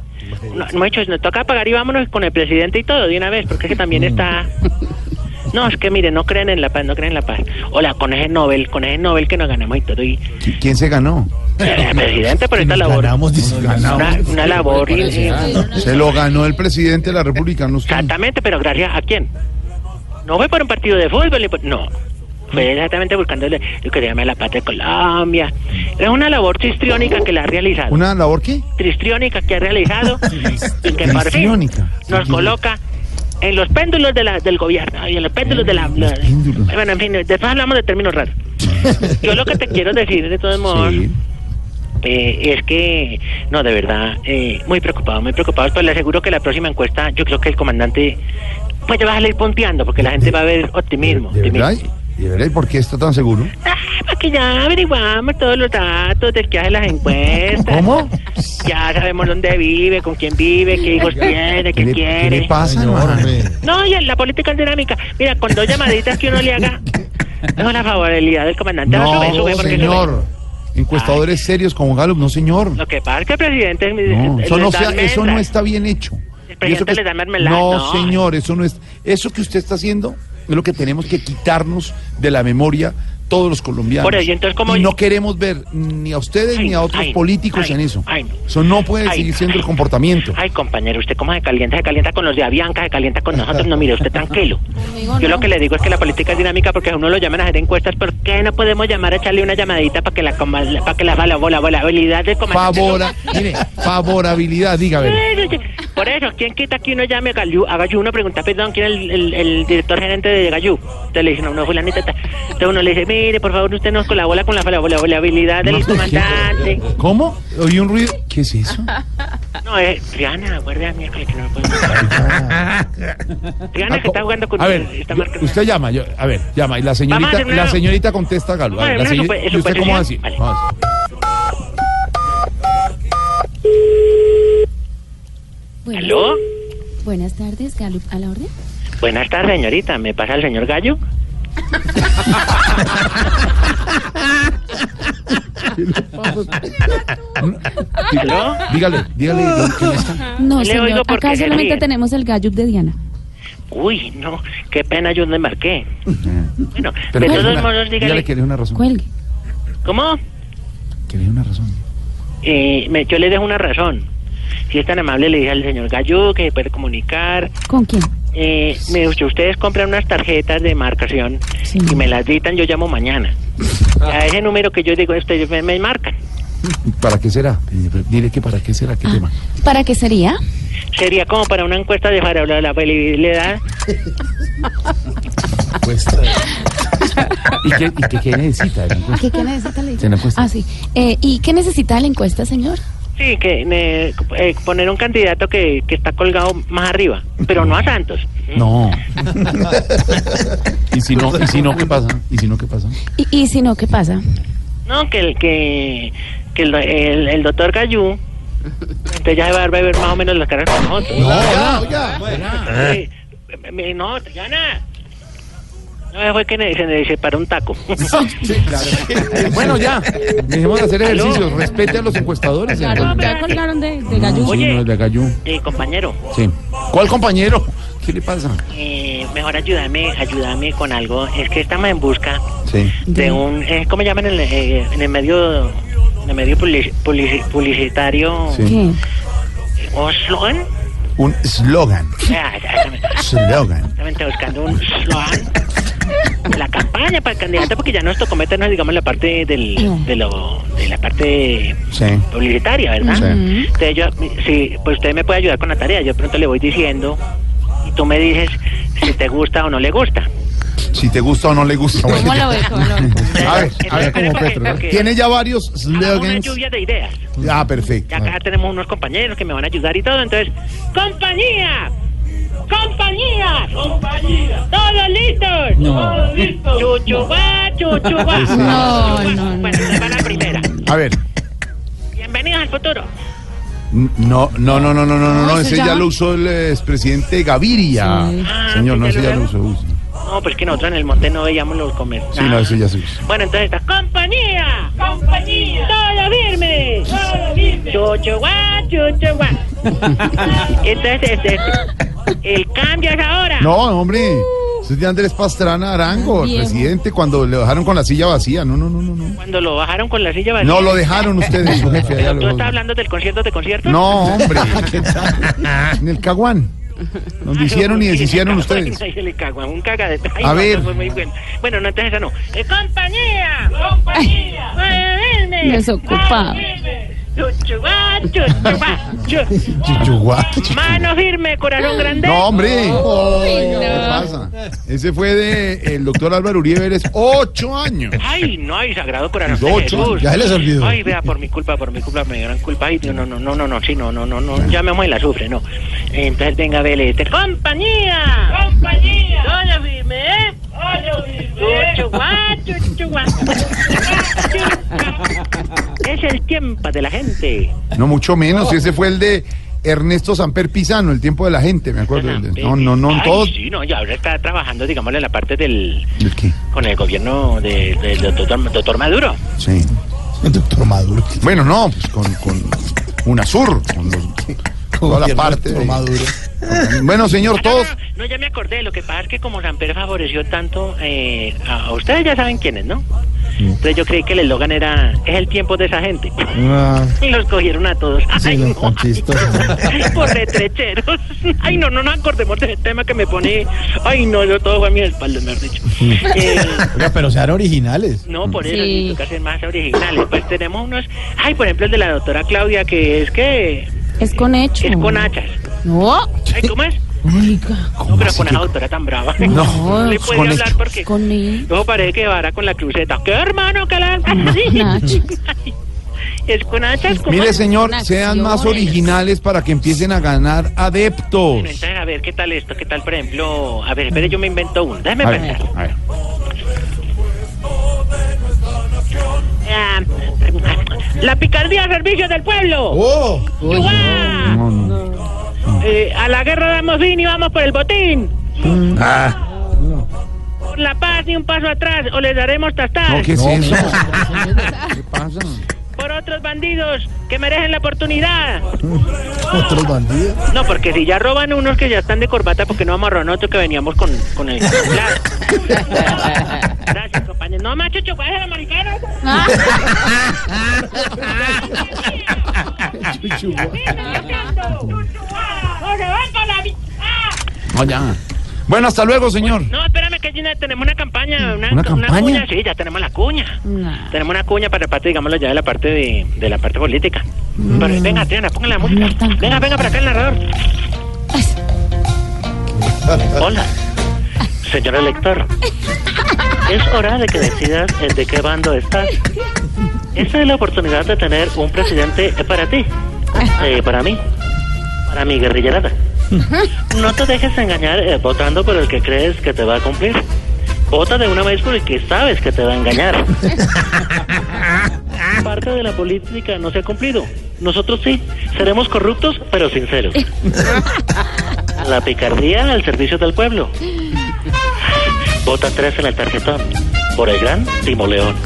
No, no, hecho, nos toca pagar y vámonos con el presidente y todo de una vez, porque es que también está... No, es que mire, no creen en la paz, no creen en la paz. Hola, con ese Nobel, con ese Nobel que nos ganamos y todo. Y ¿Qui- ¿Quién se ganó? el presidente por esta labor. Ganamos, dice, Una, ganamos. una labor. y- Se lo ganó el presidente de la República, no. Exactamente, pero gracias a quién. No fue por un partido de fútbol, no. Fue exactamente buscando el- lo que se llama la paz de Colombia. Es una labor tristriónica que la ha realizado. ¿Una labor qué? Tristriónica que ha realizado y que por fin nos coloca en los péndulos de la, del gobierno y en los péndulos de la... la- bueno, en fin, después hablamos de términos raros. Yo lo que te quiero decir, de todos modos, eh, es que, no, de verdad, eh, muy preocupado, muy preocupado. Pues le aseguro que la próxima encuesta, yo creo que el comandante, pues ya va a salir ponteando, porque la gente va a ver optimismo. ¿De optimismo. Verdad? ¿De verdad? ¿Y por qué está tan seguro? Porque ya averiguamos todos los datos del que hace las encuestas. ¿Cómo? Ya sabemos dónde vive, con quién vive, qué hijos tiene, qué, ¿Qué le, quiere. qué le pasa, hermano? No, y la política es dinámica. Mira, con dos llamaditas que uno le haga, no la favorabilidad del comandante va a No, subir, sube, porque señor. Encuestadores serios como Gallup, no, señor. sube. Lo que pasa es que el presidente No, eso, no sea- eso no está bien hecho. El Y eso presidente que- les da mermelada. no, No, señor, eso no es. Eso que usted está haciendo es lo que tenemos que quitarnos de la memoria todos los colombianos. Por eso, entonces, ¿cómo- y no queremos ver ni a ustedes ni a otros ay, políticos ay, en eso. no. Eso no puede Ay, seguir siendo ay. el comportamiento. Ay, compañero, usted cómo se calienta, se calienta con los de Avianca, se calienta con nosotros. No, mire, usted tranquilo. Yo lo que le digo es que la política es dinámica porque a uno lo llaman a hacer encuestas. ¿Por qué no podemos llamar a echarle una llamadita para que la para que la, la, la volabilidad comandante... Favora, mire, favorabilidad, ver. Por eso, ¿quién quita que uno llame a Gallú? A Gallú uno pregunta, perdón, ¿quién es el, el- el director gerente de Gallú? Entonces le dicen, no, no, fulanita. Entonces uno le dice, mire, por favor, usted nos colabora con la volabilidad del comandante. ¿Cómo? ¿Oí un ruido? ¿Qué es eso? No, es Triana, guardia miércoles que no lo puedo Triana que está jugando con A ver, marcando. usted llama, yo- a ver, llama, y la señorita, la señorita contesta a Galo. A ver, la hacer una señor- supo- ¿Y usted cómo así? suposición? Vamos. ¿Aló? Buenas tardes, Galup, a la orden. Buenas tardes, señorita. ¿Me pasa el señor Gallo? ¿Aló? Dígale, dígale, ¿quién está? No, Le señor, acá solamente ríe. tenemos el Gallup de Diana. Uy, no, qué pena, yo no embarqué. Bueno, Pero de le todos una- modos, dígale. dígale que le dé una razón. Cuelgue. ¿Cómo? Que le dé una razón. Eh, me- yo le dejo una razón. Si es tan amable, le dije al señor Gallo que se puede comunicar. ¿Con quién? Eh, me, si ustedes compran unas tarjetas de marcación y me las dictan, yo llamo mañana. A ese número que yo digo, ustedes me, me marcan. ¿Para qué será? Dile que para qué será, Ah. qué tema. ¿Para qué sería? Sería como para una encuesta de la la felicidad. Pues, ¿Y qué, y qué, qué necesita? de la encuesta? ¿Qué, qué necesita la ¿Se la encuesta? Ah, sí. Eh, ¿Y qué necesita de la encuesta, señor? Sí, que eh, eh, poner un candidato que, que está colgado más arriba, pero no a Santos. No. ¿Y si no, y si no qué pasa? ¿Y si no qué pasa? ¿Y, y si no, qué pasa? No, que el que, que el, el, el doctor Gallú, usted ya va a ver más o menos las caras con nosotros. No, oiga. Sí, me- no, Triana. No, fue que se me separó un taco. Bueno, ya. Dejemos de hacer ¿Aló? ejercicios. Respete a los encuestadores. Ya señor. colgaron de, de sí, no, Gallú. Eh, compañero, Sí. ¿Cuál compañero? ¿Qué le pasa? eh, mejor ayúdame, ayúdame con algo. Es que estamos en busca Sí. de un, eh, ¿cómo llaman en el, eh, en el medio, en el medio publici- publici- publicitario? Sí. ¿Qué? ¿Un slogan? Slogan. Buscando un slogan. La campaña para el candidato, porque ya nos tocó meternos, digamos, en la parte del, de, lo, de la parte Sí. publicitaria, ¿verdad? Sí. Entonces yo, sí, pues usted me puede ayudar con la tarea. Yo de pronto le voy diciendo y tú me dices si te gusta o no le gusta. Si te gusta o no le gusta. ¿Cómo lo ves? ¿Cómo lo ves? A ver, a ver, como Petro. Tiene ya varios Una slogans. lluvia de ideas. Ah, perfecto. Y acá tenemos unos compañeros que me van a ayudar y todo, entonces, ¡compañía! ¡Compañía! ¡Compañía! ¿Todos listos? No. ¡Todos listos! Bueno, esta va la primera. A ver. Bienvenidos al futuro. No, no, no, no, no, no, no, no, ¿Cómo se ese ya lo usó el expresidente Gaviria. Ah, Señor, ¿sí no, ese ya lo usó? No, pero es que nosotros en el monte no veíamos los comercios. Sí, no, ese ya se usa. Bueno, entonces está ¡Compañía! ¡Compañía! ¡Todo firme! ¡Todo firme! ¡Chuchuá, chuchuá! Entonces, este, este, el cambio es ahora. No, hombre. Es de Andrés Pastrana Arango, el presidente, cuando le dejaron con la silla vacía. No, no, no, no. No, Cuando lo bajaron con la silla vacía. no lo dejaron ustedes, su jefe. allá ¿Tú estás hablando del concierto de conciertos? No, hombre. En el Caguán. Donde hicieron y deshicieron ustedes. A ver. bueno. No, entonces esa no. Eh, ¡Compañía! ¡Compañía! Desocupado. Chuchuá. Mano firme, corazón grande. No, hombre. Uy, no. ¿Qué pasa? Ese fue de el doctor Álvaro Uribe Vélez, ocho años. Ay, no, ay, sagrado corazón de ocho, Jesús. ya se les olvidó. Ay, vea, por mi culpa, por mi culpa, me dieron culpa. Ay, Dios, no, no, no, no, no, sí, no, no, no, no, ya me y la sufre, no. Entonces, venga, Vélez, te- ¡Compañía! ¡Compañía! ¡Oye, firme, eh! ¡Oye, firme! ¡Chuchuá, chuchuá! Es el tiempo de la gente. No, mucho menos. Ese fue el de Ernesto Samper Pisano, el tiempo de la gente, me acuerdo. No, no, no, Ay, todos. sí, no, y ahora está trabajando, digámosle, en la parte del... ¿El qué? con el gobierno de- del doctor, doctor Maduro. Sí. El doctor Maduro. Bueno, no, pues con, con UNASUR, con los, toda la Gobierno parte. doctor de- Maduro. Bueno, señor, todos. No, ya me acordé, lo que pasa es que como Samper favoreció tanto, eh, a, a ustedes ya saben quiénes, ¿no? Entonces yo creí que el eslogan era, es el tiempo de esa gente. Ah, Y los cogieron a todos. sí, Ay, no, chistoso. por retrecheros. Ay, no, no nos acordemos de ese tema que me pone. Ay, no, yo todo fue a mi espalda, me has dicho. Eh, Oiga, pero sean originales. no, por eso Sí. sí, toca ser más originales. Pues tenemos unos. Ay, por ejemplo, el de la doctora Claudia, que es que. Es con hecho. Es con hachas. No. Ay, ¿cómo es? Oiga. No, pero con esa doctora tan brava. No, le es puede con hablar hecho. porque. Con. Luego parece que vara con la cruceta. ¿Qué hermano que la.? es con hachas. ¿cómo Mire, señor, sean más originales para que empiecen a ganar adeptos. Bueno, entonces, a ver, ¿qué tal esto? ¿Qué tal, por ejemplo? A ver, espere, yo me invento uno. Déjeme A ver, pensar. a ver. Ah, la picardía al servicio del pueblo. ¡Oh! ¡Uah! No, no. Eh, a la guerra damos fin y vamos por el botín. Ah, Por la paz ni un paso atrás o les daremos tastar. no, ¿qué es eso? ¿Qué pasa? Por otros bandidos que merecen la oportunidad. Otros bandidos. No, porque si ya roban unos que ya están de corbata, porque no vamos a robar nosotros que veníamos con, con el celular. Gracias, compañero. No, macho, ¿cuál es el americano? ¡No se van con la ¡Ah! Ya. Bueno, hasta luego, señor. No, espérame, que ya tenemos una campaña. Una, ¿Una campaña? cuña, sí, ya tenemos la cuña. Tenemos una cuña para la parte, digámoslo ya, de la parte de, de la parte política. Pero, venga, Triana, pongan la música. Venga, venga para acá el narrador. Hola, señor elector. Es hora de que decidas de qué bando estás. Esta es la oportunidad de tener un presidente para ti, eh, para mí, para mi guerrillerada. No te dejes engañar eh, votando por el que crees que te va a cumplir. Vota de una vez por el que sabes que te va a engañar. Parte de la política no se ha cumplido. Nosotros sí, seremos corruptos pero sinceros. La picardía al servicio del pueblo. Vota tres en el tarjetón. Por el gran Timo León.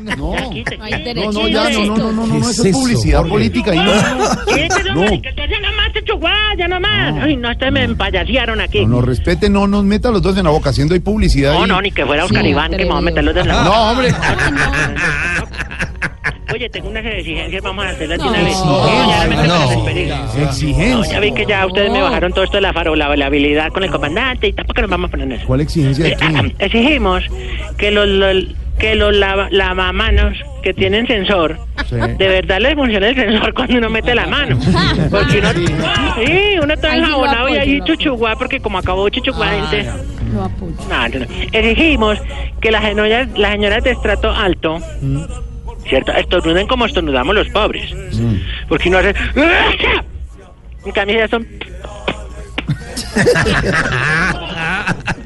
No, no, No, no, ya, no, no, no, no, no, eso es publicidad política. Y no, no, Ya nomás. Ay, no, ustedes me empayasearon aquí. no, no, respete, no nos meta los dos en la boca, haciendo ahí publicidad. No, no, ni que fuera Oscar Sí. Iván, que me va a meter los dedos en la boca. No, hombre. Oye, tengo unas exigencias, vamos a hacerlas de una vez. no, ya. Exigencia. Vi que ya ustedes me bajaron todo esto de la farolabilidad con el comandante y tampoco nos vamos a poner en eso. ¿Cuál exigencia de Eh, ah, quién? Exigimos que los, los, que los lava- lavamanos que tienen sensor, de verdad les funciona el sensor cuando uno mete la mano. Porque uno, sí, uno está enjabonado y ahí chuchuguá, porque como acabó chuchuguá, gente. Lo apoyo. No, no, no. Exigimos que las señoras, las señoras de estrato alto, ¿cierto? Estornuden como estornudamos los pobres. Porque uno hace... En cambio ya son...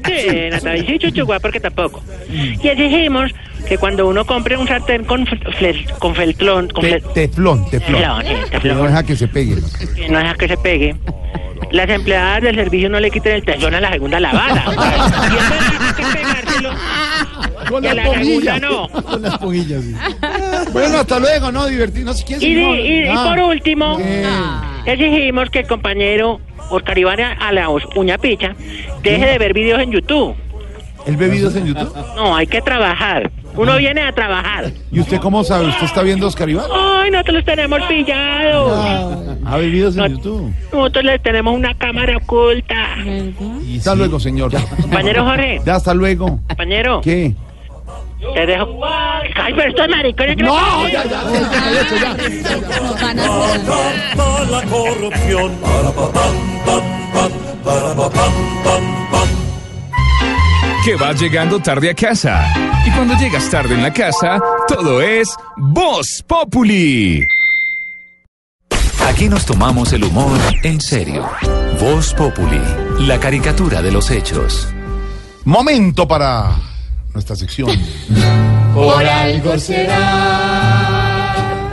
Sí, Natalia, sí, chuchuguá, porque tampoco. Y exigimos que cuando uno compre un sartén con, fle- con feltlón, con Te- teflón, teflón. Teflón, sí, Que teflón. no deja que se pegue. no deja que se pegue, las empleadas del servicio no le quiten el teflón a la segunda lavada. Y eso hay que pegárselo. Con Y a la la segunda no. Con las pomillas. sí. Bueno, hasta luego, ¿no? Divertirnos. Si quieres, Y, no, y- y ah. por último, ¿Qué? exigimos que el compañero Oscar Iván a la os- uña picha deje de ver videos en YouTube. ¿El bebidos en YouTube? No, hay que trabajar. Uno viene a trabajar. ¿Y usted cómo sabe? ¿Usted está viendo Oscar Iván? Ay, nosotros los tenemos pillados. ¿Ha bebidos en YouTube? Nosotros les tenemos una cámara oculta. Hasta luego, señor. Compañero Jorge. Ya, hasta luego. Compañero. ¿Qué? Te dejo. Ay, pero estos maricones que No, ya, ya, ya, ya, ya, ya. Acaba la corrupción. Que vas llegando tarde a casa. Y cuando llegas tarde en la casa, todo es Voz Populi. Aquí nos tomamos el humor en serio. Voz Populi, la caricatura de los hechos. Momento para nuestra sección. Por algo será.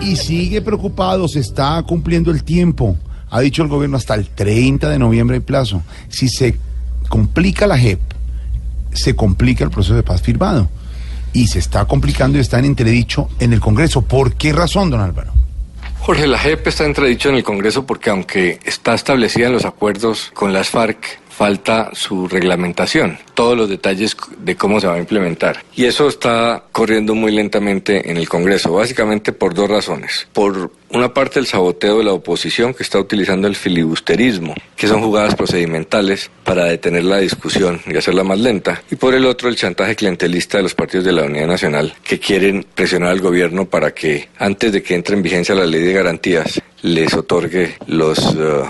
Y sigue preocupado, se está cumpliendo el tiempo. Ha dicho el gobierno hasta el 30 de noviembre hay plazo. Si se complica la JEP, se complica el proceso de paz firmado. Y se está complicando y está en entredicho en el Congreso. ¿Por qué razón, don Álvaro? Jorge, la JEP está entredicho en el Congreso porque aunque está establecida en los acuerdos con las FARC, falta su reglamentación, todos los detalles de cómo se va a implementar. Y eso está corriendo muy lentamente en el Congreso, básicamente por dos razones. Por una parte, el saboteo de la oposición que está utilizando el filibusterismo, que son jugadas procedimentales para detener la discusión y hacerla más lenta. Y por el otro, el chantaje clientelista de los partidos de la Unidad Nacional, que quieren presionar al gobierno para que antes de que entre en vigencia la ley de garantías, les otorgue los eh,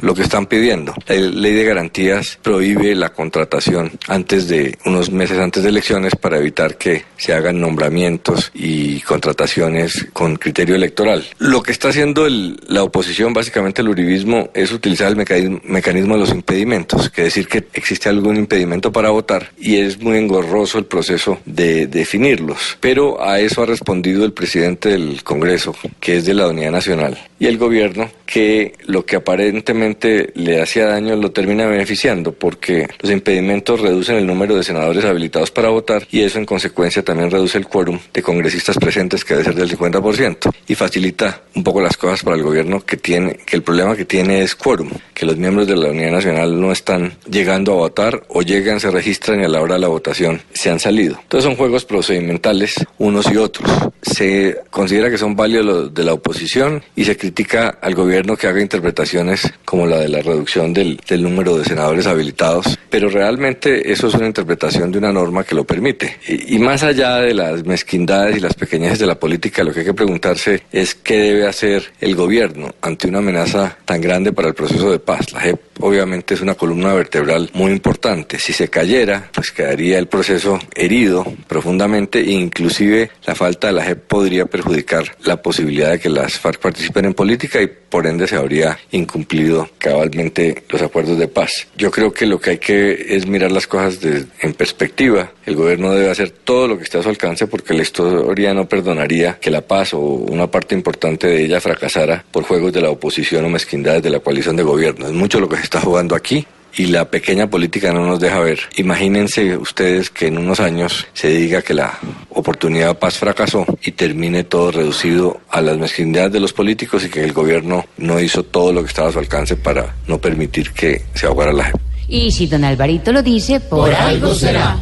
lo que están pidiendo. La ley de garantías prohíbe la contratación antes de unos meses antes de elecciones para evitar que se hagan nombramientos y contrataciones con criterio electoral. Lo que está haciendo el- la oposición, básicamente el uribismo, es utilizar el mecanismo, mecanismo de los impedimentos, que decir que existe algún impedimento para votar y es muy engorroso el proceso de definirlos. Pero a eso ha respondido el presidente del Congreso, que es de la Unidad Nacional, y el gobierno, que lo que aparentemente le hacía daño lo termina beneficiando, porque los impedimentos reducen el número de senadores habilitados para votar y eso en consecuencia también reduce el quórum de congresistas presentes, que debe ser del 50%, y facilita un poco las cosas para el gobierno que tiene, que el problema que tiene es quórum, que los miembros de la Unidad Nacional no están llegando a votar o llegan, se registran y a la hora de la votación se han salido. Entonces son juegos procedimentales unos y otros. Se considera que son válidos los de la oposición y se critica al gobierno que haga interpretaciones como la de la reducción del, número de senadores habilitados, pero realmente eso es una interpretación de una norma que lo permite. Y, y más allá de las mezquindades y las pequeñeces de la política, lo que hay que preguntarse es qué debe hacer el gobierno ante una amenaza tan grande para el proceso de paz. La JEP obviamente es una columna vertebral muy importante. Si se cayera, pues quedaría el proceso herido profundamente e inclusive la falta de la JEP podría perjudicar la posibilidad de que las FARC participen en política y por ende se habría incumplido cabalmente los acuerdos de paz. Yo creo que lo que hay que es mirar las cosas de- en perspectiva. El gobierno debe hacer todo lo que esté a su alcance porque la historia no perdonaría que la paz o una parte importante de ella fracasara por juegos de la oposición o mezquindades de la coalición de gobierno. Es mucho lo que se está jugando aquí y la pequeña política no nos deja ver. Imagínense ustedes que en unos años se diga que la oportunidad de paz fracasó y termine todo reducido a las mezquindades de los políticos y que el gobierno no hizo todo lo que estaba a su alcance para no permitir que se ahogara la gente. Y si don Alvarito lo dice, por, Por algo será.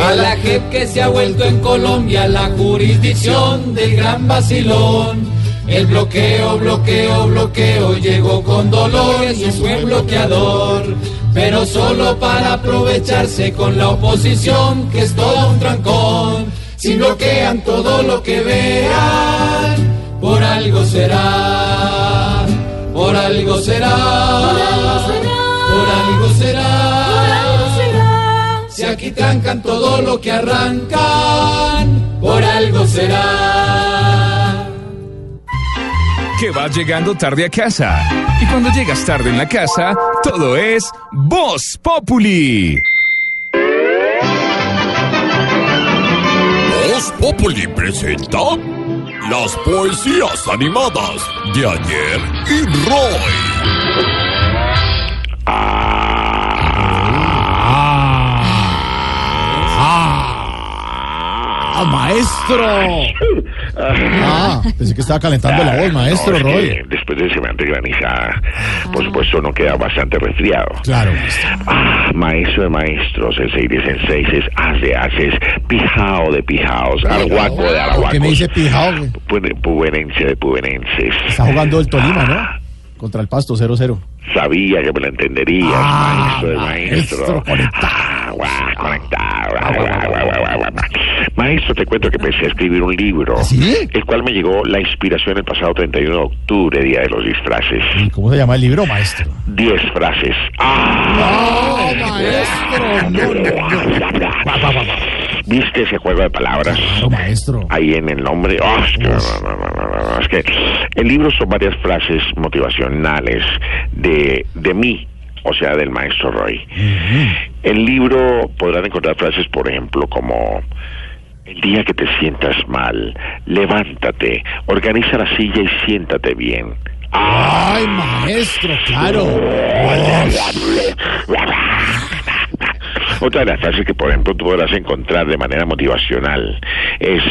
A la JEP que se ha vuelto en Colombia la jurisdicción del gran vacilón. El bloqueo, bloqueo, bloqueo llegó con dolor y es buen bloqueador. pero solo para aprovecharse con la oposición, que es todo un trancón. Si bloquean todo lo que vean, por algo será, por algo será, por algo será, Si aquí trancan todo lo que arrancan, por algo será. Que vas llegando tarde a casa. Y cuando llegas tarde en la casa, todo es Voz Populi. Voz Populi presenta las poesías animadas de ayer y Roy. ¡Ah, maestro! Ah, pensé que estaba calentando la voz, maestro No, es que Roy. Después de semejante granizada, por supuesto, uno queda bastante resfriado. Claro. Ah, maestro de maestros, 6 de senseis, as de ases, pijao de pijaos, arhuaco de ¿Por arhuacos. qué me dice pijao? Pu- Pubenense de pubenenses. Está jugando el Tolima, ¿no? Contra el Pasto 0-0. Sabía que me lo entenderías, Ah, maestro de maestro. Ah, guau, conectado, guau, guau, guau, guau, guau, guau. Maestro, te cuento que empecé a escribir un libro, el cual me llegó la inspiración el pasado 31 de octubre, Día de los Disfraces. ¿Y ¿Cómo se llama el libro, maestro? Diez frases. ¡Ah! ¿Viste ese juego de palabras? maestro. Ahí en el nombre. ¡Oh, es, que, no, no, no, no, no, no, es que el libro son varias frases motivacionales de, de mí, o sea, del maestro Roy. El libro podrán encontrar frases, por ejemplo, como... El día que te sientas mal, levántate, organiza la silla y siéntate bien. ¡Ay, maestro! ¡Claro! Otra de las frases que, por ejemplo, tú podrás encontrar de manera motivacional es,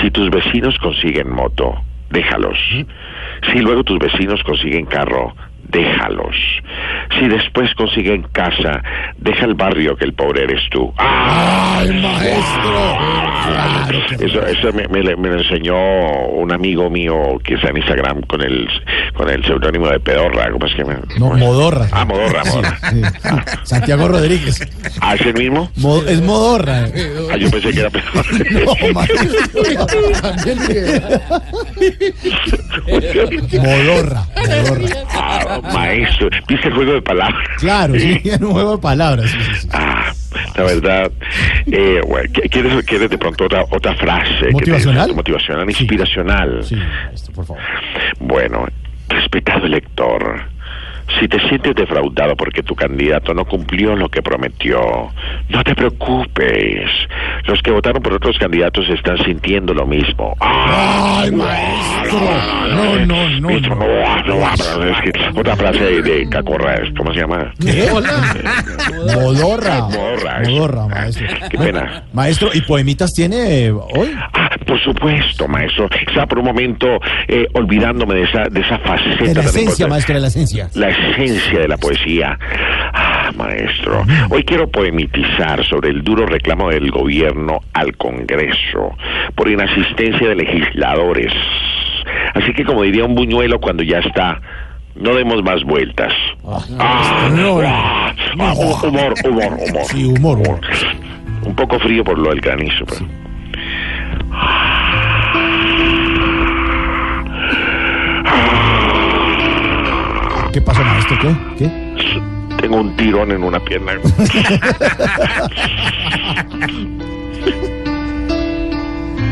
si tus vecinos consiguen moto, déjalos. Si luego tus vecinos consiguen carro, déjalos. Si después consiguen casa, deja el barrio que el pobre eres tú. ¡Ay, maestro! Eso, eso me, me- me lo enseñó un amigo mío que está en Instagram con el con el seudónimo de Pedorra. ¿Cómo es que me.? No, Modorra. Ah, Modorra, Modorra. Sí, sí. Santiago Rodríguez. ¿Ah, es el mismo? Mo- es Modorra. Ah, yo pensé que era Pedorra. No, maestro. Modorra. Modorra. Ah, maestro, ¿viste el juego de palabras? Claro, sí, en un juego de palabras. sí, sí, sí. Ah, la verdad, eh, bueno, ¿qu- ¿quieres, ¿quieres de pronto otra, otra frase? que te- ¿Motivacional? motivacional, inspiracional. Sí, maestro, por favor. Bueno, respetado elector, si te sientes defraudado porque tu candidato no cumplió lo que prometió, no te preocupes. Los que votaron por otros candidatos están sintiendo lo mismo. ¡Ay, maestro! No, no, no. No, no, no, es que otra frase de, de Cacorra, ¿cómo se llama? ¿Qué? Modorra. Modorra, maestro. Qué pena. Maestro, ¿y poemitas tiene eh, hoy? Ah, por supuesto, maestro. Estaba por un momento eh, olvidándome de esa, de esa faceta. De la esencia, maestro, de la esencia. La esencia de la poesía. Ah, maestro. Hoy quiero poemitizar sobre el duro reclamo del gobierno al Congreso por inasistencia de legisladores. Así que, como diría un buñuelo cuando ya está, no demos más vueltas. Ah, no, ah, ah, hu- humor, humor, humor. Sí, humor, humor. Un poco frío por lo del granizo, pero. ¿Qué pasó, maestro? ¿Qué? ¿Qué? Tengo un tirón en una pierna.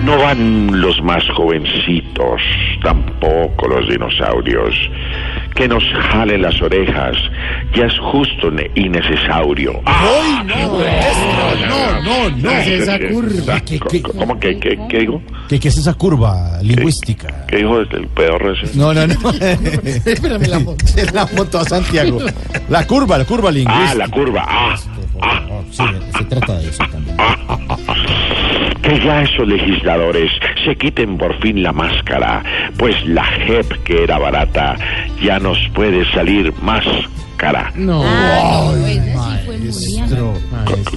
No van los más jovencitos, tampoco los dinosaurios. Que nos jalen las orejas, ya es justo ne- y necesario. ¡Ay, no! No, no, no. ¿Qué es esa curva? ¿Qué, qué, ¿Cómo que qué, qué digo? qué- qué es esa curva lingüística? ¿Qué dijo el, ese? No, no, no. Espérame la moto. La moto a Santiago. La curva, la curva lingüística. Ah, la curva. Ah, Sí, se trata de eso también. que ya esos legisladores se quiten por fin la máscara, pues la JEP que era barata ya nos puede salir más cara. No. Ah, ese sí fue muy bien.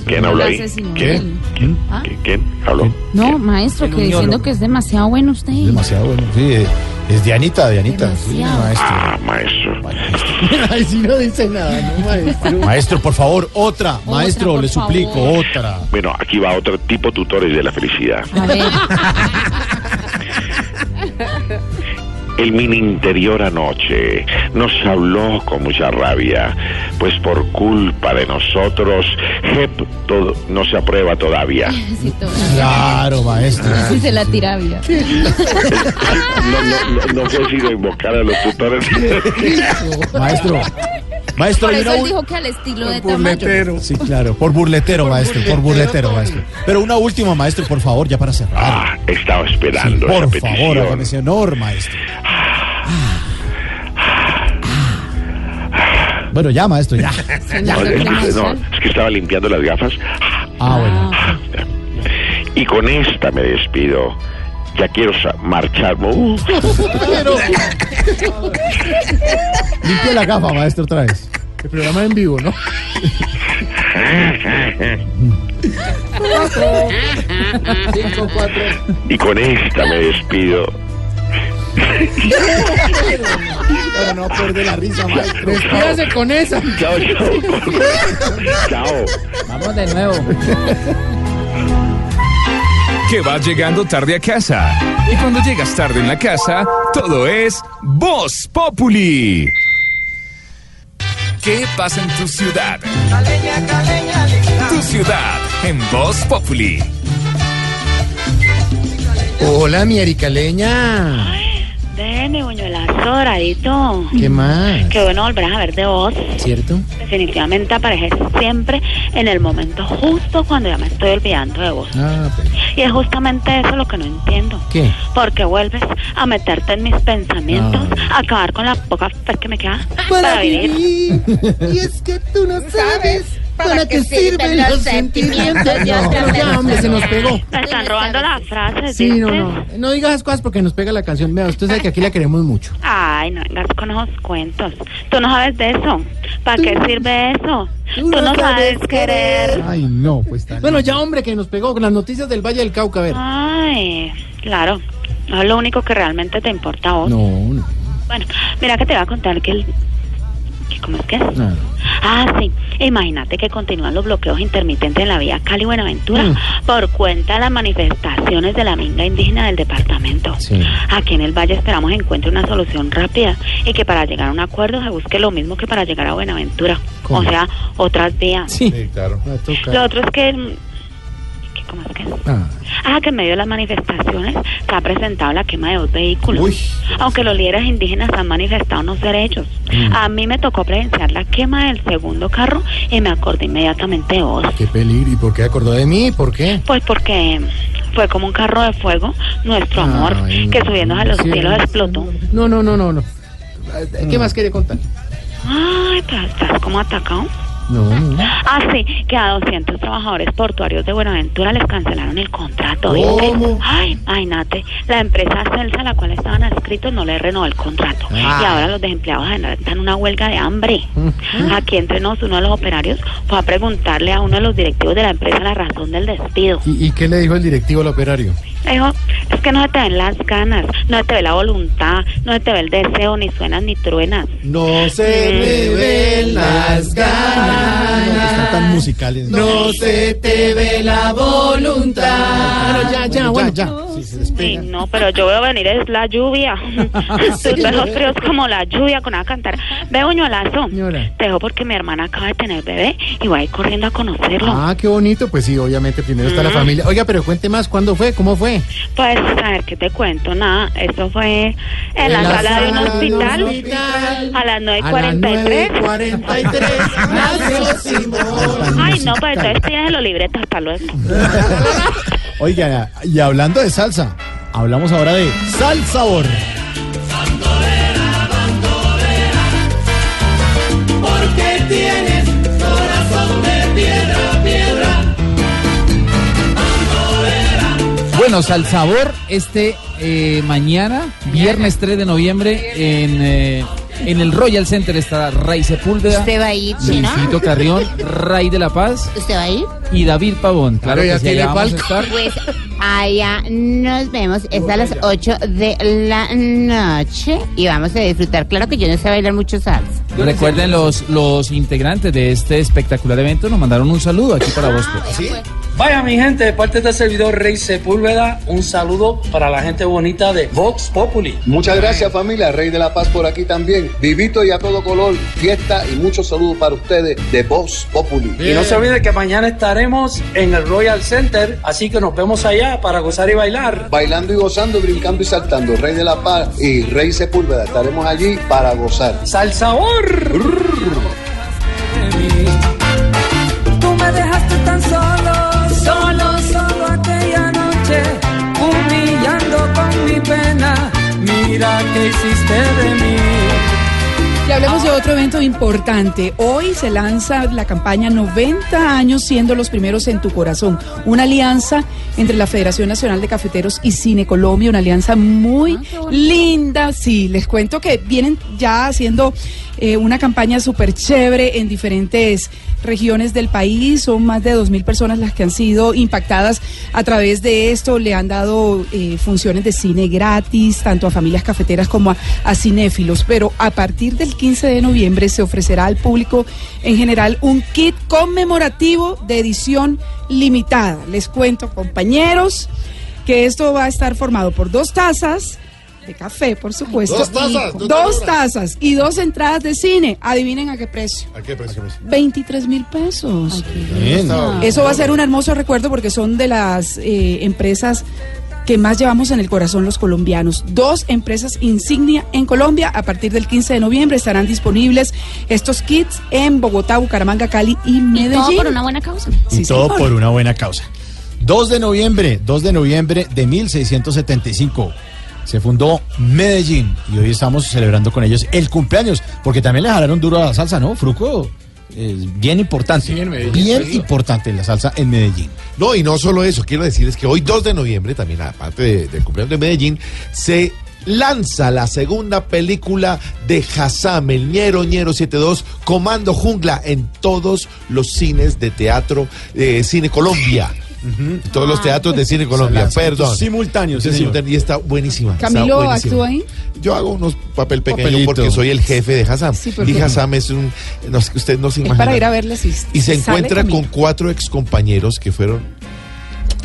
¿Quién habló ahí? ¿Quién? ¿Quién? ¿Ah? ¿Quién? ¿Quién habló? No, maestro, que diciendo que es demasiado bueno usted. Demasiado bueno. Sí, eh, es Dianita, Dianita. Sí, maestro. Ah, maestro. Ay, sí no dice nada, no, maestro. Maestro, por favor, otra. Maestro, por le suplico, favor. otra. Bueno, aquí va otro tipo tutores de la felicidad. A ver. El mini interior anoche nos habló con mucha rabia, pues por culpa de nosotros, JEP todo, no se aprueba todavía. Sí. Claro, maestro. Sí se la tirabia. No, no, no, no fue sino invocar a los tutores. Maestro. Maestro, Por eso una él ul- dijo que al estilo de Tamayo. Sí, claro, por burletero, maestro, por burletero, maestro. Pero una última, maestro, por favor, ya para cerrar. Ah, estaba Sí, esperando por favor, hágame ese honor, maestro. Bueno, ya, maestro, ya. No, es, que, no, es que estaba limpiando las gafas. Ah, bueno. Y con esta me despido. Ya quiero marcharme. Pero... Limpia la gafa, maestro, otra vez. El programa en vivo, ¿no? Cinco, cuatro. y con esta me despido. Para no perder la risa, maestro. Despídase con esa. Chao, chao. chao. Vamos de nuevo. Que vas llegando tarde a casa. Y cuando llegas tarde en la casa, todo es Voz Populi. ¿Qué pasa en tu ciudad? Tu ciudad en Voz Populi. Hola, mi aricaleña. Deme, buñuelazo doradito. ¿Qué más? Qué bueno volver a ver de vos. ¿Cierto? Definitivamente apareces siempre en el momento justo cuando ya me estoy olvidando de vos. Ah, pues. Y es justamente eso lo que no entiendo. ¿Qué? Porque vuelves a meterte en mis pensamientos, a acabar con la poca fe que me queda para, vivir. Y es que tú no sabes para qué sirven los sentimientos. de No, ya, hombre, se nos pegó. Me están robando las frases. Sí, no, no. No digas esas cosas porque nos pega la canción. Vea, usted sabe que aquí la queremos mucho. Ay, no vengas con esos cuentos. Tú no sabes de eso. ¿Para qué sirve eso? Tú no sabes querer. Ay, no, pues tal. Bueno, ya, hombre, que nos pegó con las noticias del Valle del Cauca, a ver. Ay, claro. No es lo único que realmente te importa a vos. No, no. Bueno, mira que te voy a contar que el... ¿Cómo es que es? no. Ah, sí. Imagínate que continúan los bloqueos intermitentes en la vía Cali-Buenaventura Mm. por cuenta de las manifestaciones de la minga indígena del departamento. Sí. Aquí en el Valle esperamos encuentre una solución rápida y que para llegar a un acuerdo se busque lo mismo que para llegar a Buenaventura. ¿Cómo? O sea, otras vías. Sí. claro. Lo otro es que... mm, ¿Cómo es que? Ah. Ah, que en medio de las manifestaciones se ha presentado la quema de dos vehículos. Uy. Aunque los líderes indígenas han manifestado unos derechos. Mm. A mí me tocó presenciar la quema del segundo carro y me acordé inmediatamente de vos. Qué peligro. ¿Y por qué acordó de mí? ¿Por qué? Pues porque fue como un carro de fuego, nuestro amor, Ay, que subiendo a los sí. cielos explotó. No, no, no, no, no. ¿Qué más quiere contar? Ay, pero estás como atacado. No, no. Ah, sí, que a 200 trabajadores portuarios de Buenaventura les cancelaron el contrato. ¿Cómo? Ay, ay, Nate, la empresa Celsa a la cual estaban adscritos no le renovó el contrato. Ah. Y ahora los desempleados están en una huelga de hambre. Mm. Aquí entre nos, uno de los operarios fue a preguntarle a uno de los directivos de la empresa la razón del despido. ¿Y, y qué le dijo el directivo al operario? Dijo, es que no se te ven las ganas, no se te ve la voluntad, no se te ve el deseo, ni suenas ni truenas. No se me ven las ganas. Están tan musicales. No se te ve la voluntad. Bueno, ya, ya, bueno. ya. Sí, se Sí, no, pero yo veo venir es la lluvia. Tus besos fríos como la lluvia con a cantar. Ve, Buñuelazo, Señora. te dejo porque mi hermana acaba de tener bebé y voy a ir corriendo a conocerlo. Ah, qué bonito. Pues sí, obviamente primero está la Mm. familia. Oiga, pero cuente más. ¿Cuándo fue? ¿Cómo fue? Pues, a ver, ¿qué te cuento? Nada, eso fue en, la, sala de un hospital, a las 9 y A las 43. 9:43 nació Simón. Ay, no, pues entonces tienes los libretos, hasta luego. Oiga, y hablando de salsa, hablamos ahora de sal sabor. Bueno, Salsabor, este eh, mañana, viernes 3 de noviembre, en eh, En el Royal Center estará Ray Sepúlveda. ¿Usted va a ir, no? Luisito Carrión, Ray de la Paz ¿Usted va a ir? y David Pavón. Claro ya que sí, tiene allá vamos a estar. Pues allá nos vemos. Es a las 8 de la noche y vamos a disfrutar. Claro que yo no sé bailar mucho salsa. Recuerden, los, los integrantes de este espectacular evento nos mandaron un saludo aquí para vos. Vaya mi gente, de parte del servidor Rey Sepúlveda, un saludo para la gente bonita de Vox Populi. Muchas gracias familia, Rey de la Paz por aquí también. Vivito y a todo color, fiesta y muchos saludos para ustedes de Voz Populi. Y no se olvide que mañana estaremos en el Royal Center, así que nos vemos allá para gozar y bailar. Bailando y gozando, brincando y saltando, Rey de la Paz y Rey Sepúlveda, estaremos allí para gozar. ¡Salsabor! Tú me dejaste tan solo, solo, solo aquella noche, humillando con mi pena. Mira que hiciste de mí. Y hablemos de otro evento importante. Hoy se lanza la campaña 90 años siendo los primeros en tu corazón. Una alianza entre la Federación Nacional de Cafeteros y Cine Colombia, una alianza muy linda. Sí, les cuento que vienen ya haciendo eh, una campaña súper chévere en diferentes regiones del país. Son más de 2.000 personas las que han sido impactadas a través de esto. Le han dado eh, funciones de cine gratis, tanto a familias cafeteras como a, a cinéfilos. Pero a partir del 15 de noviembre se ofrecerá al público en general un kit conmemorativo de edición limitada. Les cuento, compañeros, que esto va a estar formado por dos tazas de café, por supuesto. Dos tazas, y- dos dos tazas. y dos entradas de cine. Adivinen a qué precio. ¿A qué precio? 23 mil pesos. Bien. Eso va a ser un hermoso recuerdo porque son de las eh, empresas que más llevamos en el corazón los colombianos. Dos empresas insignia en Colombia. A partir del 15 de noviembre estarán disponibles estos kits en Bogotá, Bucaramanga, Cali y Medellín. Todo por una buena causa. Y Sí, todo señor. por una buena causa. 2 de noviembre, 2 de noviembre de 1675. Se fundó Medellín y hoy estamos celebrando con ellos el cumpleaños, porque también le jalaron duro a la salsa, ¿no? Fruco, es bien importante. bien importante la salsa en Medellín. No, y no solo eso, quiero decirles que hoy 2 de noviembre, también aparte de- del cumpleaños de Medellín, se lanza la segunda película de Hassam, el Ñero Ñero 72, Comando Jungla, en todos los cines de teatro, eh, Cine Colombia. Todos los teatros de Cine Colombia, perdón. simultáneo, sí, Sí, señor. simultáneo, Y está buenísima. está Camilo buenísima. actúa ahí. Yo hago unos papel pequeño Papelito. porque soy el jefe de Hassam. Sí, y. Hassam es un. no usted no se Es imagina. para ir a verles si Y se encuentra Camilo. con cuatro excompañeros que fueron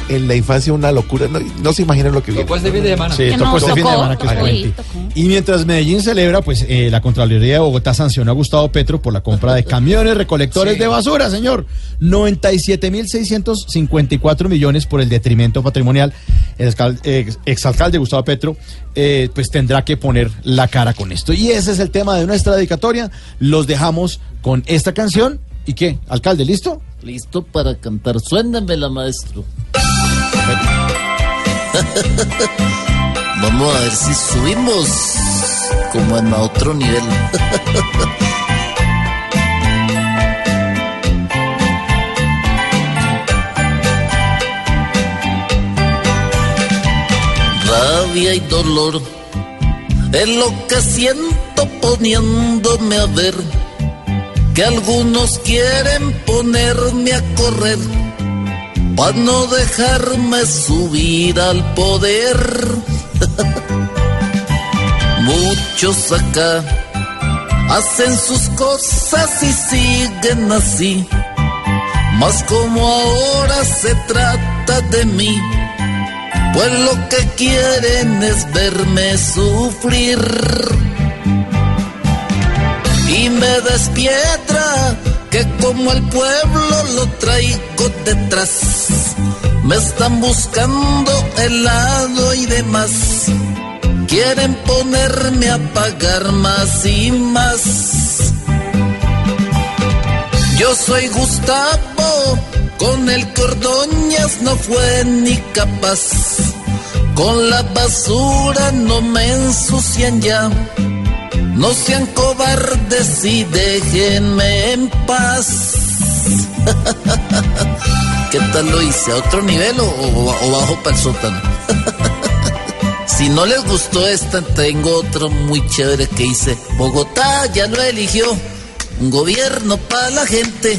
en la infancia una locura. No, no se imaginan lo que vieron. Tocó este fin de semana. Sí, tocó no, este fin de semana que tocó, se cuente. sí, tocó. Y mientras Medellín celebra, pues eh, la Contraloría de Bogotá sancionó a Gustavo Petro por la compra de camiones recolectores de basura, señor. 97.654 millones por el detrimento patrimonial. El alcal- ex- exalcalde Gustavo Petro, eh, pues tendrá que poner la cara con esto. Y ese es el tema de nuestra dedicatoria. Los dejamos con esta canción. ¿Y qué? Alcalde, ¿listo? Listo para cantar. Suénamela, maestro. Vamos a ver si subimos como en a otro nivel. Rabia y dolor es lo que siento poniéndome a ver que algunos quieren ponerme a correr para no dejarme subir al poder. Muchos acá hacen sus cosas y siguen así, mas como ahora se trata de mí, pues lo que quieren es verme sufrir y me despiedra que como el pueblo lo traigo detrás. Me están buscando helado y demás. Quieren ponerme a pagar más y más. Yo soy Gustavo, con el Ordóñez no fue ni capaz. Con la basura no me ensucian ya. No sean cobardes y déjenme en paz. ¿Qué tal lo hice? ¿A otro nivel o, bajo para el sótano? Si no les gustó esta, tengo otro muy chévere que dice, Bogotá ya lo eligió, un gobierno para la gente.